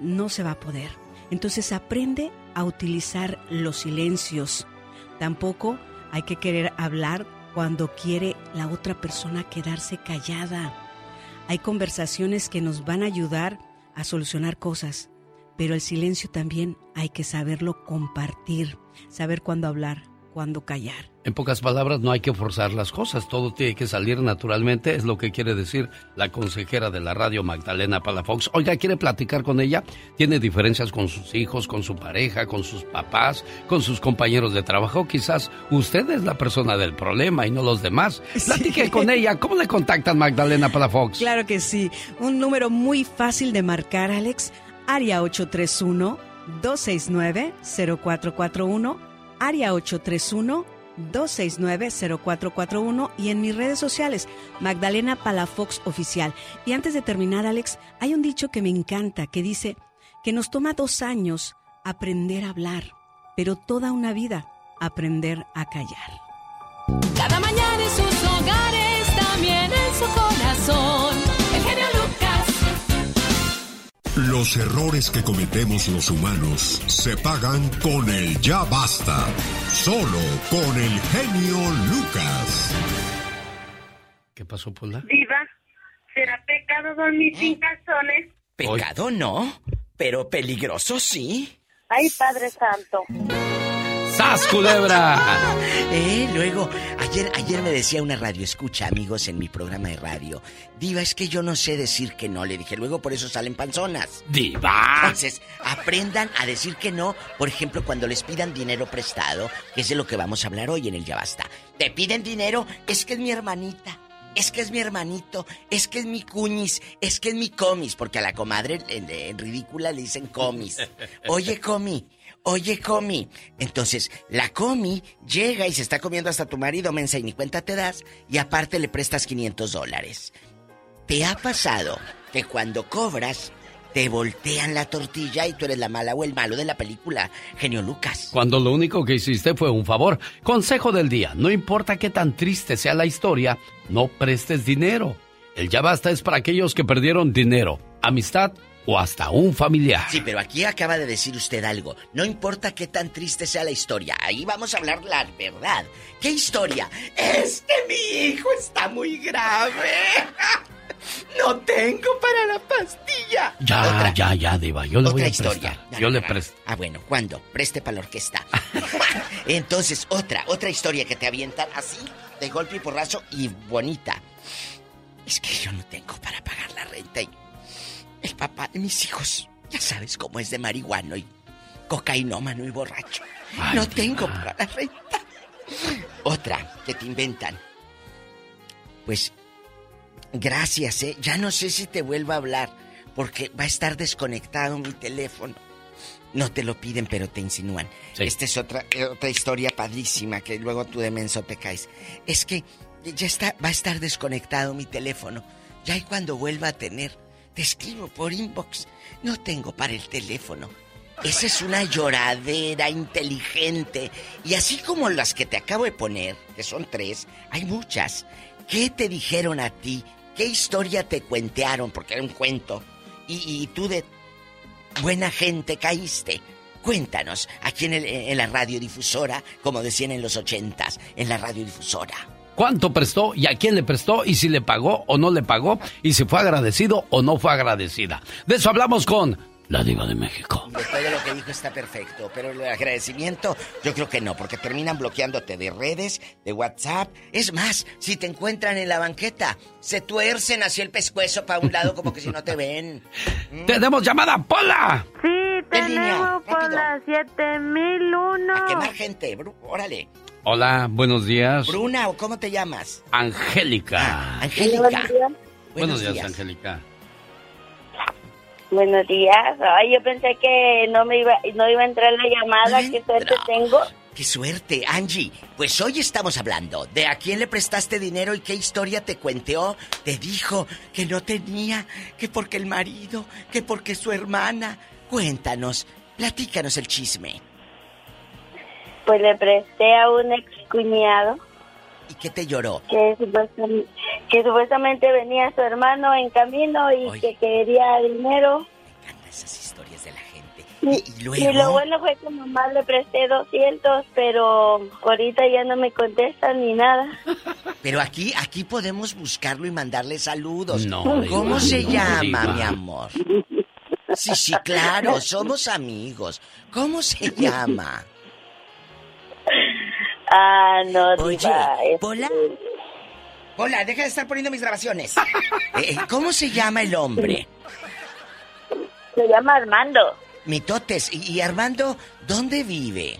no se va a poder. Entonces aprende a utilizar los silencios. Tampoco hay que querer hablar cuando quiere la otra persona quedarse callada. Hay conversaciones que nos van a ayudar a solucionar cosas, pero el silencio también hay que saberlo compartir, saber cuándo hablar, cuándo callar. En pocas palabras, no hay que forzar las cosas, todo tiene que salir naturalmente, es lo que quiere decir la consejera de la radio Magdalena Palafox. Oiga, ¿quiere platicar con ella? Tiene diferencias con sus hijos, con su pareja, con sus papás, con sus compañeros de trabajo. Quizás usted es la persona del problema y no los demás. Platique con ella. ¿Cómo le contactan Magdalena Palafox? Claro que sí. Un número muy fácil de marcar, Alex. Área 831 269 0441 área 831-269-0441 y en mis redes sociales, Magdalena Palafox Oficial. Y antes de terminar, Alex, hay un dicho que me encanta que dice que nos toma dos años aprender a hablar, pero toda una vida aprender a callar. Cada mañana en sus hogares, también en su. Los errores que cometemos los humanos se pagan con el ya basta. Solo con el genio Lucas. ¿Qué pasó, Pola? Diva, ¿será pecado dormir sin calzones? Pecado no, pero peligroso sí. Ay, Padre Santo. ¡Sas, culebra! Eh, luego, ayer, ayer me decía una radio escucha, amigos, en mi programa de radio. Diva, es que yo no sé decir que no, le dije. Luego por eso salen panzonas. ¡Diva! Entonces, aprendan a decir que no, por ejemplo, cuando les pidan dinero prestado, que es de lo que vamos a hablar hoy en el Ya Basta. Te piden dinero, es que es mi hermanita. Es que es mi hermanito, es que es mi cuñis, es que es mi comis, porque a la comadre en, en ridícula le dicen comis. Oye, comi, Oye, Comi. Entonces, la Comi llega y se está comiendo hasta tu marido, mensa, y ni cuenta te das, y aparte le prestas 500 dólares. ¿Te ha pasado que cuando cobras, te voltean la tortilla y tú eres la mala o el malo de la película, genio Lucas? Cuando lo único que hiciste fue un favor. Consejo del día, no importa qué tan triste sea la historia, no prestes dinero. El ya basta es para aquellos que perdieron dinero, amistad o hasta un familiar. Sí, pero aquí acaba de decir usted algo. No importa qué tan triste sea la historia, ahí vamos a hablar la verdad. ¿Qué historia? Es que mi hijo está muy grave. No tengo para la pastilla. Ya, ya, ya, Diva, yo le Otra voy a historia. prestar. No, yo no, le no. presto. Ah, bueno, ¿cuándo? Preste para la orquesta. Entonces, otra, otra historia que te avientan así, de golpe y porrazo y bonita. Es que yo no tengo para pagar la renta y papá de mis hijos, ya sabes cómo es de marihuano y cocainómano y borracho. Ay, no tengo para la renta. Otra que te inventan. Pues, gracias, ¿eh? Ya no sé si te vuelvo a hablar, porque va a estar desconectado mi teléfono. No te lo piden, pero te insinúan. Esta es otra, eh, otra historia padrísima que luego tú de menso te caes. Es que ya está, va a estar desconectado mi teléfono. Ya y cuando vuelva a tener, te escribo por inbox. No tengo para el teléfono. Esa es una lloradera inteligente. Y así como las que te acabo de poner, que son tres, hay muchas. ¿Qué te dijeron a ti? ¿Qué historia te cuentearon? Porque era un cuento. Y, tú de buena gente caíste. Cuéntanos, aquí en la radiodifusora, como decían en los ochentas, en la radiodifusora. ¿Cuánto prestó y a quién le prestó y si le pagó o no le pagó y si fue agradecido o no fue agradecida? De eso hablamos con La diva de México. Después de lo que dijo está perfecto, pero el agradecimiento yo creo que no, porque terminan bloqueándote de redes, de WhatsApp. Es más, si te encuentran en la banqueta, se tuercen hacia el pescuezo para un lado como que si no te ven. ¡Tenemos llamada, Pola! Sí, tenemos por la 7001. A quemar gente, Bru- órale. Hola, buenos días. Bruna, ¿o cómo te llamas? Angélica. Angélica. Buenos días, días. Angélica. Buenos días. Ay, yo pensé que no me iba, no iba a entrar la llamada. Qué suerte tengo. ¡Qué suerte, Angie! Pues hoy estamos hablando de a quién le prestaste dinero y qué historia te cuenteó. Te dijo que no tenía, que porque el marido, que porque su hermana. Cuéntanos, platícanos el chisme. Pues le presté a un ex cuñado ¿Y qué te lloró? que supuestamente, que supuestamente venía su hermano en camino y que quería dinero. Esas historias de la gente. Y, luego? y lo bueno fue que mamá le presté 200, pero ahorita ya no me contestan ni nada. Pero aquí, aquí podemos buscarlo y mandarle saludos. No, ¿Cómo Diva, se no, llama, Diva. mi amor? Sí, sí, claro, somos amigos. ¿Cómo se llama? Ah, no, Oye, diva, este, Pola. Hola, deja de estar poniendo mis grabaciones. Eh, ¿Cómo se llama el hombre? Se llama Armando. Mitotes. ¿Y, y Armando, dónde vive?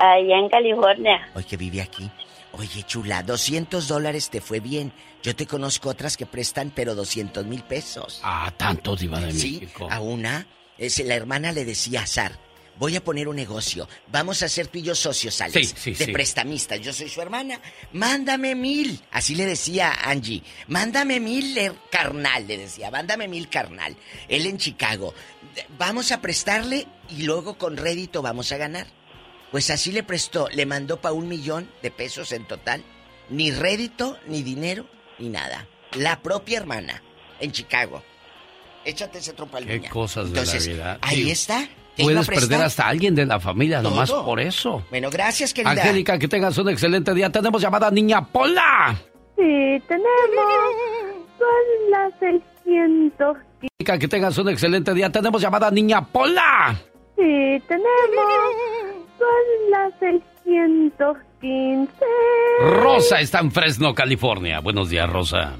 Allá en California. Hoy que vive aquí. Oye, chula, 200 dólares te fue bien. Yo te conozco otras que prestan, pero 200 mil pesos. Ah, tanto, Diva de Sí, México. a una, es, la hermana le decía a Sar, voy a poner un negocio, vamos a ser tú y yo socios, Alex, Sí, sí, de sí. prestamistas, yo soy su hermana, mándame mil, así le decía Angie, mándame mil eh, carnal, le decía, mándame mil carnal, él en Chicago, vamos a prestarle y luego con rédito vamos a ganar. Pues así le prestó, le mandó para un millón de pesos en total, ni rédito, ni dinero, ni nada. La propia hermana, en Chicago. Échate ese trompo al Qué cosas Entonces, de la vida. Ahí está. ¿Te iba a Puedes perder hasta alguien de la familia, nomás Todo. por eso. Bueno, gracias, querida. Angélica, que tengas un excelente día. Tenemos llamada niña Pola. Sí, tenemos. Son las 600. Angélica, que tengas un excelente día. Tenemos llamada niña Pola. Sí, tenemos. Son las 615. Rosa está en Fresno, California. Buenos días, Rosa.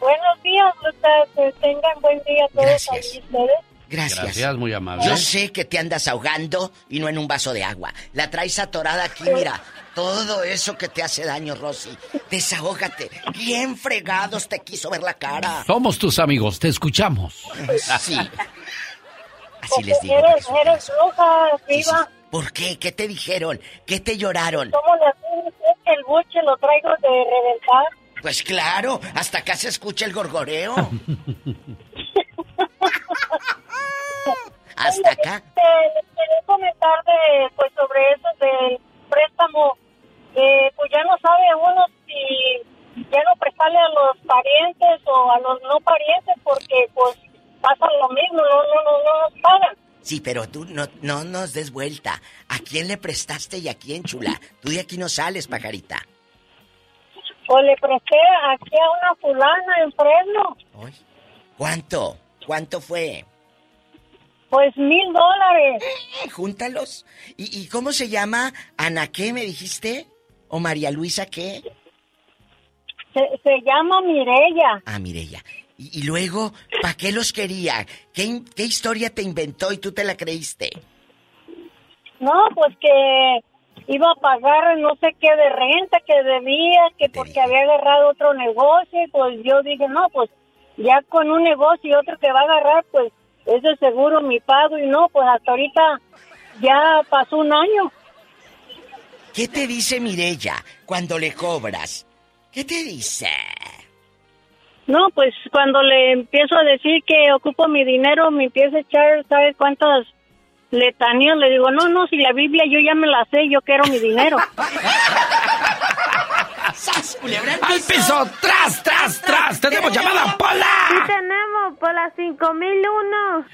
Buenos días, Lucas. Que tengan buen día todos Gracias. ahí ustedes. Gracias. Gracias, muy amable. Yo sé que te andas ahogando y no en un vaso de agua. La traes atorada aquí, mira. Todo eso que te hace daño, Rosy. Desahógate. Bien fregados te quiso ver la cara. Somos tus amigos, te escuchamos. Sí. Así les digo. Eres, eres viva. ¿Por qué? ¿Qué te dijeron? ¿Qué te lloraron? ¿Cómo le? Es que el buche lo traigo de reventar. Pues claro, hasta acá se escucha el gorgoreo. Hasta acá. Este, les quería comentar de, pues, sobre eso del préstamo. Eh, pues ya no sabe uno si ya no prestarle a los parientes o a los no parientes porque pues pasa lo mismo, no, no, no, no nos pagan. Sí, pero tú no, no nos des vuelta. ¿A quién le prestaste y a quién, chula? Tú de aquí no sales, pajarita. Pues le presté aquí a una fulana en Fresno, ¿Cuánto? ¿Cuánto fue? Pues mil dólares. Júntalos. ¿Y, y cómo se llama? ¿Ana qué me dijiste? ¿O María Luisa qué? Se, se llama Mirella. Ah, Mirella. Y, y luego, ¿para qué los quería? ¿Qué, in- ¿Qué historia te inventó y tú te la creíste? No, pues que iba a pagar no sé qué de renta que debía, que porque había agarrado otro negocio, y pues yo dije, no, pues ya con un negocio y otro que va a agarrar, pues es de seguro mi pago y no, pues hasta ahorita ya pasó un año. ¿Qué te dice Mirella cuando le cobras? ¿Qué te dice? No, pues cuando le empiezo a decir que ocupo mi dinero, me empieza a echar, ¿sabes cuántas letanías? Le digo, no, no, si la Biblia yo ya me la sé, yo quiero mi dinero. ¡Al piso! ¡Tras, tras, tras! ¡Tenemos llamada Pola! Sí, tenemos por la 5001.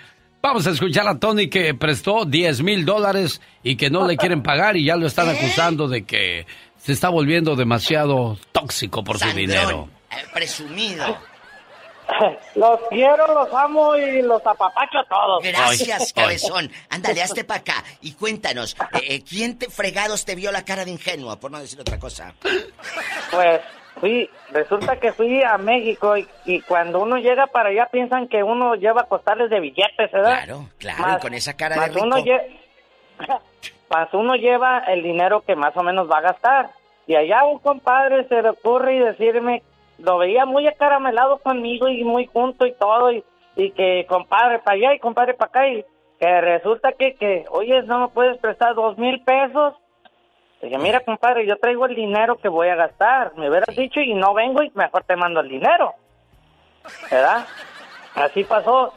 Vamos a escuchar a Tony que prestó 10 mil dólares y que no le quieren pagar y ya lo están acusando de que se está volviendo demasiado tóxico por su Sangrón, dinero. eh, presumido. Los quiero, los amo y los apapacho a todos. Gracias, cabezón. Ándale, hazte para acá y cuéntanos, eh, eh, ¿quién te fregados te vio la cara de ingenuo, por no decir otra cosa? Pues fui, resulta que fui a México y, y cuando uno llega para allá piensan que uno lleva costales de billetes, ¿verdad? Claro, claro, Más- y con esa cara de rico. uno lle- más uno lleva el dinero que más o menos va a gastar. Y allá un compadre se le ocurre y decirme, lo veía muy acaramelado conmigo y muy junto y todo, y, y que compadre para allá y compadre para acá, y que resulta que, que, oye, no me puedes prestar dos mil pesos. Dije, mira, compadre, yo traigo el dinero que voy a gastar. Me hubieras dicho y no vengo y mejor te mando el dinero. ¿Verdad? Así pasó.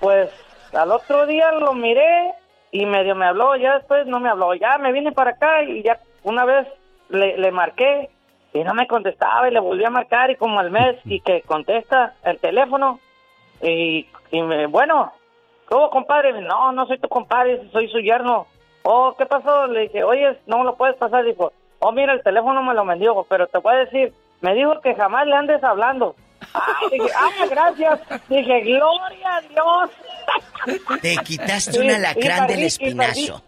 Pues al otro día lo miré y medio me habló, ya después no me habló. Ya me vine para acá y ya una vez le, le marqué y no me contestaba y le volví a marcar y como al mes y que contesta el teléfono y, y me, bueno, ¿cómo compadre? No, no soy tu compadre, soy su yerno. Oh, ¿qué pasó? Le dije, oye, no me lo puedes pasar. Dijo, oh, mira, el teléfono me lo vendió, pero te voy a decir, me dijo que jamás le andes hablando. Ay, dije, ah, gracias. Dije, gloria a Dios. Te quitaste un y alacrán del perdí, y espinazo.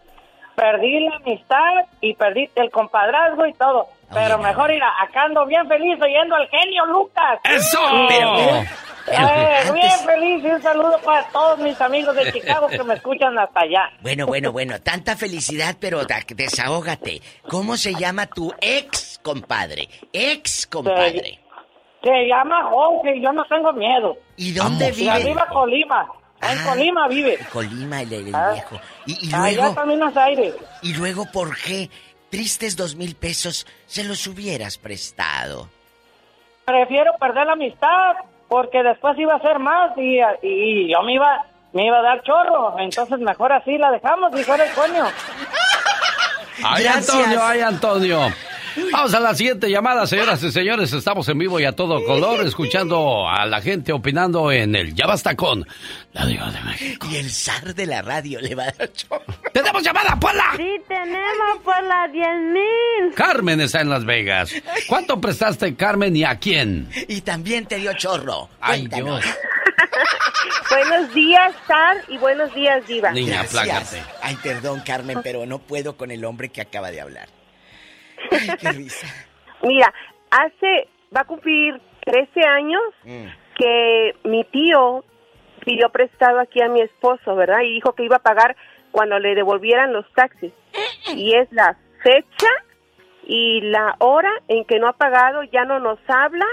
Perdí la amistad y perdí el compadrazgo y todo. Pero mejor ir a, acá ando bien feliz oyendo al genio Lucas. ¡Eso! Pero, eh, pero bien antes- feliz y un saludo para todos mis amigos de Chicago que me escuchan hasta allá. Bueno, bueno, bueno, tanta felicidad, pero desahógate. ¿Cómo se llama tu ex compadre? Ex compadre. Se llama Jorge y yo no tengo miedo. ¿Y dónde vive? arriba Colima. En Colima vive. Colima, el, el Ah. viejo. Y, y Allá luego, también Buenos Aires. y luego, ¿por qué? Tristes dos mil pesos se los hubieras prestado. Prefiero perder la amistad porque después iba a ser más y, y yo me iba, me iba a dar chorro. Entonces mejor así la dejamos, dijo el coño. ¡Ay, Gracias. Antonio! ¡Ay, Antonio! Vamos a la siguiente llamada, señoras y señores. Estamos en vivo y a todo color, escuchando a la gente opinando en el Ya Basta con la Diva de México. Y el zar de la radio le va a dar chorro. ¡Tenemos llamada, Pola! Sí, tenemos por las 10 mil. Carmen está en Las Vegas. ¿Cuánto prestaste, Carmen, y a quién? Y también te dio chorro. ¡Ay, Cuéntanos. Dios! Buenos días, Sar, y buenos días, Diva. Niña, Gracias. aplácate. Ay, perdón, Carmen, pero no puedo con el hombre que acaba de hablar. Ay, qué risa. Mira, hace, va a cumplir 13 años Mm. que mi tío pidió prestado aquí a mi esposo, ¿verdad? Y dijo que iba a pagar cuando le devolvieran los taxis. Y es la fecha y la hora en que no ha pagado, ya no nos habla.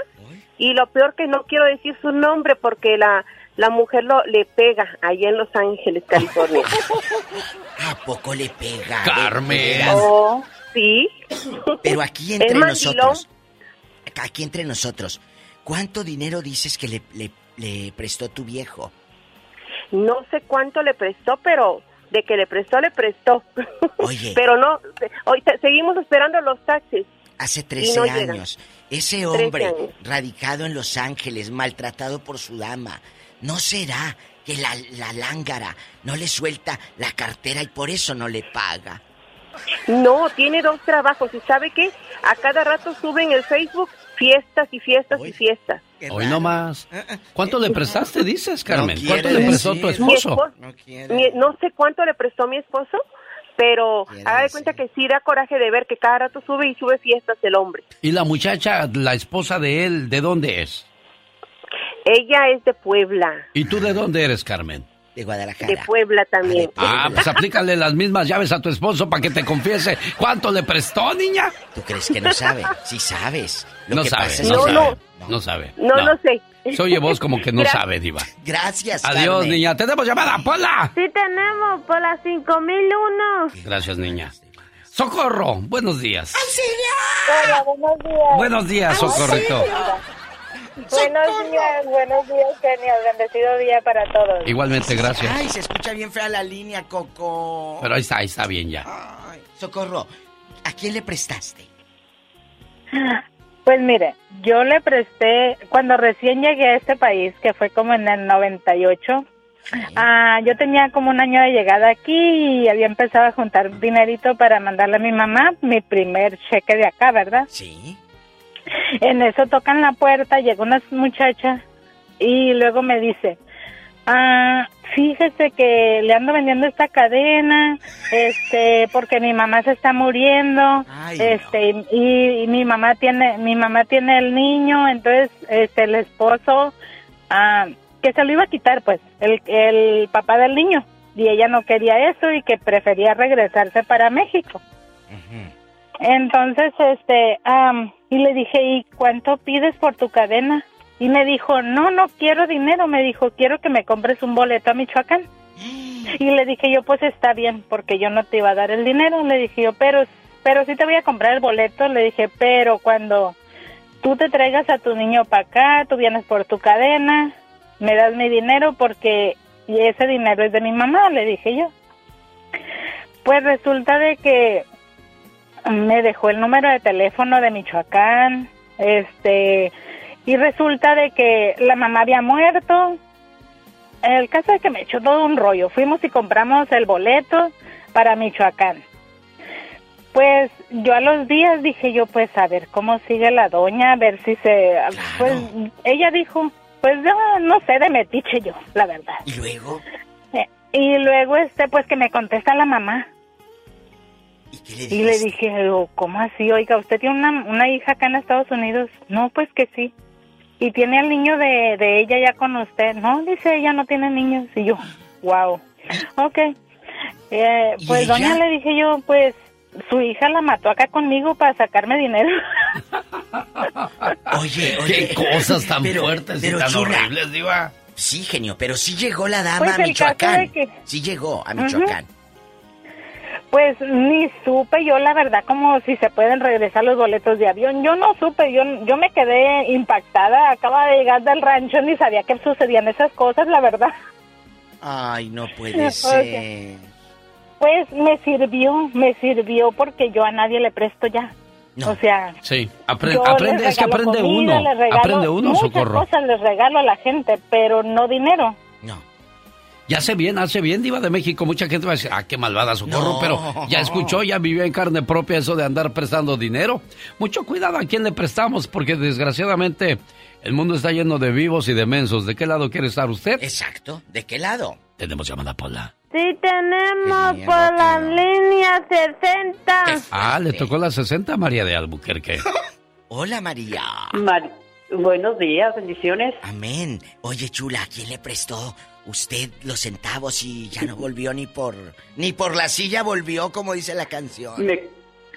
Y lo peor que no quiero decir su nombre porque la, la mujer lo, le pega allá en Los Ángeles, California. ¿A poco le pega? Carmen. Oh, sí. Pero aquí entre nosotros, aquí entre nosotros, ¿cuánto dinero dices que le, le- le prestó tu viejo? No sé cuánto le prestó, pero de que le prestó, le prestó. Oye. pero no, hoy seguimos esperando los taxis. Hace Y 13 no llegan. años, ese 13 hombre años. radicado en Los Ángeles, maltratado por su dama, ¿no será que la, la lángara no le suelta la cartera y por eso no le paga? No, tiene dos trabajos y ¿sabe qué? A cada rato suben en el Facebook fiestas y fiestas y fiestas. Hoy no más. ¿Cuánto le prestaste, dices, Carmen? No ¿Cuánto le prestó decir. tu Mi esposo? esposo- mi- no sé cuánto le prestó mi esposo, pero haga de cuenta que sí da coraje de ver que cada rato sube y sube fiestas el hombre. ¿Y la muchacha, la esposa de él, de dónde es? Ella es de Puebla, ¿Y tú de dónde eres, Carmen? De Guadalajara. de Puebla también. Ah, pues aplícale las mismas llaves a tu esposo para que te confiese cuánto le prestó, niña. ¿Tú crees que no sabe? Sí sabes. Lo no que sabe, pasa es no, sabe. No sabe. No, no sé. Se oye voz como que no Gra- sabe, Diva. Gracias, Adiós, Carmen. niña. Tenemos llamada, Pola. Sí tenemos por las 5001. Gracias, niña. Socorro, buenos días. Hola, buenos días. Buenos días, Socorrito. Buenos días, buenos días, genio. Bendecido día para todos. Igualmente, gracias. Ay, se escucha bien fea la línea, Coco. Pero ahí está, ahí está bien ya. Ay, Socorro, ¿a quién le prestaste? Pues mire, yo le presté, cuando recién llegué a este país, que fue como en el 98, ah, yo tenía como un año de llegada aquí y había empezado a juntar dinerito para mandarle a mi mamá mi primer cheque de acá, ¿verdad? Sí. En eso tocan la puerta, llega una muchacha y luego me dice, ah, fíjese que le ando vendiendo esta cadena, este, porque mi mamá se está muriendo, este, y, y mi mamá tiene, mi mamá tiene el niño, entonces, este, el esposo, ah, que se lo iba a quitar, pues, el, el papá del niño, y ella no quería eso y que prefería regresarse para México. Entonces, este, y le dije, ¿y cuánto pides por tu cadena? Y me dijo, no, no quiero dinero, me dijo, quiero que me compres un boleto a Michoacán. Y le dije yo, pues está bien, porque yo no te iba a dar el dinero. Le dije yo, pero, pero sí te voy a comprar el boleto. Le dije, pero cuando tú te traigas a tu niño para acá, tú vienes por tu cadena, me das mi dinero porque y ese dinero es de mi mamá, le dije yo. Pues resulta de que me dejó el número de teléfono de Michoacán, este, y resulta de que la mamá había muerto. El caso es que me echó todo un rollo. Fuimos y compramos el boleto para Michoacán. Pues yo a los días dije yo, pues a ver cómo sigue la doña, a ver si se... Pues ella dijo, pues yo no sé de metiche yo, la verdad. ¿Y luego? Eh, y luego, este, pues que me contesta la mamá. ¿Y le dije, "Oh, ¿cómo así? Oiga, ¿usted tiene una, una hija acá en Estados Unidos? No, pues que sí. ¿Y tiene al niño de, de ella ya con usted? No, dice, ella no tiene niños. Y yo, wow. Ok. Eh, ¿Y pues ella? doña le dije yo, pues su hija la mató acá conmigo para sacarme dinero. Oye, Qué cosas tan pero- fuertes y pero, tan chula, horribles, Diva. Sí, genio, pero sí llegó la dama Pues a Michoacán. que- Sí llegó a. Michoacán. Pues ni supe yo la verdad como si se pueden regresar los boletos de avión. Yo no supe, yo yo me quedé impactada. Acaba de llegar del rancho, ni sabía que sucedían esas cosas, la verdad. Ay, no puede ser. Pues me sirvió, me sirvió porque yo a nadie le presto ya. O sea, Sí, apre- yo aprende, les es que aprende comida, uno. les regalo Aprende uno, muchas socorro. cosas les regalo a la gente, pero no dinero. Y hace bien, hace bien, Diva de México. Mucha gente va a decir, ah, qué malvada socorro, No. pero ya escuchó, ya vivió en carne propia eso de andar prestando dinero. Mucho cuidado a quién le prestamos, porque desgraciadamente el mundo está lleno de vivos y de mensos. ¿De qué lado quiere estar usted? Exacto. ¿De qué lado? Tenemos llamada Paula. Sí, tenemos por la línea 60. Ah, le tocó la 60 María de Albuquerque. Hola, María. buenos días, bendiciones. Amén. Oye, chula, ¿a quién le prestó usted los centavos y ya no volvió ni por ni por la silla volvió, como dice la canción? Me,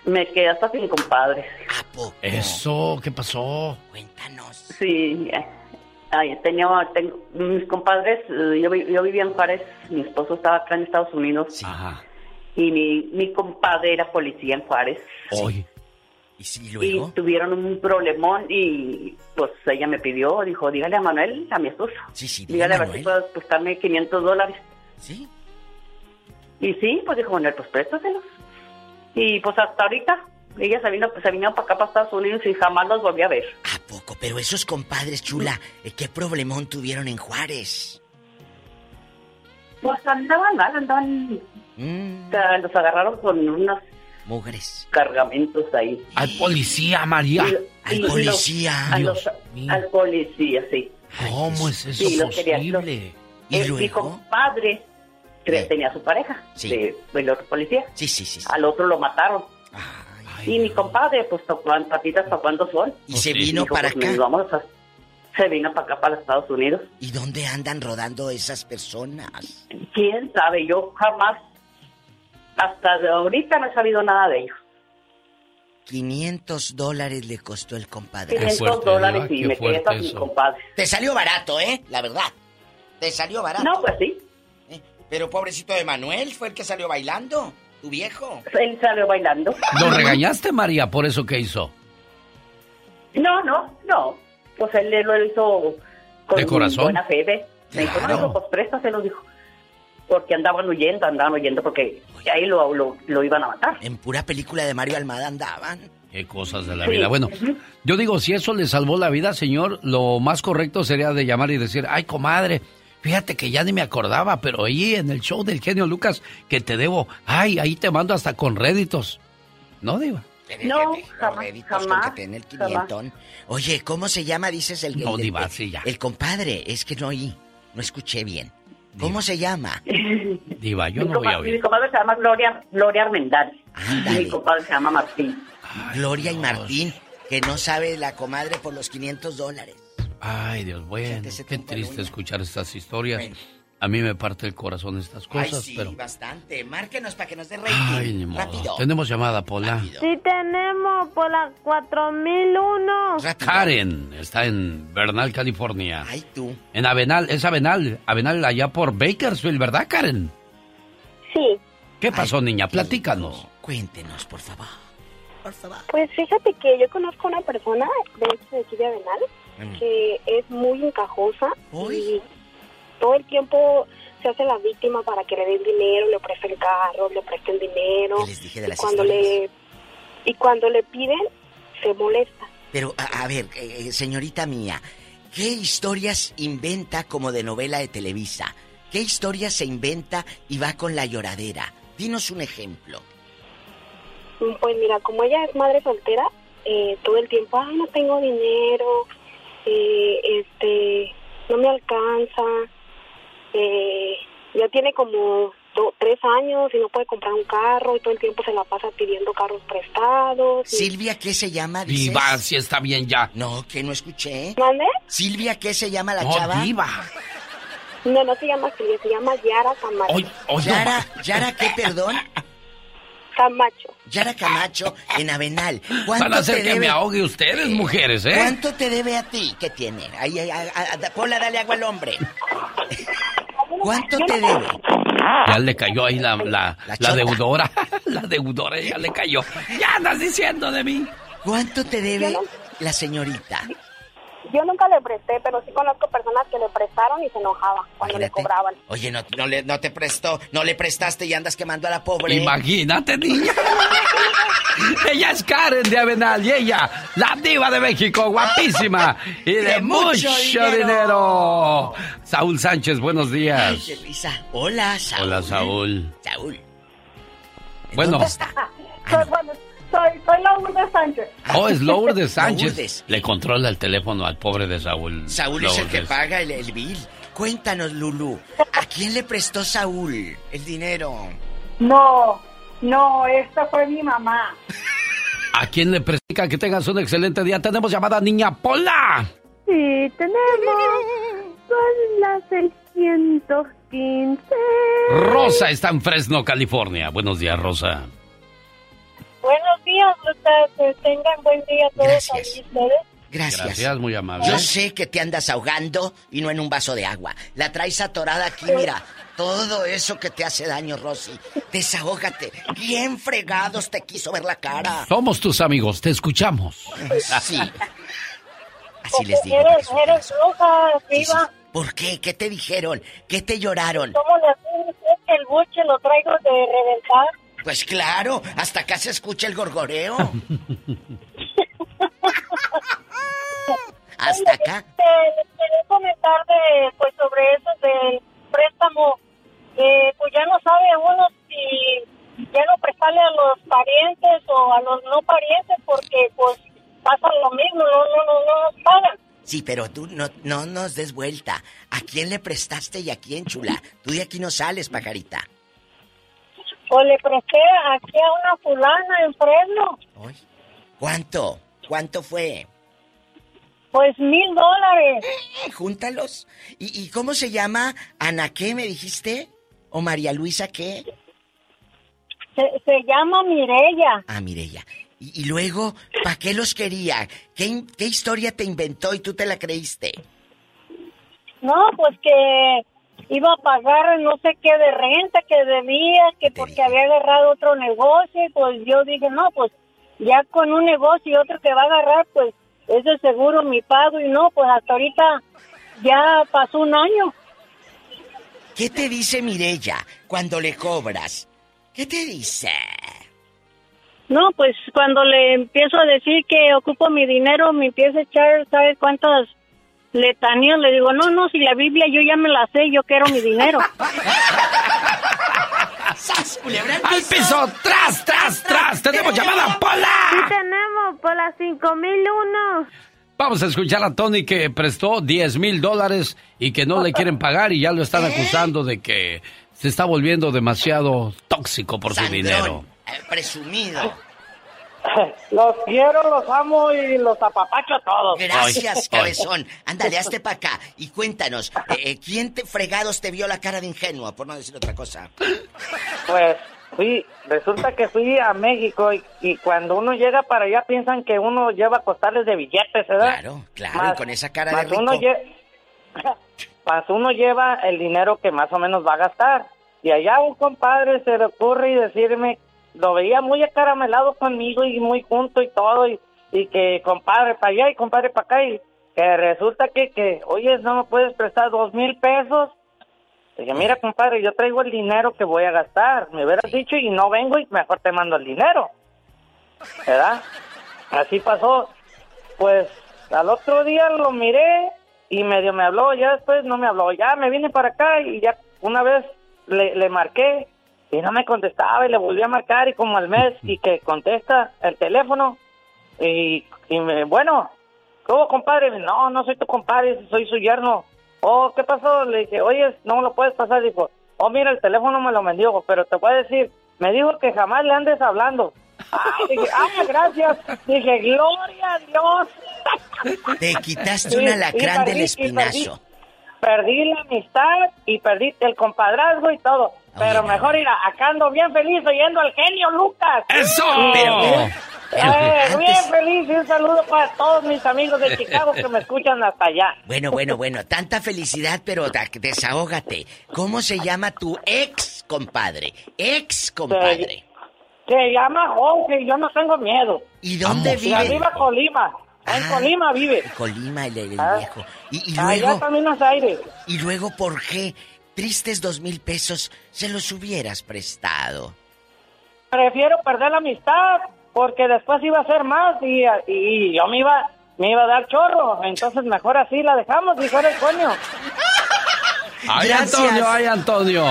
me quedé hasta sin compadres. ¿A poco? Eso, ¿qué pasó? Sí, eh, ay, tenía, tengo, mis compadres, yo, yo vivía en Juárez, mi esposo estaba acá en Estados Unidos. Ajá. Y mi, mi compadre era policía en Juárez. Hoy. ¿Y si Y tuvieron un problemón y pues ella me pidió, dijo, dígale a Manuel, a mi esposo. Sí, sí, Dígale a ver si puedes prestarme 500 dólares. Sí. Y sí, pues dijo Manuel, pues préstaselos. Y pues hasta ahorita, ella se vino, pues, se vino para acá, para Estados Unidos y jamás los volví a ver. Poco, pero esos compadres, chula, ¿eh, ¿qué problemón tuvieron en Juárez? Pues andaban mal, andaban... sea, los agarraron con unos Mugres. cargamentos ahí. Al policía, María. Y- y los- a los- al policía, sí. ¿Cómo es eso Sí, los posible? Eh, Mi compadre que tenía su pareja, de, del otro policía. Sí, sí, sí. Al otro lo mataron. y mi compadre, pues tocó en patitas tocando sol. ¿Y se vino para pues, acá? vamos a- se vino para acá, para Estados Unidos. ¿Y dónde andan rodando esas personas? ¿Quién sabe? Yo jamás, hasta de ahorita no he sabido nada de ellos. 500 dólares le costó el compadre. 500 dólares y me quedé hasta sin compadre. Te salió barato, ¿eh? La verdad. Te salió barato. No, pues sí. Eh, Pero pobrecito de Manuel fue el que salió bailando. Tu viejo. Él salió bailando. ¿Lo regañaste, María, por eso que hizo? No, no, no. Pues él lo hizo con ¿De corazón? buena fe. Me dijo, no, pues préstaselos, dijo. Porque andaban huyendo, andaban huyendo porque ahí lo, lo, lo iban a matar. En pura película de Mario Almada andaban. Qué cosas de la Sí. vida. Bueno, yo digo, si eso le salvó la vida, señor, lo más correcto sería de llamar y decir, ay, comadre, fíjate que ya ni me acordaba, pero ahí en el show del genio Lucas, que te debo, ay, ahí te mando hasta con réditos. ¿No, Diva? No, jamás, réditos con jamás, que te den el quinientón. Oye, ¿cómo se llama? Dices el... No, el- diva, el- sí, ya. El compadre, es que no oí, no escuché bien. ¿Cómo se llama? Diva, yo mi, no voy a compa- mi oír. comadre se llama Gloria, Gloria Armendariz. Y mi compadre se llama Martín. Gloria y Martín, que no sabe la comadre por los 500 dólares. Ay, Dios, bueno, qué triste escuchar estas historias. A mí me parte el corazón estas cosas, Ay, sí, pero... bastante. Márquenos para que nos dé rating. Ay, ni modo. Rápido. Tenemos llamada, Pola. Sí tenemos por la 4001. Karen está en Bernal, California. Ay, tú. En Avenal, es Avenal, Avenal allá por Bakersfield, ¿verdad, Karen? Sí. ¿Qué pasó, niña? Platícanos. Cuéntenos, por favor. Pues fíjate que yo conozco a una persona de hecho de aquí de Avenal Mm. que es muy encajosa y todo el tiempo se hace la víctima para que le den dinero, le presten carros, le presten dinero. dije de y las cuando le y cuando le piden se molesta. Pero, a, a ver, eh, eh, señorita mía, ¿qué historias inventa como de novela de Televisa? ¿Qué historias se inventa y va con la lloradera? Dinos un ejemplo. Pues mira, como ella es madre soltera, eh, todo el tiempo, ay, no tengo dinero, eh, este, no me alcanza, eh, ya tiene como do- tres años y no puede comprar un carro y todo el tiempo se la pasa pidiendo carros prestados. y- Silvia, ¿qué se llama? dices? Diva, si está bien ya. No, que no escuché. ¿Mande? Silvia, ¿qué se llama la No, chava? diva. No, no se llama Silvia, se llama Yara Camacho. Yara, Yara, ¿qué, perdón? Camacho. Yara Camacho en Avenal. Van ¿Cuánto a hacer te que debe? me ahogue ustedes, mujeres, ¿eh? ¿Cuánto te debe a ti? ¿Qué tiene? Ahí, ahí, ahí, ahí, Pola, dale agua al hombre. ¿Cuánto te debe? Ya le cayó ahí la, la, la, chota. deudora. la deudora ya le cayó. Ya andas diciendo de mí. ¿Cuánto te debe la señorita? Yo nunca le presté, pero sí conozco personas que le prestaron y se enojaba cuando le cobraban. Oye, no, no, le, no te prestó, no le prestaste y andas quemando a la pobre. Imagínate, niña. ella es Karen de Avenal y ella, la diva de México, guapísima y de, De mucho mucho, dinero. dinero. Saúl Sánchez, buenos días. Ay. Hola, Saúl. Hola, Saúl. Saúl. Bueno, Soy, bueno, soy, soy Lourdes Sánchez. oh, es Lourdes Sánchez. Lourdes. Le controla el teléfono al pobre de Saúl. Saúl es el que paga el, el bill. Cuéntanos, Lulu. ¿A quién le prestó Saúl el dinero? No, no, esta fue mi mamá. ¿A quién le presta? Que tengas un excelente día. Tenemos llamada Niña Pola. Sí tenemos. Son las 615. Rosa está en Fresno, California. Buenos días, Rosa. Buenos días, Lucas. Que tengan buen día todos Gracias. ahí ustedes. Gracias. Gracias, muy amable. Yo sé que te andas ahogando y no en un vaso de agua. La traes atorada aquí, mira. Todo eso que te hace daño, Rosy. Desahógate. Bien fregados te quiso ver la cara. Somos tus amigos, te escuchamos. Sí. Así les digo. Eres, eres viva. ¿Por qué? ¿Qué te dijeron? ¿Qué te lloraron? ¿Cómo le haces que el buche lo traigo de reventar? Pues claro, hasta acá se escucha el gorgoreo. Hasta acá. Te, les quería comentar de, pues, sobre eso del préstamo. Eh, pues ya no sabe uno si ya no prestarle a los parientes o a los no parientes porque pues pasa lo mismo, no, no, no, no nos pagan. Sí, pero tú no, no nos des vuelta. ¿A quién le prestaste y a quién, chula? Tú de aquí no sales, pajarita. Pues le presté aquí a una fulana en Fresno, ¿Cuánto? ¿Cuánto fue? pues mil dólares. Júntalos. ¿Y, y cómo se llama? ¿Ana qué me dijiste? ¿O María Luisa qué? Se, se llama Mirella. Ah, Mirella. Y, y luego, ¿para qué los quería? ¿Qué, ¿Qué historia te inventó y tú te la creíste? No, pues que iba a pagar no sé qué de renta que debía, que porque había agarrado otro negocio, y pues yo dije, no, pues ya con un negocio y otro que va a agarrar, pues es de seguro mi pago y no, pues hasta ahorita ya pasó un año. ¿Qué te dice Mirella cuando le cobras? ¿Qué te dice? No, pues cuando le empiezo a decir que ocupo mi dinero, me empieza a echar, ¿sabes cuántas letanías? Le digo, no, no, si la Biblia yo ya me la sé, yo quiero mi dinero. ¡Sas, culebra al ¡Al piso! ¡Tras, tras, tras! ¡Tenemos llamada, Sí Pola! tenemos por las 5001. Vamos a escuchar a Tony que prestó 10 mil dólares y que no le quieren pagar y ya lo están acusando de que se está volviendo demasiado tóxico por su dinero. Eh, Presumido. Los quiero, los amo y los apapacho a todos. Gracias, cabezón. Ándale, hazte para acá y cuéntanos, eh, eh, ¿quién te fregados te vio la cara de ingenua, por no decir otra cosa? Pues fui, resulta que fui a México y, y cuando uno llega para allá piensan que uno lleva costales de billetes, ¿verdad? Claro, claro, y con esa cara de más rico. Uno lle- más uno lleva el dinero que más o menos va a gastar. Y allá un compadre se le ocurre y decirme, lo veía muy acaramelado conmigo y muy junto y todo, y, y que compadre para allá y compadre para acá, y que resulta que, que, oye, no me puedes prestar dos mil pesos. Dije, mira, compadre, yo traigo el dinero que voy a gastar. Me hubieras dicho y no vengo y mejor te mando el dinero. ¿Verdad? Así pasó. Pues al otro día lo miré y medio me habló. Ya después no me habló. Ya me vine para acá y ya una vez le, le marqué y no me contestaba y le volví a marcar y como al mes y que contesta el teléfono y, y me, bueno, ¿cómo compadre? No, no soy tu compadre, soy su yerno. Oh, ¿qué pasó? Le dije, oye, no me lo puedes pasar. Dijo, oh, mira, el teléfono me lo mendigo, pero te voy a decir, me dijo que jamás le andes hablando. Ay, dije, ah, gracias. Dije, gloria a Dios. Te quitaste un y alacrán perdí, del y espinazo. Perdí la amistad y perdí el compadrazgo y todo. Pero mejor ir a, acá ando bien feliz oyendo al genio Lucas. ¡Eso! Eh, bien feliz y un saludo para todos mis amigos de Chicago que me escuchan hasta allá. Bueno, bueno, bueno, tanta felicidad, pero desahógate. ¿Cómo se llama tu ex compadre? Ex compadre. Se llama Jorge y yo no tengo miedo. ¿Y dónde De vive? arriba Colima. En Colima vive. Colima, el, el Ah. viejo. Y, y Allá luego, también Buenos Aires. y luego, ¿por qué tristes dos mil pesos se los hubieras prestado? Prefiero perder la amistad porque después iba a ser más y, y yo me iba, me iba a dar chorro. Entonces mejor así la dejamos y fuera el coño. ¡Ay, Gracias. Antonio! ¡Ay, Antonio!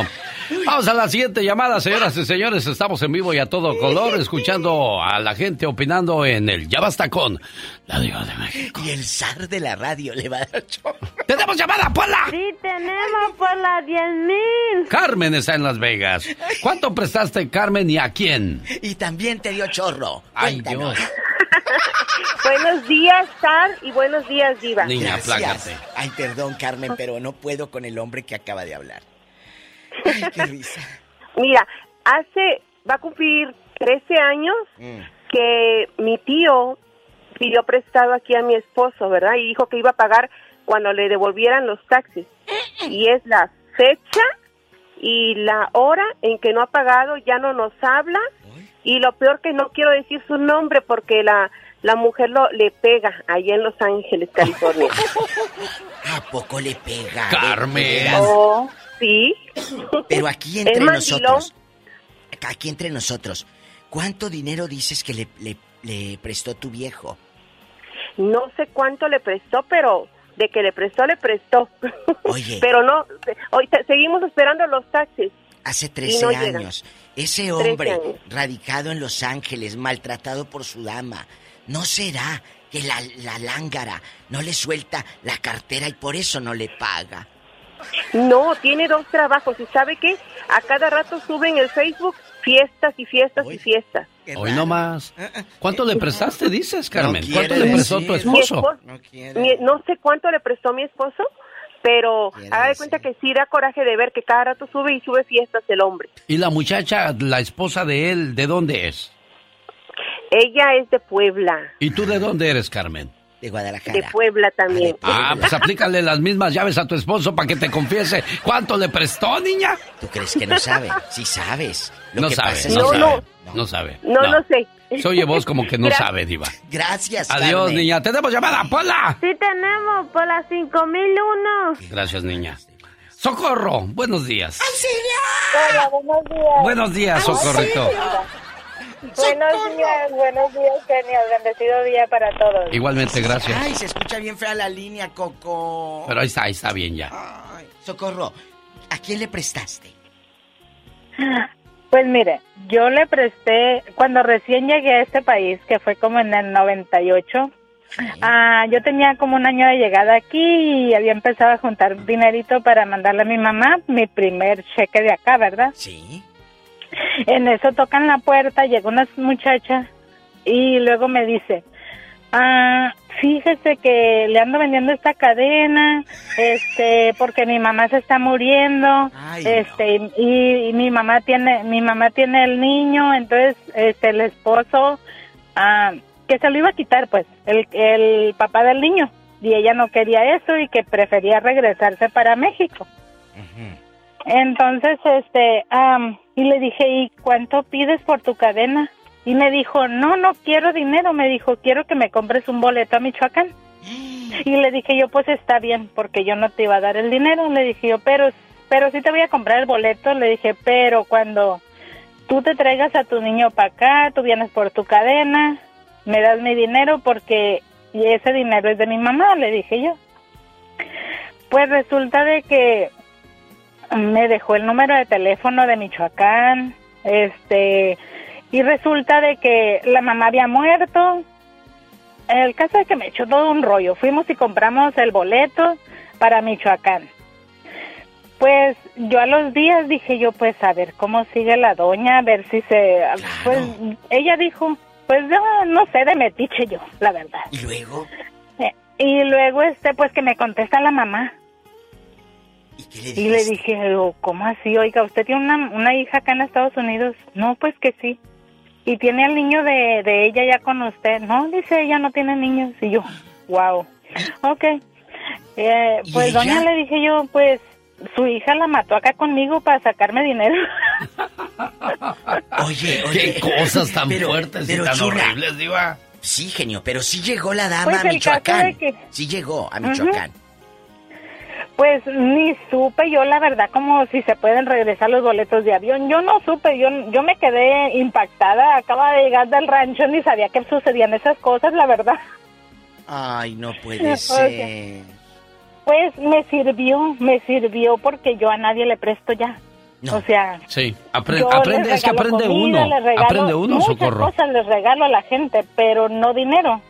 Vamos a la siguiente llamada, señoras y señores. Estamos en vivo y a todo color, escuchando a la gente opinando en el Ya Basta con la Diva de México. Y el zar de la radio le va a dar chorro. ¡Tenemos llamada, Pola! Sí tenemos por las 10.000. Carmen está en Las Vegas. ¿Cuánto prestaste, Carmen, y a quién? Y también te dio chorro. ¡Ay, Dios! Buenos días, Sar, y buenos días, Diva. Niña, aplácate. Ay, perdón, Carmen, pero no puedo con el hombre que acaba de hablar. Ay, qué risa. Mira, hace, va a cumplir 13 años Mm. que mi tío pidió prestado aquí a mi esposo, ¿verdad? Y dijo que iba a pagar cuando le devolvieran los taxis. Y es la fecha y la hora en que no ha pagado, ya no nos habla. Y lo peor que no quiero decir su nombre porque la, la mujer lo, le pega allá en Los Ángeles, California. ¿A poco le pega? Carmen. Oh, sí. Pero aquí entre nosotros, aquí entre nosotros, ¿cuánto dinero dices que le, le, le prestó tu viejo? No sé cuánto le prestó, pero de que le prestó, le prestó. Oye. pero no, hoy seguimos esperando los taxis. Hace Y 13 no llegan. años, ese 13 hombre años. radicado en Los Ángeles, maltratado por su dama, ¿no será que la, la lángara no le suelta la cartera y por eso no le paga? No, tiene dos trabajos y ¿sabe qué? A cada rato sube en el Facebook fiestas y fiestas y fiestas. Hoy no más. ¿Cuánto le prestaste, dices, Carmen? No ¿Cuánto le prestó tu decir. Esposo? esposo- mi- no sé cuánto le prestó mi esposo, pero haga de cuenta que sí da coraje de ver que cada rato sube y sube fiestas el hombre. ¿Y la muchacha, la esposa de él, de dónde es? Ella es de Puebla, ¿Y tú de dónde eres, Carmen? De Guadalajara. de Puebla también. Ah, pues aplícale las mismas llaves a tu esposo para que te confiese cuánto le prestó, niña. ¿Tú crees que no sabe? Sí sabes. Lo No que sabe, pasa es no que- sabe. No sabe. No, no sé. Se oye voz como que no Gracias. sabe, Diva. Gracias, Adiós, Carmen. niña. Tenemos llamada, Pola. Sí tenemos por las 5001. Gracias, niña. Socorro, buenos días. Hola, buenos días. Buenos días, Socorrito. Buenos días, buenos días, genial. Bendecido día para todos. Igualmente, gracias. Ay, se escucha bien fea la línea, Coco. Pero ahí está, ahí está bien ya. Ay, Socorro, ¿a quién le prestaste? Pues mire, yo le presté, cuando recién llegué a este país, que fue como en el 98, ah, yo tenía como un año de llegada aquí y había empezado a juntar dinerito para mandarle a mi mamá mi primer cheque de acá, ¿verdad? Sí. En eso tocan la puerta, llega una muchacha y luego me dice, ah, fíjese que le ando vendiendo esta cadena, este, porque mi mamá se está muriendo, este, y, y mi mamá tiene, mi mamá tiene el niño, entonces, este, el esposo, ah, que se lo iba a quitar, pues, el, el papá del niño, y ella no quería eso y que prefería regresarse para México. Entonces, este, y le dije, ¿y cuánto pides por tu cadena? Y me dijo, no, no quiero dinero, me dijo, quiero que me compres un boleto a Michoacán. Y le dije yo, pues está bien, porque yo no te iba a dar el dinero. Le dije yo, pero, pero sí te voy a comprar el boleto. Le dije, pero cuando tú te traigas a tu niño para acá, tú vienes por tu cadena, me das mi dinero porque ese dinero es de mi mamá, le dije yo. Pues resulta de que me dejó el número de teléfono de Michoacán, este, y resulta de que la mamá había muerto. El caso es que me echó todo un rollo. Fuimos y compramos el boleto para Michoacán. Pues yo a los días dije yo, pues a ver cómo sigue la doña, a ver si se... Pues ella dijo, pues yo no sé de metiche yo, la verdad. ¿Y luego? Eh, Y luego, este, pues que me contesta la mamá. ¿Y le dije, "Oh, ¿cómo así? Oiga, ¿usted tiene una, una hija acá en Estados Unidos? No, pues que sí. ¿Y tiene al niño de, de ella ya con usted? No, dice, ella no tiene niños. Y yo, wow. Ok. Eh, ¿Y pues ella? doña le dije yo, pues su hija la mató acá conmigo para sacarme dinero. Oye, oye. Qué cosas tan Pero- fuertes y tan chula, horribles, Diva. Sí, genio, pero sí llegó la dama Pues a el caso Michoacán. que- Sí llegó a. Michoacán. Pues ni supe yo la verdad como si se pueden regresar los boletos de avión. Yo no supe, yo yo me quedé impactada. Acaba de llegar del rancho ni sabía que sucedían esas cosas, la verdad. Ay, no puede ser. Pues me sirvió, me sirvió porque yo a nadie le presto ya. O sea, Sí, apre- aprende, es que aprende comida, uno. Aprende uno, muchas socorro. cosas les regalo a la gente, pero no dinero.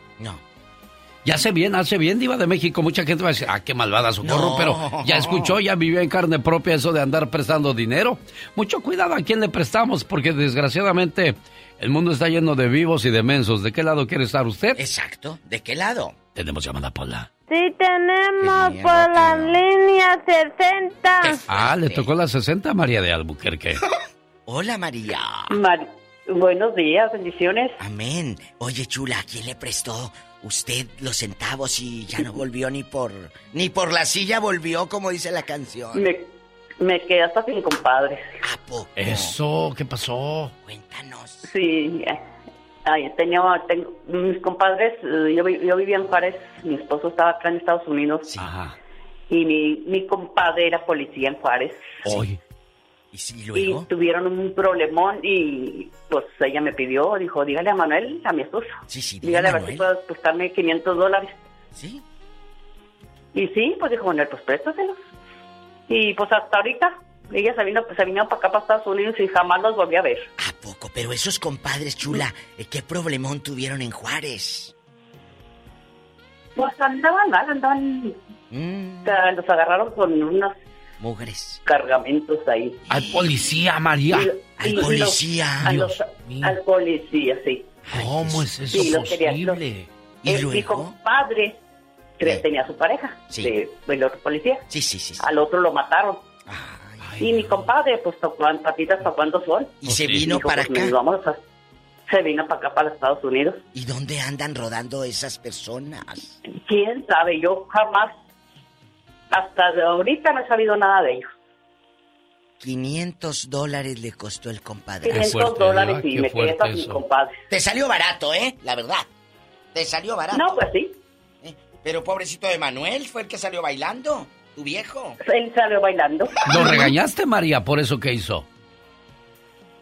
Ya hace bien, hace bien, Diva de México. Mucha gente va a decir, ah, qué malvada socorro, No. pero ya escuchó, ya vivió en carne propia eso de andar prestando dinero. Mucho cuidado a quién le prestamos, porque desgraciadamente el mundo está lleno de vivos y de mensos. ¿De qué lado quiere estar usted? Exacto. ¿De qué lado? Tenemos llamada Paula. Sí, tenemos por la línea 60. Ah, le tocó la 60 María de Albuquerque. Hola, María. buenos días, bendiciones. Amén. Oye, chula, ¿a quién le prestó usted los centavos y ya no volvió ni por ni por la silla volvió, como dice la canción? Me, me quedé hasta sin compadres. ¿A poco? Eso, ¿qué pasó? Cuéntanos. Sí, ay, tenía, tengo, mis compadres, eh, yo, vi- yo vivía en Juárez, mi esposo estaba acá en Estados Unidos. Y mi, mi compadre era policía en Juárez. Hoy. ¿Y si Y tuvieron un problemón y pues ella me pidió, dijo, dígale a Manuel, a mi esposo. Sí, sí, dígale a ver Manuel. si puedes prestarme 500 dólares. Sí. Y sí, pues dijo Manuel, pues préstaselos. Y pues hasta ahorita, ella se vino, se vino para acá, para Estados Unidos y jamás los volví a ver. Poco, pero esos compadres, chula, eh, ¿qué problemón tuvieron en Juárez? Pues andaban mal, andaban... o sea, los agarraron con unos Mugres. cargamentos ahí. Al policía, María. Y- y los- a los- al policía, sí. ¿Cómo es eso Sí, los quería- los- posible? Eh, Mi compadre que tenía su pareja, de, del otro policía. Sí, sí, sí. Al otro lo mataron. y mi compadre, pues tocó en patitas para cuándo son. ¿Y se vino para pues, acá? vamos a- se vino para acá, para los Estados Unidos. ¿Y dónde andan rodando esas personas? ¿Quién sabe? Yo jamás, hasta de ahorita no he sabido nada de ellos. 500 dólares le costó el compadre. 500 dólares y me quedé hasta sin compadre. Te salió barato, ¿eh? La verdad. Te salió barato. No, pues sí. Eh, Pero pobrecito de Manuel fue el que salió bailando. Tu viejo. Él salió bailando. ¿Lo regañaste, María, por eso que hizo?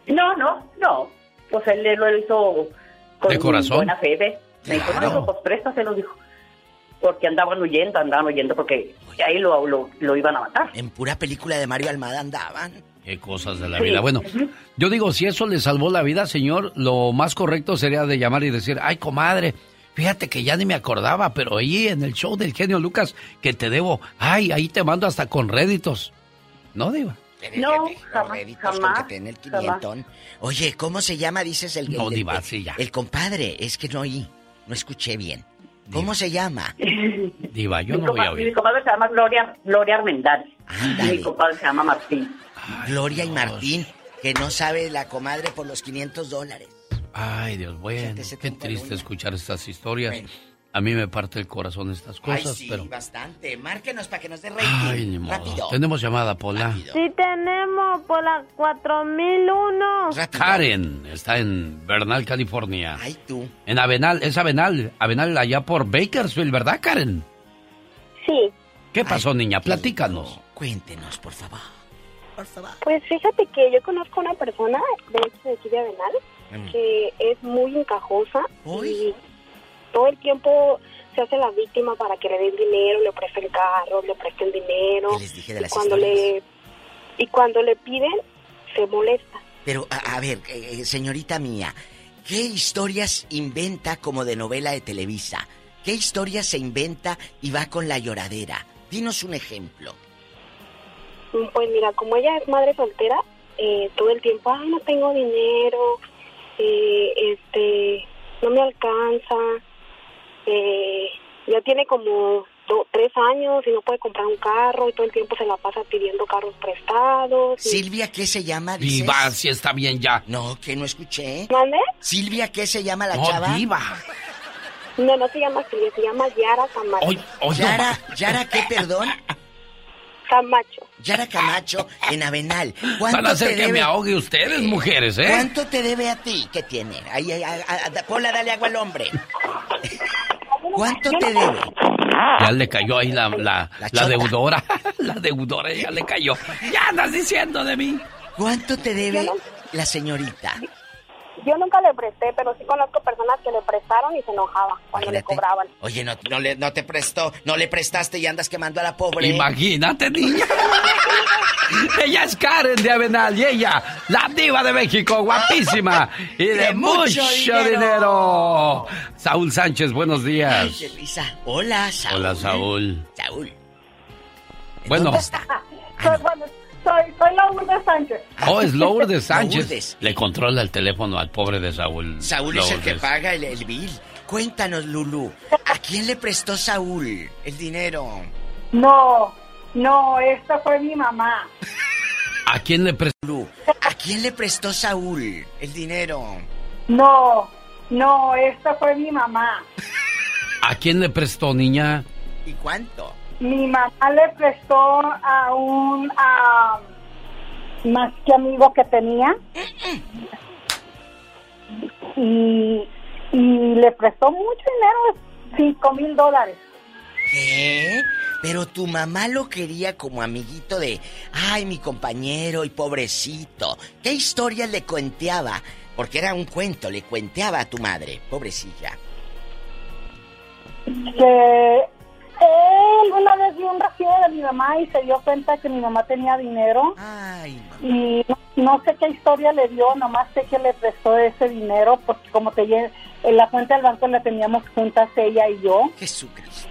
No, no, no. Pues él lo hizo con ¿De corazón? buena fe. ¿ve? Me dijo, no, pues préstaselo, dijo. Porque andaban huyendo, andaban huyendo porque ahí lo, lo, lo iban a matar. En pura película de Mario Almada andaban. Qué cosas de la Sí. vida. Bueno, yo digo, si eso le salvó la vida, señor, lo más correcto sería de llamar y decir, ay, comadre, fíjate que ya ni me acordaba, pero ahí en el show del genio Lucas que te debo, ay, ahí te mando hasta con réditos. ¿No, Diva? No, Los jamás, con que. Oye, ¿cómo se llama? Dices el... No, el- Diva, el- sí, ya. El compadre, es que no oí, no escuché bien. ¿Cómo se llama? Diva, yo mi, no voy a compa- mi oír. comadre se llama Gloria, Gloria Armendariz. Y mi compadre se llama Martín. Gloria y Martín, que no sabe la comadre por los 500 dólares. Ay, Dios, bueno, qué triste escuchar estas historias. A mí me parte el corazón estas Ay, cosas, sí, pero... bastante. Márquenos para que nos dé rating. Ay, ni modo. Rápido. Tenemos llamada, Pola. Sí tenemos por la 4001. Karen está en Bernal, California. Ay, tú. En Avenal, es Avenal, Avenal allá por Bakersfield, ¿verdad, Karen? Sí. ¿Qué pasó, niña? Platícanos. Cuéntenos, por favor. Pues fíjate que yo conozco una persona, de hecho de aquí de Avenal, Mm. que es muy encajosa y todo el tiempo se hace la víctima para que le den dinero, le presten carro, le presten dinero. dije de y cuando le y cuando le piden se molesta. Pero, a, a ver, eh, señorita mía, ¿qué historias inventa como de novela de Televisa? ¿Qué historias se inventa y va con la lloradera? Dinos un ejemplo. Pues mira, como ella es madre soltera, eh, todo el tiempo, ay, no tengo dinero, eh, este, no me alcanza, eh, ya tiene como do- tres años y no puede comprar un carro y todo el tiempo se la pasa pidiendo carros prestados. y- Silvia, ¿qué se llama? dices? Diva, si está bien ya. No, que no escuché. ¿Mande? Silvia, ¿qué se llama la No, chava? Diva. No, no se llama Silvia, se llama Yara Camacho. Yara, Yara, ¿qué, perdón? Camacho. Yara Camacho en Avenal. Van ¿Cuánto a hacer te que debe? me ahogue ustedes, mujeres, ¿eh? ¿Cuánto te debe a ti? ¿Qué tiene? Ahí, ahí, ahí, ahí, Pola, dale agua al hombre. ¿Cuánto te debe? Ya le cayó ahí la, la, la chota. deudora. La deudora ya le cayó. Ya andas diciendo de mí. ¿Cuánto te debe la señorita? Yo nunca le presté, pero sí conozco personas que le prestaron y se enojaba cuando le cobraban. Oye, no, no, le, no te prestó, no le prestaste y andas quemando a la pobre. Imagínate, niña. ella es Karen de Avenal y ella, la diva de México, guapísima y de, De mucho mucho, dinero. dinero. Saúl Sánchez, buenos días. Ay. Hola, Saúl. Hola, Saúl. Saúl. Bueno, ¿Dónde está? Soy, bueno, soy, soy Lourdes Sánchez. oh, es Lourdes Sánchez. Lourdes. Le controla el teléfono al pobre de Saúl. Saúl es el que paga el, el bill. Cuéntanos, Lulu, ¿a quién le prestó Saúl el dinero? No, no, esta fue mi mamá. ¿A quién le prestó? Lulu, ¿a quién le prestó Saúl el dinero? No, no, esta fue mi mamá. ¿A quién le prestó, niña? ¿Y cuánto? Mi mamá le prestó a un a, más que amigo que tenía y, y le prestó mucho dinero, cinco mil dólares. ¿Qué? Pero tu mamá lo quería como amiguito de, ay, mi compañero y pobrecito. ¿Qué historia le cuenteaba? Porque era un cuento, le cuenteaba a tu madre, pobrecilla. Que él una vez vio un recibo de mi mamá y se dio cuenta que mi mamá tenía dinero Ay, y no, no sé qué historia le dio, nomás sé que le prestó ese dinero porque como te dije, en la cuenta del banco la teníamos juntas ella y yo. Jesucristo.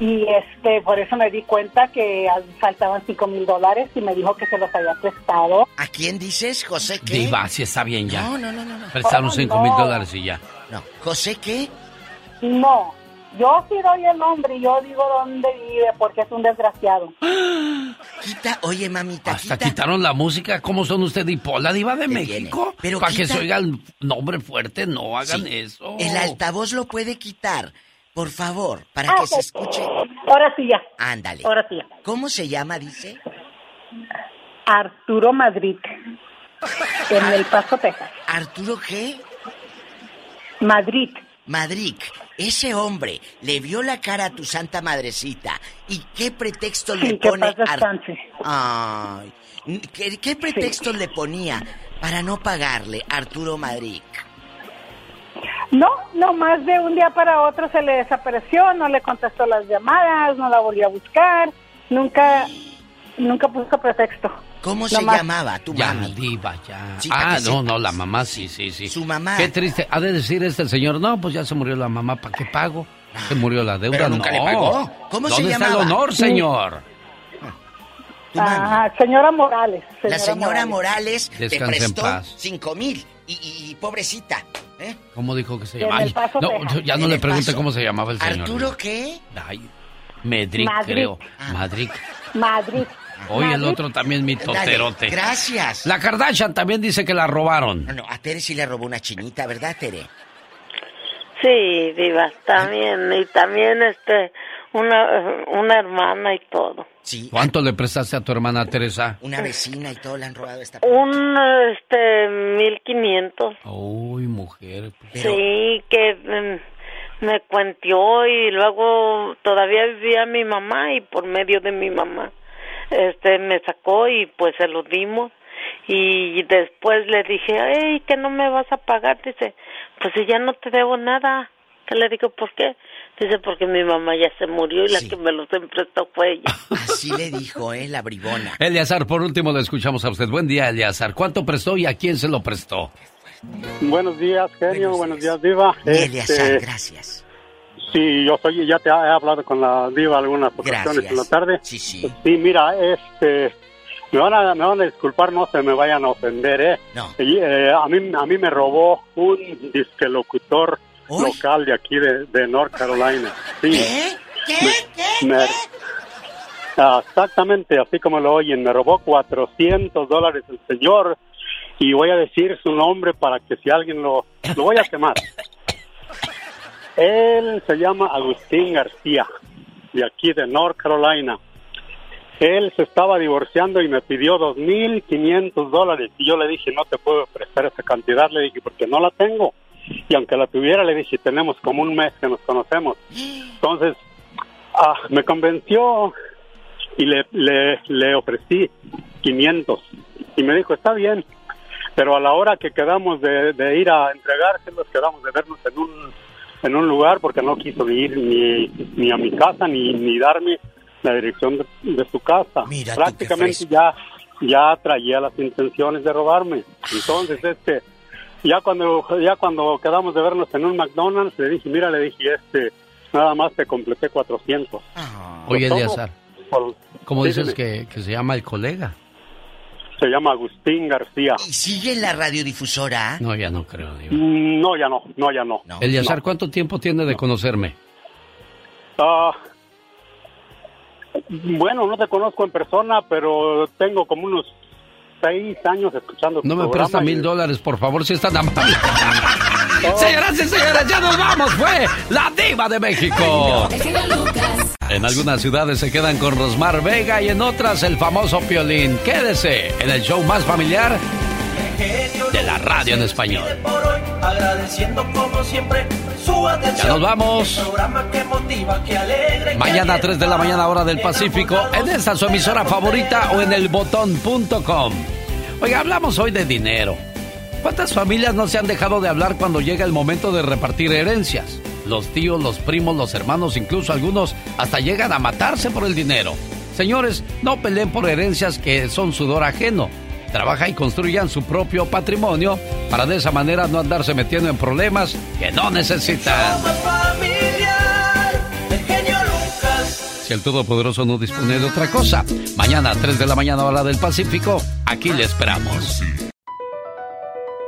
Y este, por eso me di cuenta que faltaban cinco mil dólares y me dijo que se los había prestado. ¿A quién dices, José qué? Diva, si está bien ya. No, no, no, no. no. Prestaron Oh, cinco mil no. dólares y ya. No, ¿José qué? No, yo sí doy el nombre y yo digo dónde vive porque es un desgraciado. Quita, oye, mamita, Hasta quita. quitaron la música. ¿Cómo son usted y Pola, diva de México? Pero Para que se oiga el nombre fuerte, no hagan Sí. eso. El altavoz lo puede quitar, por favor, para Ah, que se escuche. Ahora sí ya, Ándale. ahora sí ya. ¿Cómo se llama, dice? Arturo Madrid, en El Paso, Texas. ¿Arturo qué? Madrid. Madrid, ese hombre le vio la cara a tu santa madrecita. ¿Y qué pretexto le pone descanse. Ay, ¿qué, qué pretexto le ponía para no pagarle Arturo Madrid? No, no más de un día para otro se le desapareció, no le contestó las llamadas, no la volvió a buscar, nunca, nunca puso pretexto. ¿Cómo se Nomás- llamaba tu Ya, mami? diva, ya. Sí, ah, no, sepas. no, la mamá sí, sí, sí. Su mamá. Qué triste. Ha de decir este señor, no, pues ya se murió la mamá, ¿para qué pago? Se murió la deuda, Pero nunca no. le pagó. ¿Cómo se ¿Dónde está llamaba? el honor, Sí. señor? Ah, señora Morales. La señora Morales te Descanse en prestó paz. cinco mil y, y- y pobrecita. ¿eh? ¿Cómo dijo que se En llama? El Ay, Paso, no, ya no le El pregunte Paso. cómo se llamaba el señor. ¿Arturo qué? Ay, Medric, Madrid. creo. Madrid. Madrid. Hoy el otro también mi Dale, toterote. gracias. La Kardashian también dice que la robaron. No, no, a Tere sí le robó una chinita, ¿verdad, Tere? Sí, Diva, también. Y también, este, una, una hermana y todo. Sí. ¿Cuánto le prestaste a tu hermana Teresa? Una vecina y todo le han robado esta. Un, este, mil quinientos. Uy, mujer. Sí, que mm, me cuentió y luego todavía vivía mi mamá y por medio de mi mamá, este, me sacó y pues se lo dimos. Y después le dije, hey, que no me vas a pagar. Dice, pues si ya no te debo nada. Que le digo, ¿por qué? Dice, porque mi mamá ya se murió y la que me los prestó fue ella. Así le dijo, ¿eh? La bribona. Eleazar, por último le escuchamos a usted. Buen día, Eleazar. ¿Cuánto prestó y a quién se lo prestó? Buenos días, genio. Buenos, días, Diva. Eleazar, Este, gracias. Sí, yo soy, ya te he hablado con la Diva algunas ocasiones Gracias. en la tarde. Sí, sí. Sí, mira, este, me van a, me van a disculpar, no se me vayan a ofender, ¿eh? No. Y, eh, a, mí, a mí me robó un disque locutor local de aquí de, de North Carolina. Sí. ¿Qué? Me- Ah, exactamente, así como lo oyen, me robó 400 dólares el señor y voy a decir su nombre para que si alguien lo, lo voy a quemar. Él se llama Agustín García, de aquí de North Carolina. Él se estaba divorciando y me pidió 2.500 dólares y yo le dije, no te puedo prestar esa cantidad, le dije, porque no la tengo. Y aunque la tuviera, le dije, tenemos como un mes que nos conocemos. Entonces, ah, me convenció y le, le, le ofrecí 500 y me dijo, está bien, pero a la hora que quedamos de, de ir a entregárselos, quedamos de vernos en un, en un lugar porque no quiso ir ni, ni a mi casa ni, ni darme la dirección de, de su casa. Mira Prácticamente ya, ya traía las intenciones de robarme. Entonces, este, ya cuando, ya cuando quedamos de vernos en un McDonald's, le dije, mira, le dije, este, nada más te completé 400. Oye, Por todo, Eleazar, por- ¿cómo dices que, que se llama el colega? Se llama Agustín García. ¿Y sigue en la radiodifusora? No, ya no creo, Diva. Mm, No, ya no, no, ya no. No. ¿cuánto tiempo tiene de conocerme? Ah, bueno, no te conozco en persona, pero tengo como unos seis años escuchando tu No me presta y- mil dólares, por favor, si es tan amable. Señoras y señores, ya nos vamos. Fue la diva de México. En algunas ciudades se quedan con Rosmar Vega y en otras el famoso Piolín. Quédese en el show más familiar de la radio en español. Ya nos vamos. Mañana a alienta. 3 de la mañana hora del Pacífico en esta su emisora favorita o en el botón.com. Oiga, hablamos hoy de dinero. ¿Cuántas familias no se han dejado de hablar cuando llega el momento de repartir herencias? Los tíos, los primos, los hermanos, incluso algunos hasta llegan a matarse por el dinero. Señores, no peleen por herencias que son sudor ajeno. Trabaja y construyan su propio patrimonio para de esa manera no andarse metiendo en problemas que no necesitan. Si el Todopoderoso no dispone de otra cosa, mañana a 3 de la mañana hora del Pacífico, aquí le esperamos.